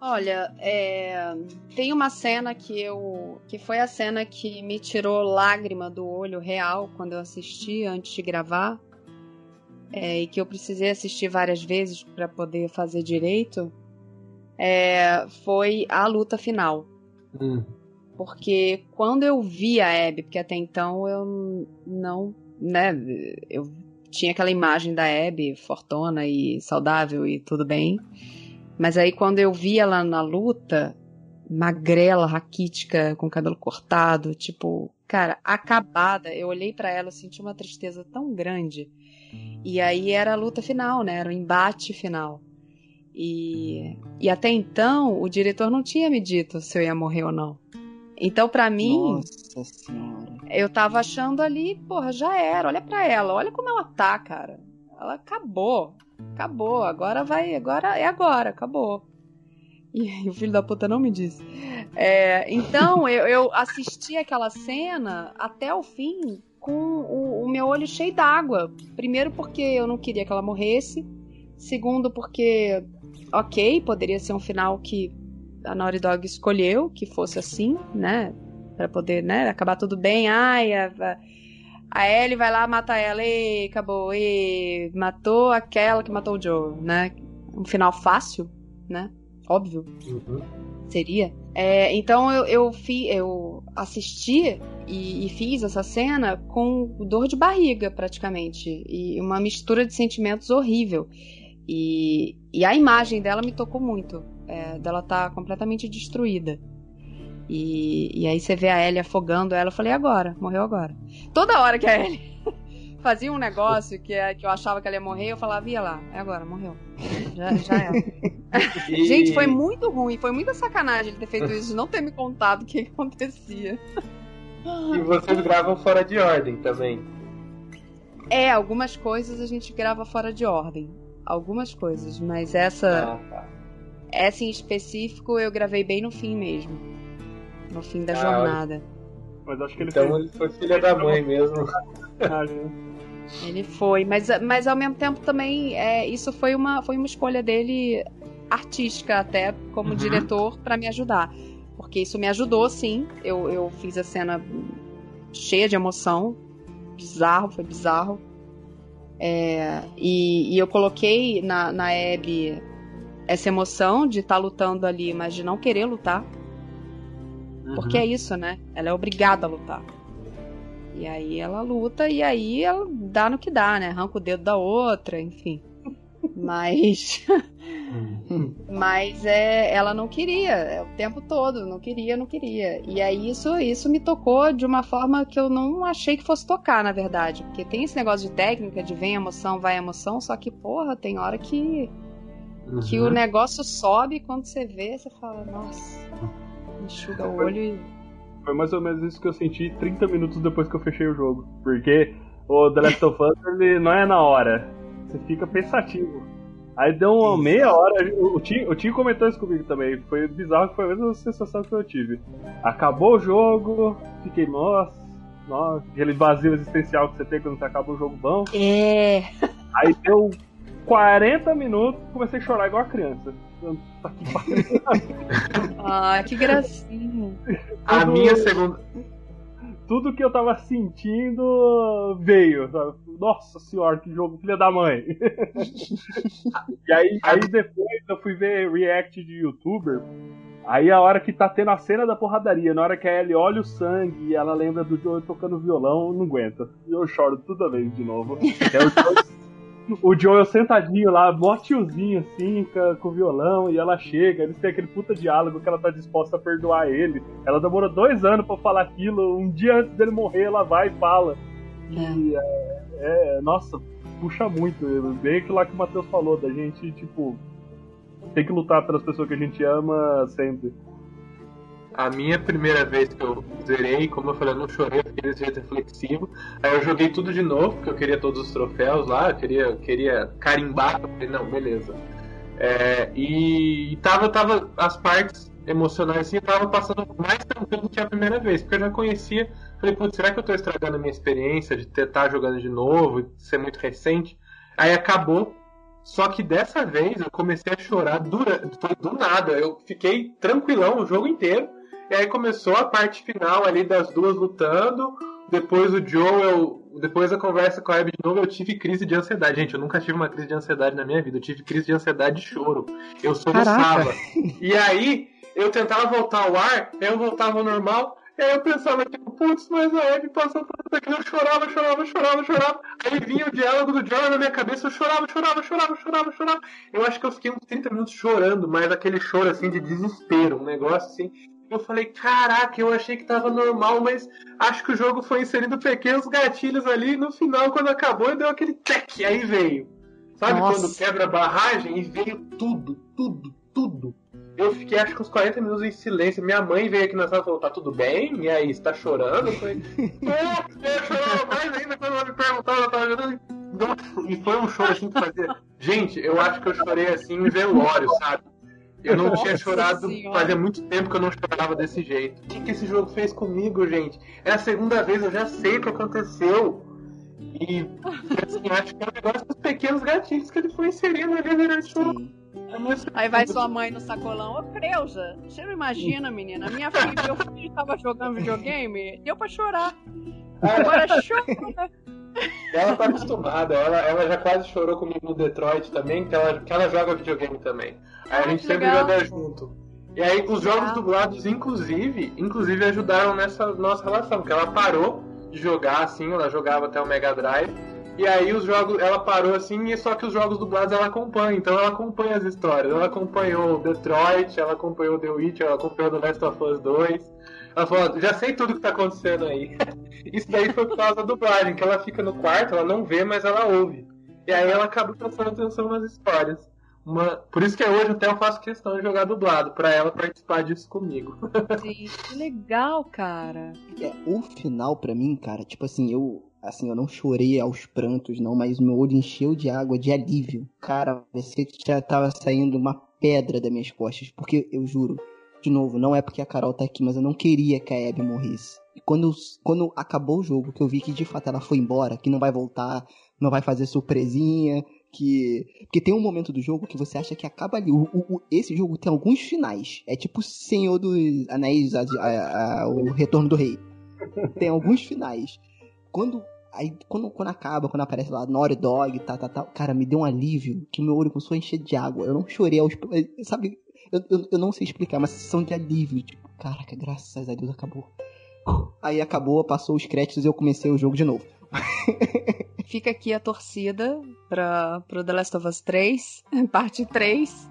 Olha, é, tem uma cena que eu. que foi a cena que me tirou lágrima do olho real quando eu assisti antes de gravar. É, e que eu precisei assistir várias vezes para poder fazer direito. é, foi a luta final. Porque quando eu vi a Abby, porque até então eu não, né, eu tinha aquela imagem da Abby fortona e saudável e tudo bem. Mas aí quando eu vi ela na luta, magrela, raquítica, com cabelo cortado, tipo, cara, acabada, eu olhei pra ela, eu senti uma tristeza tão grande. E aí era a luta final, né? Era o embate final. E, e até então o diretor não tinha me dito se eu ia morrer ou não. Então, pra mim, Nossa senhora. eu tava achando ali, porra, já era. Olha pra ela, olha como ela tá, cara. Ela acabou. Acabou. Agora vai, agora é agora, acabou. E o filho da puta não me disse. É, então, eu, eu assisti aquela cena até o fim com o, o meu olho cheio d'água. Primeiro, porque eu não queria que ela morresse. Segundo, porque, ok, poderia ser um final que a Naughty Dog escolheu que fosse assim, né? Pra poder, né? Acabar tudo bem. Ai, a, a Ellie vai lá, mata ela, e acabou, e matou aquela que matou o Joe, né? Um final fácil, né? Óbvio. Uhum. Seria. É, então eu, eu, fi, eu assisti e, e, fiz essa cena com dor de barriga, praticamente. E uma mistura de sentimentos horrível. E, e a imagem dela me tocou muito. É, dela tá completamente destruída. E, e aí você vê a Ellie afogando ela. Eu falei, agora, morreu agora. Toda hora que a Ellie fazia um negócio que, é, que eu achava que ela ia morrer, eu falava, ia lá, é agora, morreu. Já, já era. E- (laughs) Gente, foi muito ruim, foi muita sacanagem ele ter feito isso, de não ter me contado o que que acontecia. E vocês gravam fora de ordem também. É, algumas coisas a gente grava fora de ordem. Algumas coisas, mas essa, Ah, tá. essa em específico eu gravei bem no fim mesmo. No fim da Ah, jornada. Mas acho que ele Então fez ele foi filha da mãe mesmo. Ele foi, mas, mas ao mesmo tempo também é, isso foi uma, foi uma escolha dele artística até como Uhum. diretor pra me ajudar. Porque isso me ajudou, sim. Eu, eu fiz a cena cheia de emoção. Bizarro, foi bizarro. É, e, e eu coloquei na, na Abby essa emoção de estar lutando ali, mas de não querer lutar. Porque é isso, né? Ela é obrigada a lutar. E aí ela luta e aí ela dá no que dá, né? Arranca o dedo da outra, enfim. (laughs) Mas. Mas é, ela não queria, é, o tempo todo, não queria, não queria. E aí isso, isso me tocou de uma forma que eu não achei que fosse tocar, na verdade. Porque tem esse negócio de técnica, de vem emoção, vai emoção, só que, porra, tem hora que, que Uhum. o negócio sobe e quando você vê, você fala, nossa, enxuga o olho e. Foi mais ou menos isso que eu senti 30 minutos depois que eu fechei o jogo. Porque o The Last of Us (laughs) ele não é na hora. Você fica pensativo. Aí deu uma meia hora. O Tim, o Tim comentou isso comigo também. Foi bizarro que foi a mesma sensação que eu tive. Acabou o jogo, fiquei, nossa, nossa, aquele vazio existencial que você tem quando você acaba um jogo bom. É. Aí deu 40 minutos comecei a chorar igual a criança. Tá que. Ah, (laughs) que gracinha. A Tudo- minha segunda. tudo que eu tava sentindo veio, sabe? Nossa senhora, que jogo, filha da mãe. (laughs) e aí, aí depois eu fui ver react de youtuber. Aí a hora que tá tendo a cena da porradaria, na hora que a Ellie olha o sangue e ela lembra do Joe tocando violão, não aguenta. E eu choro toda vez de novo. É o Joe, o Joel sentadinho lá, mó tiozinho assim, com, violão, e ela chega, eles têm aquele puta diálogo que ela tá disposta a perdoar ele. Ela demorou dois anos pra falar aquilo, um dia antes dele morrer, ela vai e fala. E é, é, nossa, puxa muito. Bem aquilo lá que o Matheus falou, da gente, tipo, tem que lutar pelas pessoas que a gente ama sempre. A minha primeira vez que eu zerei, como eu falei, eu não chorei, eu fiquei desse jeito reflexivo. Aí eu joguei tudo de novo, porque eu queria todos os troféus lá, eu queria, eu queria carimbar. Eu falei, não, beleza. É, e, tava, tava as partes emocionais assim, tava passando mais tranquilo do que a primeira vez, porque eu já conhecia. Falei, putz, será que eu tô estragando a minha experiência de estar jogando de novo e ser muito recente? Aí acabou. Só que dessa vez eu comecei a chorar do nada. Eu fiquei tranquilão o jogo inteiro. E aí começou a parte final ali das duas lutando. Depois o Joel, depois da conversa com a Abby de novo, eu tive crise de ansiedade. Gente, eu nunca tive uma crise de ansiedade na minha vida. Eu tive crise de ansiedade de choro. Eu soluçava. (laughs) E aí eu tentava voltar ao ar, aí eu voltava ao normal. E aí eu pensava, tipo, putz, mas a Abby passou por isso aqui. Eu chorava, chorava, chorava, chorava. Aí vinha o diálogo do Joel na minha cabeça. Eu chorava, chorava, chorava, chorava, chorava. Eu acho que eu fiquei uns 30 minutos chorando, mas aquele choro assim de desespero, um negócio assim. Eu falei, caraca, eu achei que tava normal, mas acho que o jogo foi inserindo pequenos gatilhos ali e no final, quando acabou, deu aquele tec, aí veio. Sabe Nossa. quando quebra a barragem e veio tudo, tudo, tudo. Eu fiquei acho que uns 40 minutos em silêncio. Minha mãe veio aqui na sala e falou, tá tudo bem? E aí, você tá chorando? Eu falei, é, eu chorava mais ainda quando ela me perguntava, ela tava chorando. E foi um choro assim que fazia. Gente, eu acho que eu chorei assim em velório, sabe? Eu não Nossa tinha chorado, Senhora. fazia muito tempo que eu não chorava desse jeito. O que, que esse jogo fez comigo, gente? É a segunda vez, eu já sei o que aconteceu. E assim, acho que é um negócio dos pequenos gatilhos que ele foi inserindo ali durante o Sim. Aí vai sua mãe no sacolão, ô Creuza, você não imagina, menina, minha filha, meu filho tava jogando videogame, deu pra chorar. Agora chora. Ela tá acostumada, ela, ela já quase chorou comigo no Detroit também, que ela, que ela joga videogame também. Aí a Ah, gente que sempre legal. joga junto. E aí os jogos dublados, inclusive, inclusive ajudaram nessa nossa relação, porque ela parou de jogar assim, ela jogava até o Mega Drive. E aí os jogos, ela parou assim, e só que os jogos dublados ela acompanha, então ela acompanha as histórias. Ela acompanhou Detroit, ela acompanhou The Witcher, ela acompanhou The Last of Us 2. Ela falou, já sei tudo que tá acontecendo aí. (laughs) Isso daí foi por causa da dublagem, que ela fica no quarto, ela não vê, mas ela ouve. E aí ela acaba prestando atenção nas histórias. Uma... Por isso que hoje até eu faço questão de jogar dublado, pra ela participar disso comigo. (laughs) Sim, que legal, cara. É, o final pra mim, cara, tipo assim, eu assim, eu não chorei aos prantos não, mas meu olho encheu de água de alívio. Cara, parecia que já tava saindo uma pedra das minhas costas, porque eu juro, de novo, não é porque a Carol tá aqui, mas eu não queria que a Abby morresse. E quando, quando acabou o jogo, que eu vi que de fato ela foi embora, que não vai voltar, não vai fazer surpresinha, que. Porque tem um momento do jogo que você acha que acaba ali. O- o- esse jogo tem alguns finais. É tipo Senhor dos Anéis, a- a- a- o Retorno do Rei. Tem alguns finais. Quando. Aí, quando, quando acaba, quando aparece lá Naughty Dog, tá, tá, tá, cara, me deu um alívio que meu olho começou a encher de água. Eu não chorei aos. Sabe, eu, eu, eu não sei explicar, mas sensação de alívio. Tipo, caraca, graças a Deus acabou. Aí acabou, passou os créditos e eu comecei o jogo de novo. (laughs) Fica aqui a torcida pra, pro The Last of Us 3, (laughs) parte 3,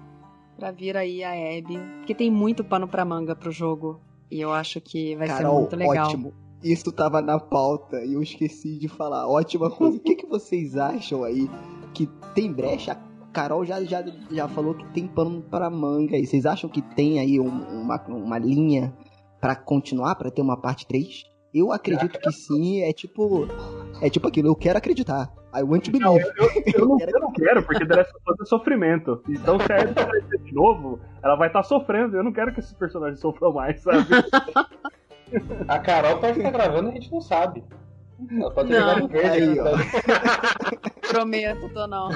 pra vir aí a Abby. Porque tem muito pano pra manga pro jogo. E eu acho que vai Carol, ser muito legal. ótimo. Isso tava na pauta e eu esqueci de falar. Ótima coisa. O que, que vocês acham aí que tem brecha? A Carol já, já, já falou que tem pano pra manga. E vocês acham que tem aí um- uma, uma linha pra continuar, pra ter uma parte 3? Eu acredito que sim. É tipo. É tipo aquilo, eu quero acreditar. I want to believe. Eu (laughs) não, eu não quero, porque The Last of Us é sofrimento. Então, se a Abby aparecer de novo, ela vai estar sofrendo. Eu não quero que esses personagens sofram mais, sabe? (laughs) A Carol pode estar gravando e a gente não sabe. Ela pode ter Não. verde. Aí, né? ó. (laughs) Prometo, tô não.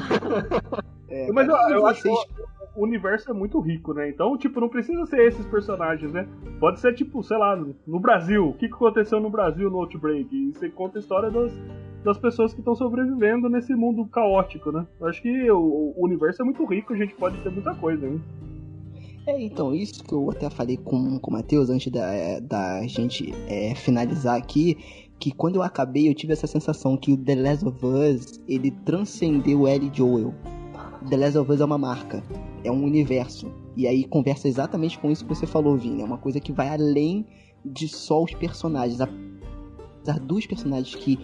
É, Mas eu, eu acho que o universo é muito rico, né? Então, tipo, não precisa ser esses personagens, né? Pode ser, tipo, sei lá, no Brasil. O que que aconteceu no Brasil no Outbreak? E você conta a história das, das pessoas que estão sobrevivendo nesse mundo caótico, né? Eu acho que o, o universo é muito rico, a gente pode ter muita coisa, hein? É, então, isso que eu até falei com, com o Matheus antes da, da gente é, finalizar aqui, que quando eu acabei eu tive essa sensação que o The Last of Us, ele transcendeu Ellie Joel. The Last of Us é uma marca, é um universo. E aí conversa exatamente com isso que você falou, Vini. É uma coisa que vai além de só os personagens. Apesar dos personagens que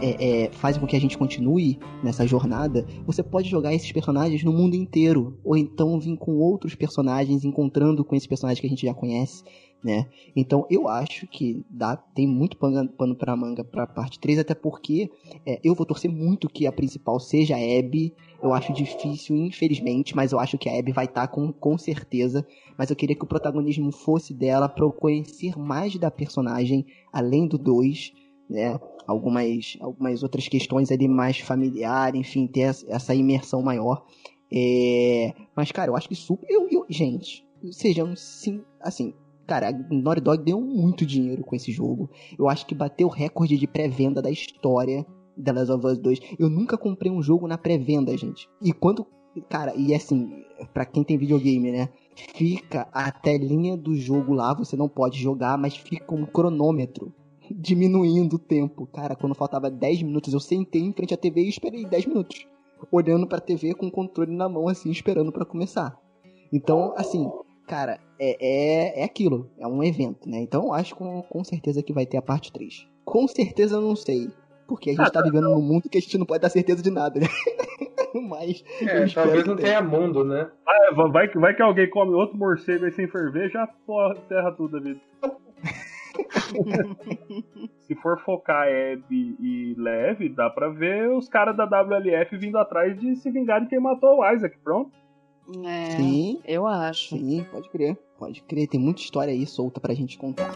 é, é, fazem com que a gente continue nessa jornada, você pode jogar esses personagens no mundo inteiro. Ou então vir com outros personagens, encontrando com esses personagens que a gente já conhece, né? Então eu acho que dá, tem muito pano, pano pra manga pra parte 3, até porque é, eu vou torcer muito que a principal seja a Abby. Eu acho difícil, infelizmente, mas eu acho que a Abby vai estar com, com certeza. Mas eu queria que o protagonismo fosse dela pra eu conhecer mais da personagem, além do 2, né? Algumas, algumas outras questões ali mais familiar, enfim, ter essa- imersão maior. É, Mas, cara, eu acho que super. Eu, eu- gente, sejam sim, assim. Cara, a Naughty Dog deu muito dinheiro com esse jogo. Eu acho que bateu o recorde de pré-venda da história da Last of Us 2. Eu nunca comprei um jogo na pré-venda, gente. E quando. Cara, e assim, pra quem tem videogame, né? Fica a telinha do jogo lá, você não pode jogar, mas fica um cronômetro diminuindo o tempo. Cara, quando faltava 10 minutos, eu sentei em frente à TV e esperei 10 minutos. Olhando pra TV com o controle na mão, assim, esperando pra começar. Então, assim, cara, é, é, é aquilo. É um evento, né? Então eu acho com, com certeza que vai ter a parte 3. Com certeza eu não sei. Porque a gente tá vivendo num mundo que a gente não pode dar certeza de nada, né? (laughs) Mas. É, talvez não tenha. tenha mundo, né? Ah, vai- vai, que- vai que alguém come outro morcego aí sem ferver, já porra, terra tudo a vida. (laughs) Se for focar Abby e Leve, dá pra ver os caras da WLF vindo atrás de se vingar de quem matou o Isaac, pronto. É, Sim, eu acho. sim, pode crer. Pode crer, tem muita história aí solta pra gente contar.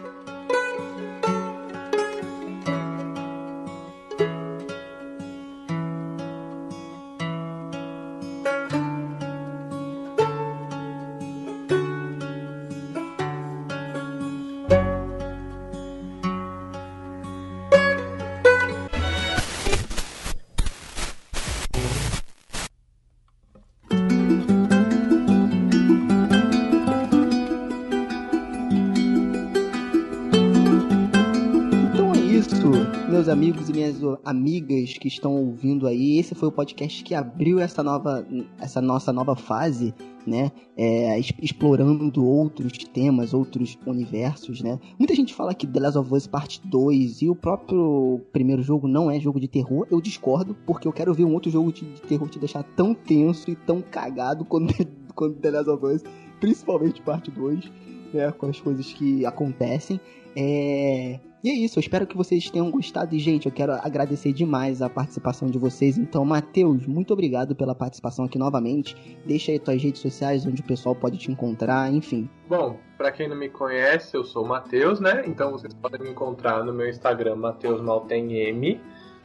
Amigas que estão ouvindo aí. Esse foi o podcast que abriu essa nova, essa nossa nova fase, né? É, explorando outros temas, outros universos, né? Muita gente fala que The Last of Us Parte 2 e o próprio primeiro jogo não é jogo de terror. Eu discordo, porque eu quero ver um outro jogo de, de terror te deixar tão tenso e tão cagado quanto, (laughs) quanto The Last of Us, principalmente Parte 2, né? Com as coisas que acontecem. É... E é isso, eu espero que vocês tenham gostado. E, gente, eu quero agradecer demais a participação de vocês. Então, Matheus, muito obrigado pela participação aqui novamente. Deixa aí tuas redes sociais onde o pessoal pode te encontrar, enfim. Bom, pra quem não me conhece, eu sou o Matheus, né? Então vocês podem me encontrar no meu Instagram, Matheus Maltem M,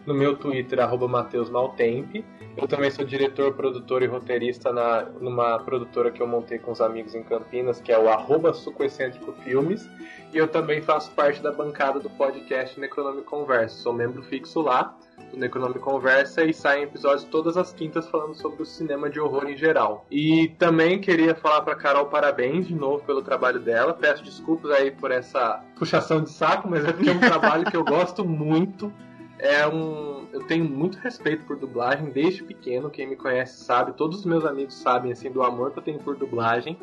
no meu Twitter, arroba Matheus Maltemp. Eu também sou diretor, produtor e roteirista na, numa produtora que eu montei com os amigos em Campinas, que é o arroba Sucoecêntrico Filmes. E eu também faço parte da bancada do podcast Necronome Conversa. Sou membro fixo lá do Necronome Conversa e saem episódios todas as quintas falando sobre o cinema de horror em geral. E também queria falar pra Carol parabéns de novo pelo trabalho dela. Peço desculpas aí por essa puxação de saco, mas é porque é um (laughs) trabalho que eu gosto muito. É um, eu tenho muito respeito por dublagem desde pequeno. Quem me conhece sabe, todos os meus amigos sabem assim do amor que eu tenho por dublagem.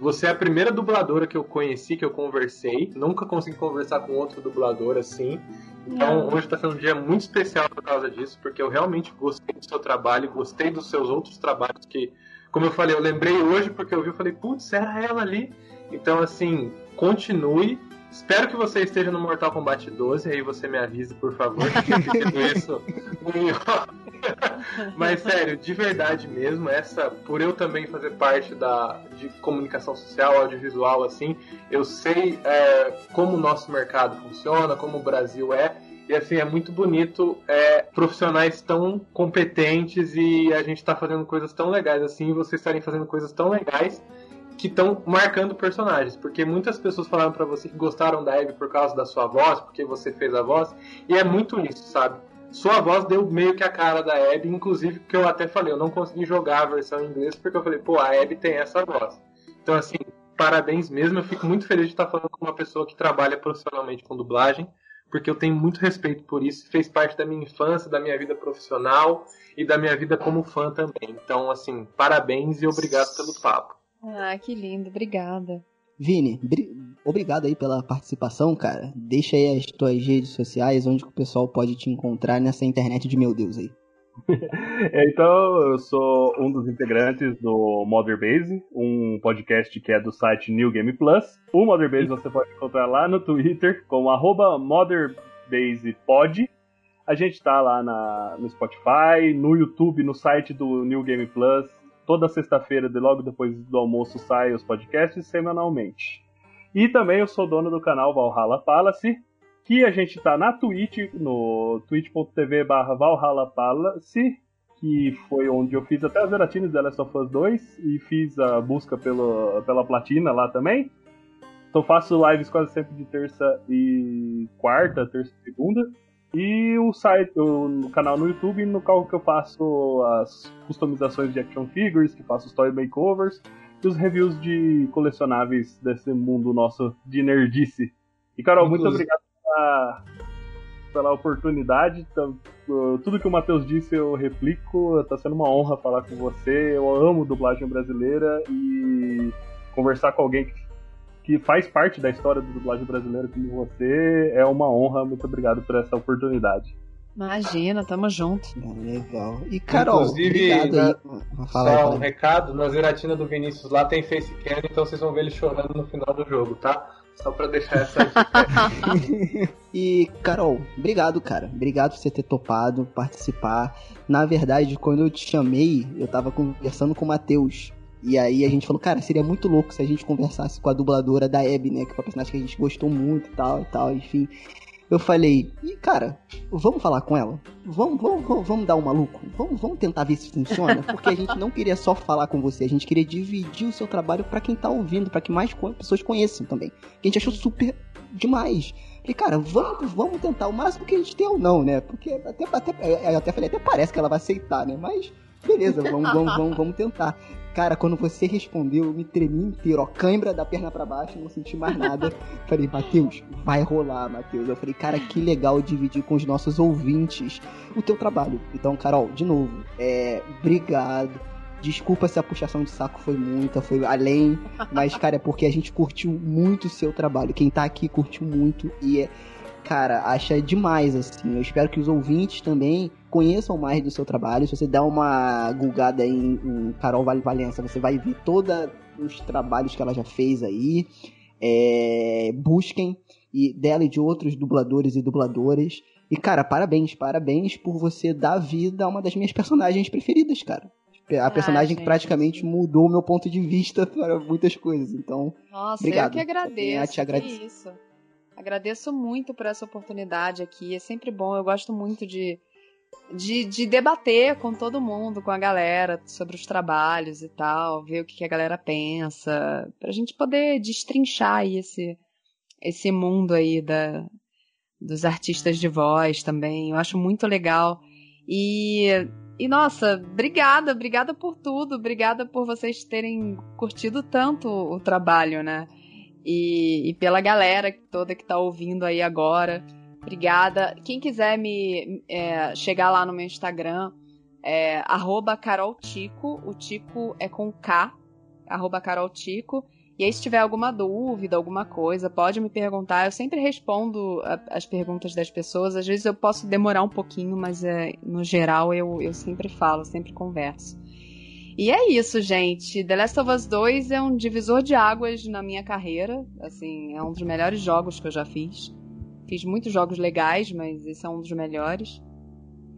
Você é a primeira dubladora que eu conheci, que eu conversei. Nunca consegui conversar com outro dublador assim. Então hoje está sendo um dia muito especial por causa disso, porque eu realmente gostei do seu trabalho, gostei dos seus outros trabalhos que, como eu falei, eu lembrei hoje porque eu vi, eu falei, putz, era ela ali. Então assim, continue. Espero que você esteja no Mortal Kombat 12, aí você me avise, por favor, que isso (laughs) Mas sério, de verdade mesmo, essa por eu também fazer parte da de comunicação social, audiovisual, assim, eu sei é, como o nosso mercado funciona, como o Brasil é. E assim, é muito bonito é, profissionais tão competentes e a gente tá fazendo coisas tão legais assim, e vocês estarem fazendo coisas tão legais que estão marcando personagens. Porque muitas pessoas falaram pra você que gostaram da Abby por causa da sua voz, porque você fez a voz, e é muito isso, sabe? Sua voz deu meio que a cara da Abby, inclusive que eu até falei, eu não consegui jogar a versão em inglês porque eu falei, pô, a Abby tem essa voz. Então, assim, parabéns mesmo. Eu fico muito feliz de estar falando com uma pessoa que trabalha profissionalmente com dublagem, porque eu tenho muito respeito por isso. Fez parte da minha infância, da minha vida profissional e da minha vida como fã também. Então, assim, parabéns e obrigado pelo papo. Ah, que lindo, obrigada. Vini, bri- obrigado aí pela participação, cara. Deixa aí as tuas redes sociais, onde o pessoal pode te encontrar nessa internet de meu Deus aí. (laughs) Então, eu sou um dos integrantes do Mother Base, um podcast que é do site New Game Plus. O Mother Base você pode encontrar lá no Twitter como arroba MotherBasePod. A gente tá lá na, no Spotify, no YouTube, no site do New Game Plus. Toda sexta-feira, de logo depois do almoço, saem os podcasts semanalmente. E também eu sou dono do canal Valhalla Palace, que a gente tá na Twitch, no twitch.tv barra Valhalla Palace, que foi onde eu fiz até as veratinas da Last of Us 2 e fiz a busca pelo, pela platina lá também. Então faço lives quase sempre de terça e quarta, terça e segunda. E o site, o canal no YouTube, no qual que eu faço as customizações de action figures, que faço os toy makeovers e os reviews de colecionáveis desse mundo nosso de nerdice. E Carol, muito Inclusive- obrigado pela, pela oportunidade. Tá- Tudo que o Matheus disse eu replico. Tá sendo uma honra falar com você. Eu amo dublagem brasileira e conversar com alguém que, que faz parte da história da dublagem brasileira como você é uma honra. Muito obrigado por essa oportunidade. Imagina, tamo junto. Ah, Legal. E Carol, Inclusive, obrigado. Fala aí, Só um recado, na zeratina do Vinícius lá tem facecam, então vocês vão ver ele chorando no final do jogo, tá? Só pra deixar essa. (laughs) E, Carol, obrigado, cara. Obrigado por você ter topado participar. Na verdade, quando eu te chamei, eu tava conversando com o Matheus. E aí a gente falou, cara, seria muito louco se a gente conversasse com a dubladora da Abby, né? Que foi uma personagem que a gente gostou muito e tal e tal, enfim. Eu falei, e cara, vamos falar com ela? Vamos, vamos, vamos, vamos dar um maluco? Vamos, vamos tentar ver se funciona? Porque a gente não queria só falar com você, a gente queria dividir o seu trabalho para quem tá ouvindo, para que mais pessoas conheçam também. Que a gente achou super demais. Falei, cara, vamos, vamos tentar o máximo que a gente tem ou não, né? Porque até, até, eu até falei, até parece que ela vai aceitar, né? Mas beleza, vamos, vamos, vamos, vamos tentar. Cara, quando você respondeu, eu me tremi inteiro, ó, cãibra da perna para baixo, não senti mais nada. (laughs) falei, Matheus, vai rolar, Matheus. Eu falei, cara, que legal dividir com os nossos ouvintes o teu trabalho. Então, Carol, de novo, é, obrigado. Desculpa se a puxação de saco foi muita, foi além, mas, cara, é porque a gente curtiu muito o seu trabalho. Quem tá aqui curtiu muito e é cara, acha demais, assim. Eu espero que os ouvintes também conheçam mais do seu trabalho. Se você der uma gulgada em, em Carol Vale Valença, você vai ver todos os trabalhos que ela já fez aí. É, busquem e dela e de outros dubladores e dubladoras. E, cara, parabéns, parabéns por você dar vida a uma das minhas personagens preferidas, cara. A personagem ah, que praticamente mudou o meu ponto de vista (laughs) para muitas coisas. Então, Nossa, obrigado. eu que agradeço. Te agradeço. Isso. Agradeço muito por essa oportunidade aqui. É sempre bom. Eu gosto muito de, de, de, debater com todo mundo, com a galera, sobre os trabalhos e tal, ver o que, a galera pensa, pra gente poder destrinchar aí esse, esse mundo aí da, dos artistas de voz também. Eu acho muito legal. E, e nossa, obrigada, obrigada por tudo, obrigada por vocês terem curtido tanto o trabalho, né? e, e pela galera toda que está ouvindo aí agora. Obrigada. Quem quiser me é, chegar lá no meu Instagram, é caroltico, o Tico é com K, caroltico. E aí, se tiver alguma dúvida, alguma coisa, pode me perguntar. Eu sempre respondo a, as perguntas das pessoas. Às vezes eu posso demorar um pouquinho, mas é, no geral eu, eu sempre falo, sempre converso. E é isso, gente. The Last of Us 2 é um divisor de águas na minha carreira. Assim, é um dos melhores jogos que eu já fiz. Fiz muitos jogos legais, mas esse é um dos melhores.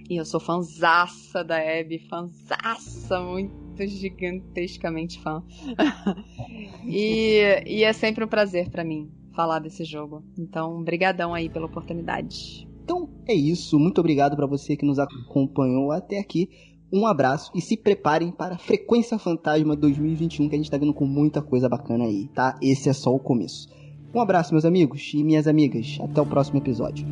E eu sou fanzaça da Abby, fanzaça, muito gigantescamente fã. (laughs) e, e é sempre um prazer para mim falar desse jogo. Então, brigadão aí pela oportunidade. Então é isso, muito obrigado para você que nos acompanhou até aqui. Um abraço e se preparem para a Frequência Fantasma 2021 que a gente tá vindo com muita coisa bacana aí, tá? Esse é só o começo. Um abraço, meus amigos e minhas amigas. Até o próximo episódio.